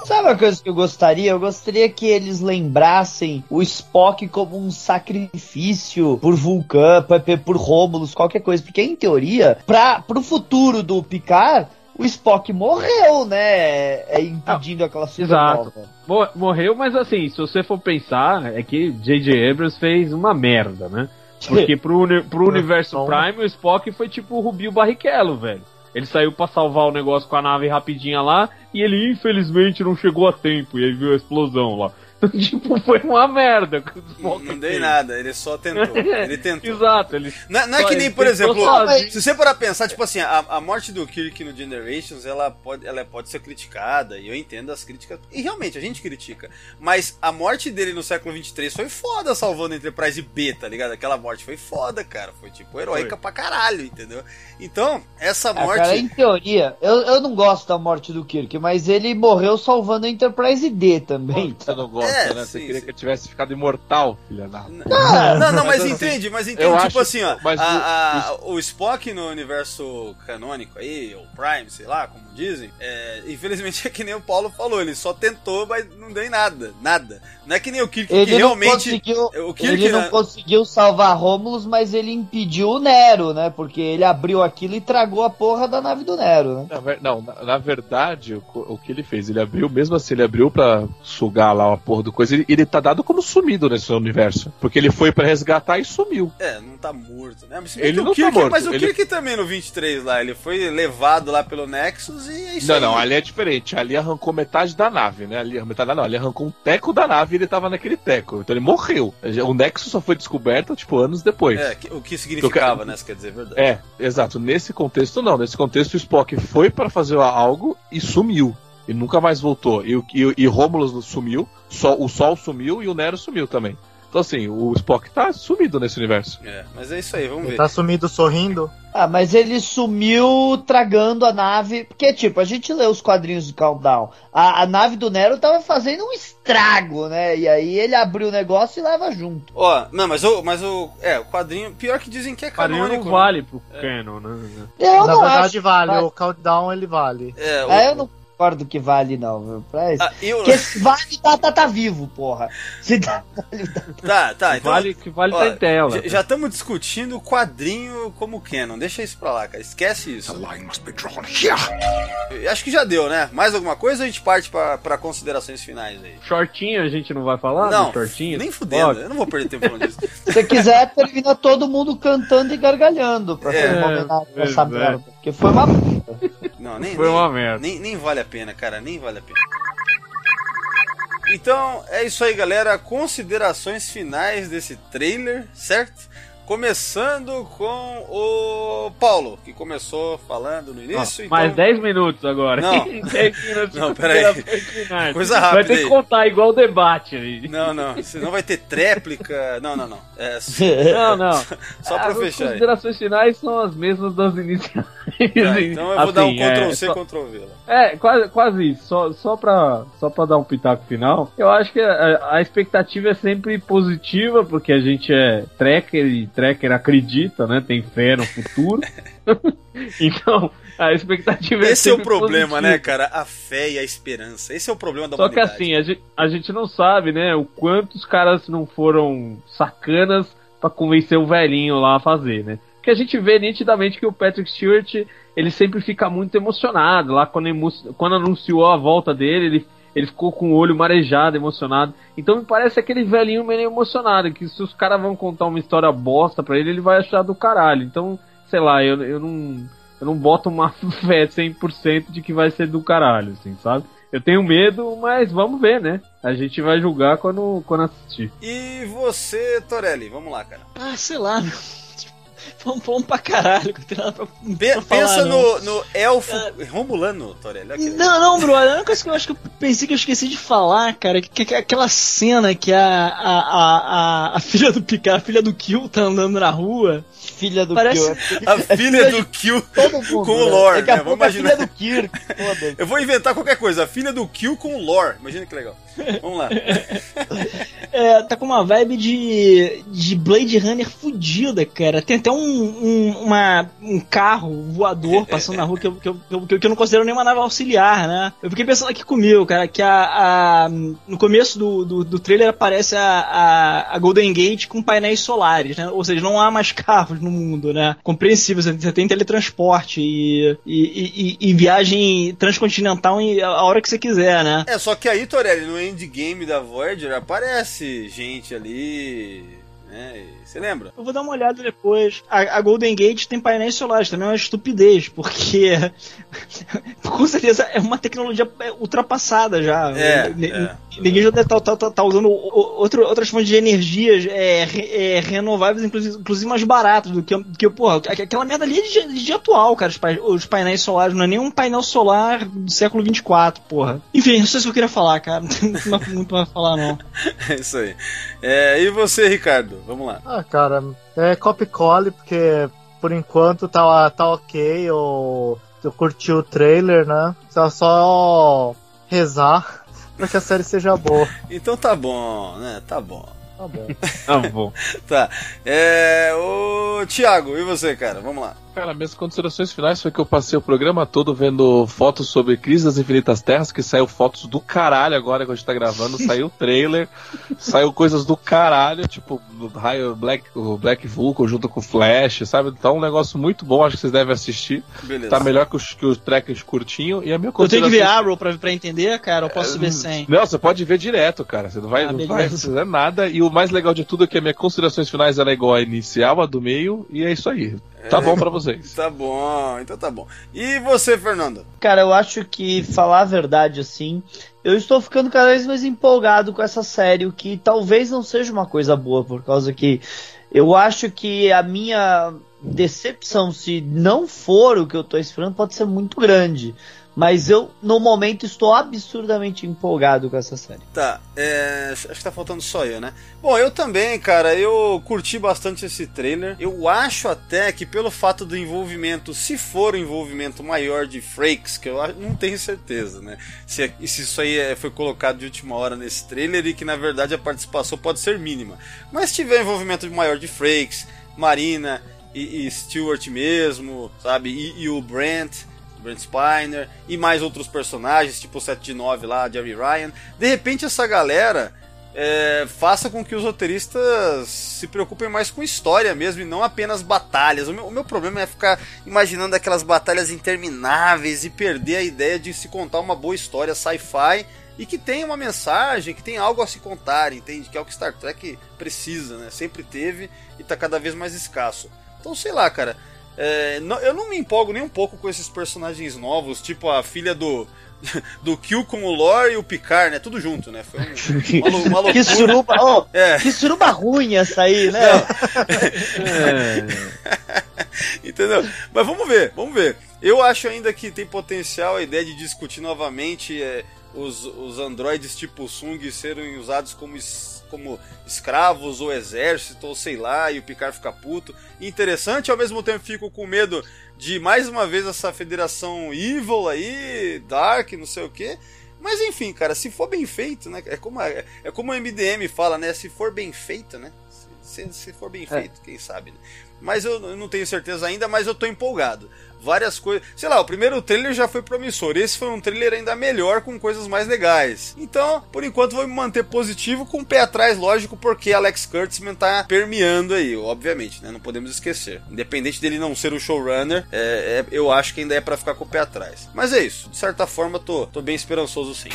Speaker 10: Sabe uma coisa que eu gostaria? Eu gostaria que eles lembrassem o Spock como um sacrifício por Vulcan, por, por Romulus, qualquer coisa. Porque, em teoria, pra, pro futuro do Picard, o Spock morreu, né? É, impedindo aquela supernova.
Speaker 5: Exato. Mo- Morreu, mas assim, se você for pensar, é que J.J. Abrams fez uma merda, né? Porque pro, uni- pro universo Prime, o Spock foi tipo o Rubio Barrichello, velho. Ele saiu pra salvar o negócio com a nave rapidinha lá, e ele infelizmente não chegou a tempo, e aí viu a explosão lá. tipo, foi uma merda.
Speaker 4: Não dei nada, ele só tentou. Ele tentou.
Speaker 5: Exato, ele.
Speaker 4: Não, não é
Speaker 5: Só
Speaker 4: que nem, por exemplo,
Speaker 5: sozinho.
Speaker 4: se você parar pensar, tipo assim, a, a morte do Kirk no Generations, ela pode, ela pode ser criticada, e eu entendo as críticas, e realmente, a gente critica, mas a morte dele no século 23 foi foda salvando a Enterprise B, tá ligado? Aquela morte foi foda, cara, foi tipo heróica pra caralho, entendeu? Então, essa
Speaker 10: Ah,
Speaker 4: morte...
Speaker 10: cara, em teoria, eu, eu não gosto da morte do Kirk, mas ele morreu salvando a Enterprise D também.
Speaker 3: Você não gosta,
Speaker 4: É,
Speaker 3: né? Você
Speaker 4: sim,
Speaker 3: queria
Speaker 4: sim.
Speaker 3: que ele tivesse ficado imortal, filha da.
Speaker 4: Não, não, não, mas, entende, mas entende,
Speaker 3: eu
Speaker 4: tipo
Speaker 3: acho
Speaker 4: assim, ó,
Speaker 3: que- mas
Speaker 4: a- a- o Spock no universo canônico aí, ou Prime, sei lá, como dizem, é, infelizmente é que nem o Paulo falou, ele só tentou, mas não deu em nada, nada. Não é que nem o Kirk, que
Speaker 10: Ele não
Speaker 4: realmente...
Speaker 10: conseguiu,
Speaker 4: o Kirk,
Speaker 10: ele não
Speaker 4: né,
Speaker 10: conseguiu salvar Romulus, mas ele impediu o Nero, né? Porque ele abriu aquilo e tragou a porra da nave do Nero, né?
Speaker 3: Não, na, na verdade, o, o que ele fez? Ele abriu, mesmo assim, ele abriu pra sugar lá a porra do coisa. Ele, ele tá dado como sumido nesse universo. Porque ele foi pra resgatar e sumiu.
Speaker 4: É, não tá morto, né? Se bem
Speaker 3: Ele
Speaker 4: que
Speaker 3: não tá
Speaker 4: Kirk-
Speaker 3: morto,
Speaker 4: Mas o
Speaker 3: ele-
Speaker 4: Kirk também no 23 lá, ele foi levado lá pelo Nexus e é isso
Speaker 3: não,
Speaker 4: aí.
Speaker 3: não, ali é diferente. Ali arrancou metade da nave, né? Ali, metade da, não, ali arrancou um teco da nave e ele tava naquele teco. Então ele morreu. O Nexus só foi descoberto, tipo, anos depois.
Speaker 4: É, o que significava, né? Você quer dizer, é verdade.
Speaker 3: É, exato. Nesse contexto, não. Nesse contexto, o Spock foi para fazer algo e sumiu. E nunca mais voltou. E, o- e, e Romulus sumiu, só, o Sol sumiu e o Nero sumiu também. Então, assim, o Spock tá sumido nesse universo.
Speaker 4: É, mas é isso aí, vamos
Speaker 7: Ele
Speaker 4: ver.
Speaker 7: tá sumido sorrindo.
Speaker 10: Ah, mas ele sumiu tragando a nave. Porque, tipo, a gente lê os quadrinhos do Countdown. A, a nave do Nero tava fazendo um estrago, né? E aí ele abriu o negócio e leva junto.
Speaker 4: Ó, não, mas o, mas o. É, o quadrinho. Pior que dizem que é
Speaker 5: Quadrinho
Speaker 4: canônico.
Speaker 5: não
Speaker 4: né?
Speaker 5: vale pro Canon, né?
Speaker 10: Eu
Speaker 7: Na
Speaker 10: não
Speaker 7: verdade
Speaker 10: acho.
Speaker 7: vale,
Speaker 10: Vai.
Speaker 7: o countdown ele vale.
Speaker 4: É, o,
Speaker 10: Ah, eu não concordo que vale, não, viu? Pra isso.
Speaker 4: Ah, eu-
Speaker 10: Porque se vale, tá, tá, tá vivo, porra. Se tá,
Speaker 4: Tá, tá, então.
Speaker 5: vale que vale
Speaker 4: ó,
Speaker 5: tá em tela.
Speaker 4: já- estamos discutindo o quadrinho como canon. Deixa isso pra lá, cara. Esquece isso.
Speaker 1: line must be drawn here.
Speaker 4: Eu Acho que já deu, né? Mais alguma coisa ou a gente parte pra, pra considerações finais aí?
Speaker 5: Shortinho a gente não vai falar?
Speaker 4: não,
Speaker 5: shortinho?
Speaker 4: nem fudendo. Eu não vou perder tempo falando disso.
Speaker 10: Se você quiser, termina todo mundo cantando e gargalhando pra fazer uma
Speaker 5: É,
Speaker 10: homenagem essa
Speaker 5: é.
Speaker 10: merda. Porque foi uma.
Speaker 4: Não, nem,
Speaker 5: Foi
Speaker 4: nem-
Speaker 5: uma merda.
Speaker 4: Nem, nem vale a pena, cara, nem vale a pena. Então, é isso aí, galera. Considerações finais desse trailer, certo? Começando com o Paulo, que começou falando no início. então...
Speaker 5: Mais 10 minutos agora.
Speaker 4: Não.
Speaker 5: 10 minutos
Speaker 4: Não, peraí. Coisa
Speaker 5: Vai
Speaker 4: rápida
Speaker 5: ter
Speaker 4: aí.
Speaker 5: que contar igual o debate aí.
Speaker 4: Não, não, senão vai ter tréplica. Não, não, não. É,
Speaker 5: Não, não.
Speaker 4: só pra
Speaker 5: As
Speaker 4: fechar aí.
Speaker 5: considerações finais são as mesmas das iniciais.
Speaker 4: Tá, então eu vou dar um
Speaker 5: Assim, é,
Speaker 4: Ctrl C,
Speaker 5: só-
Speaker 4: Ctrl V lá.
Speaker 5: É, quase, quase isso. Só, só, pra, só pra dar um pitaco final. Eu acho que a, a expectativa é sempre positiva, porque a gente é tracker e tracker acredita, né? Tem fé no futuro. então, a expectativa é
Speaker 4: Esse é o
Speaker 5: sempre
Speaker 4: problema,
Speaker 5: positiva.
Speaker 4: né, cara? A fé e a esperança. Esse é o problema da
Speaker 5: Só que
Speaker 4: humanidade.
Speaker 5: assim, a gente, a gente não sabe, né, o quanto os caras não foram sacanas pra convencer o velhinho lá a fazer, né? Porque a gente vê nitidamente que o Patrick Stewart, ele sempre fica muito emocionado. Lá quando, quando anunciou a volta dele, ele, ele ficou com o olho marejado, emocionado. Então me parece aquele velhinho meio emocionado, que se os caras vão contar uma história bosta pra ele, ele vai achar do caralho. Então, sei lá, eu, eu não. Eu não boto uma fé 100% de que vai ser do caralho, assim, sabe? Eu tenho medo, mas vamos ver, né? A gente vai julgar quando, quando assistir.
Speaker 4: E você, Torelli, vamos lá, cara.
Speaker 6: Ah, sei lá, meu. Vamos, vamos pra caralho, que não tem nada pra,
Speaker 4: Pe-
Speaker 6: pra falar,
Speaker 4: pensa
Speaker 6: não.
Speaker 4: no, no elfo Romulano, Torelli. aquele-
Speaker 6: Não, não, brother. A única coisa que eu acho que eu pensei que eu esqueci de falar, cara, que, que aquela cena que a, a, a, a, a filha do Picard, a filha do Kill tá andando na rua.
Speaker 10: Filha do
Speaker 6: Parece-
Speaker 10: Kill.
Speaker 4: A filha do Kill
Speaker 10: mundo,
Speaker 4: com o lore,
Speaker 10: a
Speaker 4: né? Vamos
Speaker 10: a
Speaker 4: imaginar.
Speaker 10: filha do Kirk.
Speaker 4: Eu vou inventar qualquer coisa. A filha do Kill com o lore. Imagina que legal. Vamos lá.
Speaker 6: É, tá com uma vibe de, de Blade Runner fudida, cara. Tem até um, um, uma, um carro voador passando na rua que eu, que, eu, que, eu, que eu não considero nenhuma nave auxiliar, né? Eu fiquei pensando aqui comigo, cara, que a, a- no começo do, do, do trailer aparece a, a, a Golden Gate com painéis solares, né? Ou seja, não há mais carros no mundo, né? Compreensível, você, tem teletransporte e, e, e, e viagem transcontinental em- a hora que você quiser, né?
Speaker 4: É, só que aí, Torelli, no endgame da Voyager aparece gente ali. Né? Você lembra?
Speaker 6: Eu vou dar uma olhada depois. A, a Golden Gate tem painéis solares, também é uma estupidez, porque com certeza é uma tecnologia ultrapassada já.
Speaker 4: É,
Speaker 6: N-
Speaker 4: é.
Speaker 6: Ninguém já deve estar usando o- o- outro, outras fontes de energias é, é, renováveis, inclusive, inclusive mais baratas do que, do que porra, aqu- aquela merda ali é de, de dia atual, cara, os, pai- os painéis solares, não é nem um painel solar do século 24, porra. Enfim, não sei se eu queria falar, cara, não tem muito, mais- pra falar, não.
Speaker 4: É isso aí. É, e você, Ricardo? Vamos lá.
Speaker 7: Ah, cara, é copy cole porque por enquanto tá, tá ok. Eu, eu curti o trailer, né? Só, só rezar pra que a série seja boa.
Speaker 4: Então tá bom, né? Tá bom.
Speaker 7: Tá bom.
Speaker 5: Tá bom.
Speaker 4: Tá. É. O Thiago, e você, cara? Vamos lá.
Speaker 3: Cara, minhas considerações finais foi que eu passei o programa todo vendo fotos sobre Crise das Infinitas Terras, que saiu fotos do caralho agora que a gente tá gravando, saiu o trailer, saiu coisas do caralho, tipo o raio Black, o Black Vulcan junto com o Flash, sabe? Tá um negócio muito bom, acho que vocês devem assistir.
Speaker 4: Beleza.
Speaker 3: Tá melhor que os, que os tracks curtinho. E a minha
Speaker 6: Eu tenho que ver
Speaker 3: consideração-
Speaker 6: Arrow pra, pra entender, cara, eu posso ver sem.
Speaker 3: Não, você pode ver direto, cara. Você não vai,
Speaker 6: Ah,
Speaker 3: não vai fazer nada. E o mais legal de tudo é que as minhas considerações finais era igual a inicial, a do meio, e é isso aí. Tá bom pra vocês.
Speaker 4: Tá bom, então tá bom. E você, Fernando?
Speaker 10: Cara, eu acho que, falar a verdade assim, eu estou ficando cada vez mais empolgado com essa série, o que talvez não seja uma coisa boa, por causa que eu acho que a minha decepção, se não for o que eu tô esperando, pode ser muito grande. Mas eu, no momento, estou absurdamente empolgado com essa série.
Speaker 4: Tá, é, acho que tá faltando só eu, né? Bom, eu também, cara, eu curti bastante esse trailer. Eu acho até que pelo fato do envolvimento, se for um envolvimento maior de Frakes, que eu não tenho certeza, né? Se, é- se isso aí é- foi colocado de última hora nesse trailer e que na verdade a participação pode ser mínima. Mas se tiver envolvimento maior de Frakes, Marina e, e Stewart mesmo, sabe? E, e o Brent. Brent Spiner e mais outros personagens, tipo o 7 de 9 lá, Jerry Ryan. De repente essa galera é, faça com que os roteiristas se preocupem mais com história mesmo e não apenas batalhas. O meu, o meu problema é ficar imaginando aquelas batalhas intermináveis e perder a ideia de se contar uma boa história sci-fi e que tenha uma mensagem, que tenha algo a se contar, entende? Que é o que Star Trek precisa, né? Sempre teve e tá cada vez mais escasso. Então, sei lá, cara. É, não- eu não me empolgo nem um pouco com esses personagens novos, tipo a filha do. Do Kill com o Lore e o Picard, né? Tudo junto, né? Foi um- uma, uma loucura.
Speaker 10: Que suruba, oh,
Speaker 4: É.
Speaker 10: que suruba ruim essa aí, né?
Speaker 4: Entendeu? Mas vamos ver, vamos ver. Eu acho ainda que tem potencial a ideia de discutir novamente é, os, os androides tipo Sung serem usados como, como escravos ou exército, ou sei lá, e o Picard ficar puto. Interessante, ao mesmo tempo fico com medo de mais uma vez essa federação evil aí, dark, não sei o que. Mas enfim, cara, se for bem feito, né? É como, a- é como o MDM fala, né? Se for bem feito, né? Se, se for bem
Speaker 5: É.
Speaker 4: feito, quem sabe, né? Mas eu, eu não tenho certeza ainda, mas eu tô empolgado. Várias coisas. Sei lá, o primeiro trailer já foi promissor. Esse foi um trailer ainda melhor, com coisas mais legais. Então, por enquanto, vou me manter positivo, com o pé atrás, lógico, porque Alex Kurtzman tá permeando aí, obviamente, né? Não podemos esquecer. Independente dele não ser o showrunner, é, é- eu acho que ainda é pra ficar com o pé atrás. Mas é isso. De certa forma, tô, tô bem esperançoso sim.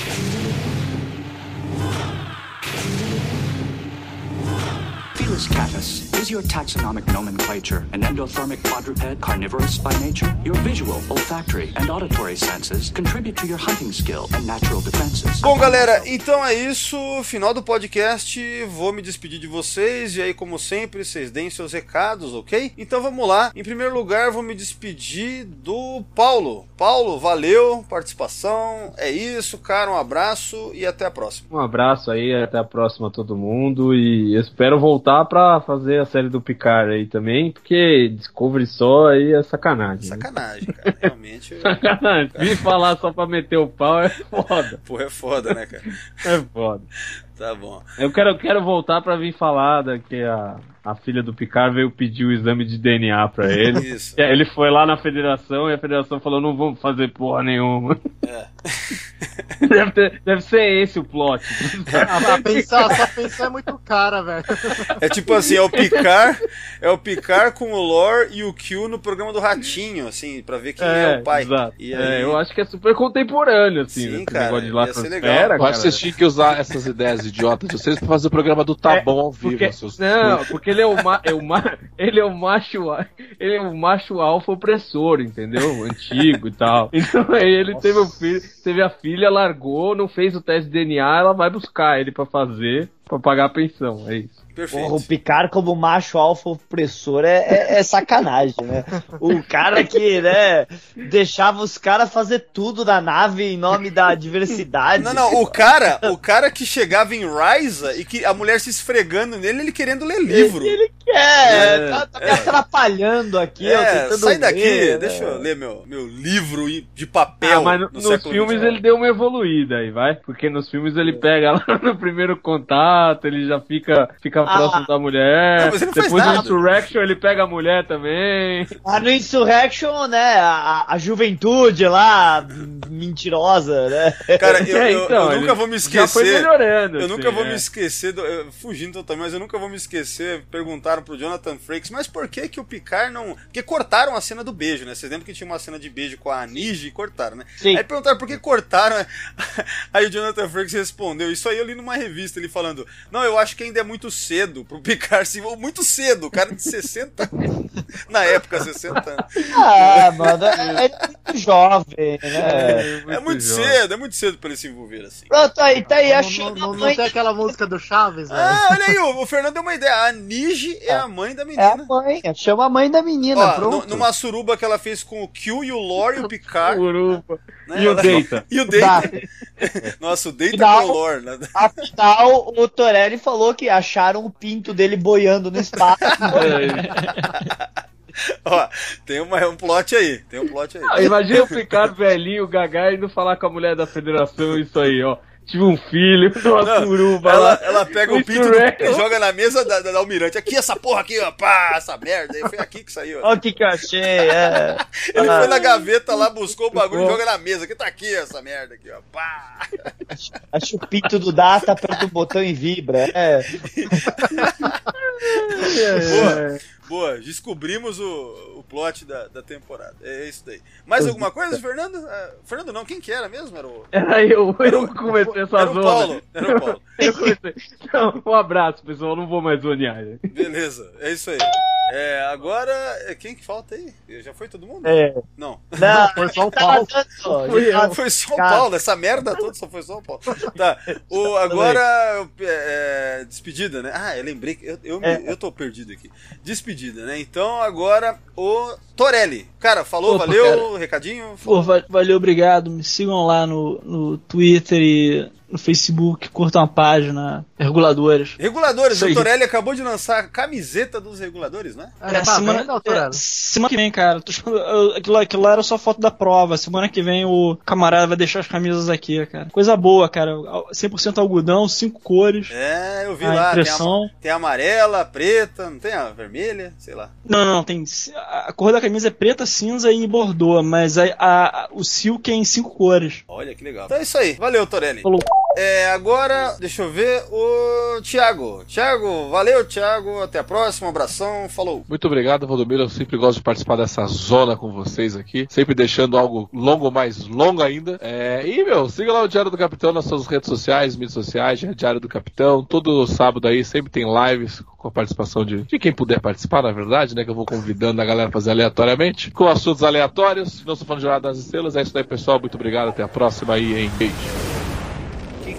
Speaker 14: was callous. Is your taxonomic nomenclature an endothermic quadruped carnivorous by nature? Your visual, olfactory, and auditory senses contribute to your hunting skill and natural defenses.
Speaker 4: Bom, galera, então é isso. Final do podcast. Vou me despedir de vocês. E aí, como sempre, vocês deem seus recados, ok? Então vamos lá. Em primeiro lugar, vou me despedir do Paulo. Paulo, valeu, participação. É isso, cara. Um abraço e até a próxima.
Speaker 5: Um abraço aí, até a próxima a todo mundo e espero voltar pra fazer a série do Picard aí também, porque Discovery só aí é sacanagem. né?
Speaker 4: Sacanagem, cara. Realmente.
Speaker 5: Sacanagem. Vim falar só pra meter o pau é foda.
Speaker 4: Porra, é foda, né, cara?
Speaker 5: É foda.
Speaker 4: Tá bom.
Speaker 5: Eu quero, eu quero voltar pra vir falar da, que a, a filha do Picard veio pedir o exame de DNA pra ele.
Speaker 4: Isso.
Speaker 5: E aí ele foi lá na federação e a federação falou: não vamos fazer porra nenhuma.
Speaker 4: É.
Speaker 5: deve, ter- deve ser esse o plot.
Speaker 7: Ah, pensar, só pensar é muito cara, velho.
Speaker 4: É tipo assim, é o Picard, é o Picard com o Lore e o Q no programa do Ratinho, assim, pra ver quem é, o pai.
Speaker 5: Exato.
Speaker 4: E
Speaker 5: É,
Speaker 4: aí-
Speaker 5: eu acho que é super contemporâneo, assim,
Speaker 4: Sim, cara,
Speaker 5: negócio de
Speaker 4: ia ser
Speaker 5: lacrosfera,
Speaker 4: legal.
Speaker 3: Eu acho que vocês tinham que usar essas ideias idiotas de vocês pra fazer o programa do Tá
Speaker 5: É,
Speaker 3: Bom ao vivo,
Speaker 5: Porque,
Speaker 3: seus
Speaker 5: não, porque ele é o, ma, é o ma, ele é o macho ele é o macho alfa opressor, entendeu? Antigo e tal. Então aí ele teve o filho, teve a filha, largou, não fez o teste de DNA, ela vai buscar ele pra fazer, pra pagar a pensão, é isso.
Speaker 4: Perfeito.
Speaker 10: Porra, o Picard como macho alfa opressor é, é- é sacanagem, né? O cara que, né, deixava os caras fazer tudo na nave em nome da diversidade.
Speaker 4: Não, não, o cara, o cara que chegava em Ryza e que a mulher se esfregando nele, ele querendo ler livro.
Speaker 10: Ele quer,
Speaker 5: É,
Speaker 10: tá, tá me atrapalhando aqui, ó,
Speaker 4: É,
Speaker 10: tentando
Speaker 4: sai daqui,
Speaker 10: ler,
Speaker 4: deixa
Speaker 10: né?
Speaker 4: eu ler meu, meu livro de papel.
Speaker 5: Ah, mas no-
Speaker 4: no
Speaker 5: nos filmes
Speaker 4: XXI.
Speaker 5: ele deu uma evoluída aí, vai? Porque nos filmes ele pega lá no primeiro contato, ele já fica, fica
Speaker 10: Ah.
Speaker 5: próximo da mulher.
Speaker 4: Não,
Speaker 5: Depois no
Speaker 4: nada.
Speaker 5: Insurrection ele pega a mulher também.
Speaker 10: Ah, no Insurrection, né, a, a juventude lá, mentirosa, né?
Speaker 4: Cara, eu,
Speaker 5: É,
Speaker 4: eu-
Speaker 5: então,
Speaker 4: eu
Speaker 5: ele
Speaker 4: nunca vou me
Speaker 5: já foi
Speaker 4: esquecer.
Speaker 5: melhorando,
Speaker 4: Eu
Speaker 5: assim,
Speaker 4: nunca vou
Speaker 5: é.
Speaker 4: me esquecer, do, eu- fugindo totalmente, mas eu nunca vou me esquecer. Perguntaram pro Jonathan Frakes, mas por que que o Picard não. Porque cortaram a cena do beijo, né? Vocês lembram que tinha uma cena de beijo com a Niji e cortaram, né?
Speaker 10: Sim.
Speaker 4: Aí perguntaram por que cortaram. Aí o Jonathan Frakes respondeu: Isso aí eu li numa revista, ele falando: Não, eu acho que ainda é muito cedo pro Picard se. Muito cedo, o cara de 60 Na época, 60 anos.
Speaker 10: Ah, mano, é, é muito jovem, né?
Speaker 4: É muito
Speaker 5: jovem.
Speaker 4: cedo, é muito cedo pra ele se envolver assim.
Speaker 10: Pronto, aí, tá aí,
Speaker 7: Não,
Speaker 10: achei
Speaker 7: não, não, não
Speaker 10: mãe.
Speaker 7: tem aquela música do Chaves, velho.
Speaker 4: Ah, olha aí, o, o Fernando deu uma ideia. A Niji é a mãe da
Speaker 10: É a
Speaker 4: menina.
Speaker 10: mãe, chama a mãe da menina,
Speaker 4: Ó,
Speaker 10: pronto.
Speaker 4: nu- numa suruba que ela fez com o Q e o Lore e o Picard.
Speaker 5: Urupa.
Speaker 4: né?
Speaker 5: E o Data.
Speaker 4: E o. Data. Nossa, o Data
Speaker 10: Final.
Speaker 4: com o Lore. Né?
Speaker 10: Afinal, o Torelli falou que acharam o pinto dele boiando no espaço.
Speaker 4: Ó, tem uma, um plot aí. Tem um plot aí.
Speaker 5: Ah, Imagina o Picard velhinho, gaga, indo falar com a mulher da federação isso aí, ó. Tive um filho, uma
Speaker 4: Não,
Speaker 5: suruba
Speaker 4: ela,
Speaker 5: lá.
Speaker 4: ela pega o pinto e joga na mesa da, da, da almirante. Aqui, essa porra aqui, ó. Pá, essa merda. aí Foi aqui que saiu. ó.
Speaker 10: Olha o que que eu achei, é.
Speaker 4: Ele
Speaker 10: Ah.
Speaker 4: foi na gaveta lá, buscou o bagulho e joga na mesa. Aqui tá aqui essa merda aqui, ó. Pá.
Speaker 10: Acho o pinto do Data, aperta o botão e vibra. É.
Speaker 4: Boa, boa. Descobrimos o, o plot da, da temporada. É isso daí. Mais alguma coisa, Fernando? Ah, Fernando não, quem que era mesmo? Era o,
Speaker 5: Era eu, eu que comecei essa
Speaker 4: era o
Speaker 5: zona.
Speaker 4: Paulo. Era o Paulo.
Speaker 5: Eu comecei. Então, um abraço, pessoal. Não vou mais zonear.
Speaker 4: Beleza, é isso aí. É, agora, quem que falta aí? Já foi todo mundo?
Speaker 10: É.
Speaker 4: Não.
Speaker 10: Não,
Speaker 7: Foi só o
Speaker 10: tá
Speaker 7: Paulo.
Speaker 10: já-
Speaker 5: eu.
Speaker 4: Foi São. Paulo, essa merda toda só foi São Paulo. Tá, o, agora, é, é, despedida, né? Ah, eu lembrei que eu, eu,
Speaker 10: É.
Speaker 4: eu tô perdido aqui. Despedida, né? Então agora o Torelli. Cara, falou,
Speaker 6: Opa,
Speaker 4: valeu,
Speaker 6: cara.
Speaker 4: recadinho.
Speaker 6: Pô, va- valeu, obrigado. Me sigam lá no, no Twitter e no Facebook, curtam a página, reguladores.
Speaker 4: Reguladores, o. Torelli acabou de lançar a camiseta dos reguladores, né?
Speaker 7: Ah, já tá
Speaker 6: semana, é, semana que vem, cara. aquilo, lá- aquilo lá era só foto da prova. Semana que vem o camarada vai deixar as camisas aqui, cara. Coisa boa, cara. 100% algodão, cinco cores.
Speaker 4: É, eu vi
Speaker 6: A
Speaker 4: lá. Tem a,
Speaker 6: impressão.
Speaker 4: tem a amarela, a preta, não tem a vermelha? Sei lá.
Speaker 6: Não, não, não, tem. A cor da camisa é preta, cinza e bordô, mas a, a- o silk é em cinco cores.
Speaker 4: Olha que legal. Então é isso aí. Valeu, Torelli.
Speaker 6: Falou.
Speaker 4: É, agora, deixa eu ver o Thiago. Thiago, valeu, Thiago. Até a próxima. Um abração. Falou.
Speaker 3: Muito obrigado, Valdomiro. Eu sempre gosto de participar dessa zona com vocês aqui. Sempre deixando algo longo, mais longo ainda. É, e, meu, siga lá o Diário do Capitão nas suas redes sociais, mídias sociais, Diário do Capitão. Todo sábado aí sempre tem lives com a participação de, de quem puder participar, na verdade, né? Que eu vou convidando a galera a fazer aleatoriamente. Com assuntos aleatórios. Não sou fã de Jornada das Estrelas. É isso daí, pessoal. Muito obrigado. Até a próxima aí, hein? Beijo.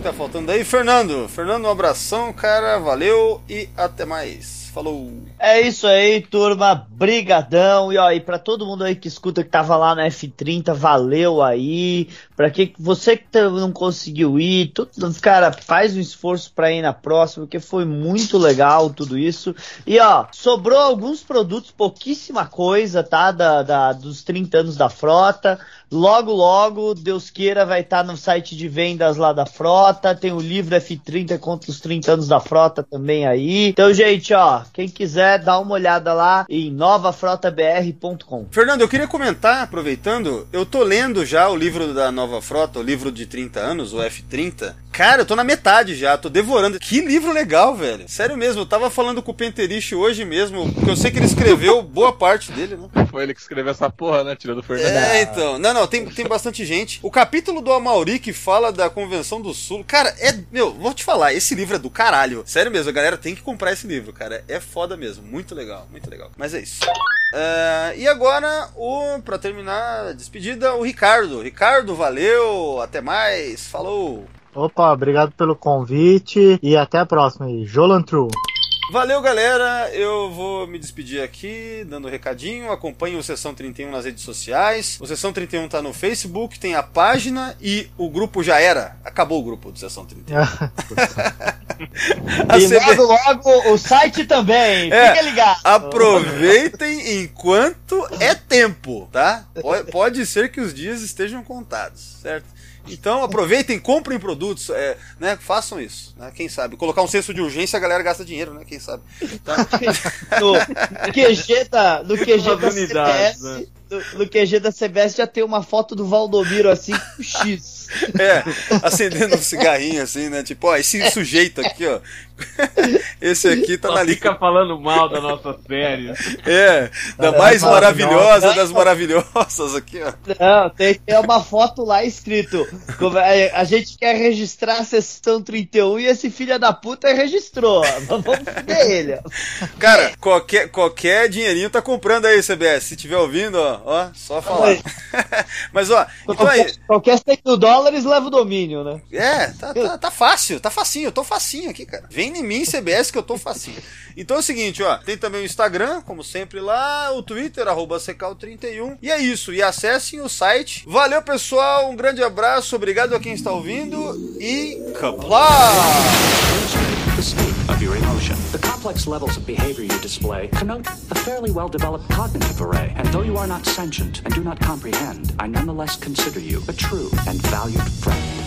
Speaker 4: Tá faltando aí? Fernando. Fernando, um abração, cara. Valeu e até mais. Falou.
Speaker 10: É isso aí, turma. Brigadão. E ó, pra todo mundo aí que escuta que tava lá na F30, valeu aí. Pra que você que tá- não conseguiu ir, tudo, cara, faz um esforço pra ir na próxima, porque foi muito legal tudo isso. E ó, sobrou alguns produtos, pouquíssima coisa, tá? Da, da- dos 30 anos da frota. Logo, logo, Deus queira, vai estar no site de vendas lá da frota. Tem o livro F30 contra os 30 anos da frota também aí. Então, gente, ó, quem quiser, dá uma olhada lá em novafrotabr.com.
Speaker 4: Fernando, eu queria comentar, aproveitando, eu tô lendo já o livro da Nova Frota, o livro de 30 anos, o F30. Cara, eu tô na metade já, tô devorando. Que livro legal, velho. Sério mesmo, eu tava falando com o Penterich hoje mesmo, porque eu sei que ele escreveu boa parte dele, né?
Speaker 3: Foi ele que escreveu essa porra, né? Tirando o Fernando.
Speaker 4: É, então. Não, não, tem, tem bastante gente. O capítulo do Amauri que fala da Convenção do Sul. Cara, é. Meu, vou te falar, esse livro é do caralho. Sério mesmo, a galera tem que comprar esse livro, cara. É foda mesmo. Muito legal, muito legal. Mas é isso. É, e agora, o para terminar a despedida, o Ricardo. Ricardo, valeu, até mais, falou.
Speaker 7: Opa, obrigado pelo convite e até a próxima aí. Jolan True.
Speaker 4: Valeu, galera. Eu vou me despedir aqui, dando um recadinho. Acompanhe o Sessão 31 nas redes sociais. O Sessão 31 tá no Facebook, tem a página e o grupo já era. Acabou o grupo do Sessão 31. A
Speaker 10: E
Speaker 4: CB
Speaker 10: logo, logo, o site também.
Speaker 4: É.
Speaker 10: Fica ligado.
Speaker 4: Aproveitem enquanto é tempo, tá? Pode ser que os dias estejam contados, certo? Então aproveitem, comprem produtos, é, né? Façam isso, né? Quem sabe? Colocar um senso de urgência, a galera gasta dinheiro, né? Quem sabe? Tá?
Speaker 10: No, no QG da, no QG da CBS,
Speaker 5: né?
Speaker 10: no, no QG da CBS já tem uma foto do Valdomiro assim com X.
Speaker 4: É, acendendo um cigarrinho assim, né? Tipo, ó, esse sujeito aqui, ó. Esse aqui tá
Speaker 5: Só
Speaker 4: na lista.
Speaker 5: fica falando mal da nossa série.
Speaker 4: É, da
Speaker 10: É,
Speaker 4: mais
Speaker 10: maravilhosa.
Speaker 4: das maravilhosas aqui, ó.
Speaker 10: Não, tem uma foto lá escrito. é, A gente quer registrar a sessão 31 e esse filho da puta registrou. Vamos fuder ele. ó.
Speaker 4: Cara, qualquer, qualquer dinheirinho tá comprando aí, CBS. Se tiver ouvindo, ó, ó só falar.
Speaker 10: Oi.
Speaker 4: Mas, ó, então aí.
Speaker 10: Qualquer 100 mil dólares leva o domínio, né?
Speaker 4: É, tá, tá, tá fácil, tá facinho, eu tô facinho aqui, cara. Vem em mim, CBS, que eu tô facinho. Então é o seguinte, ó, tem também o Instagram, como sempre lá, o Twitter, arroba Secal31. E é isso, e acessem o site. Valeu, pessoal, um grande abraço, obrigado a quem está ouvindo e Kapla!
Speaker 14: the state of your emotion. The complex levels of behavior you display connote a fairly well developed cognitive array. And though you are not sentient and do not comprehend, I nonetheless consider you a true and valued friend.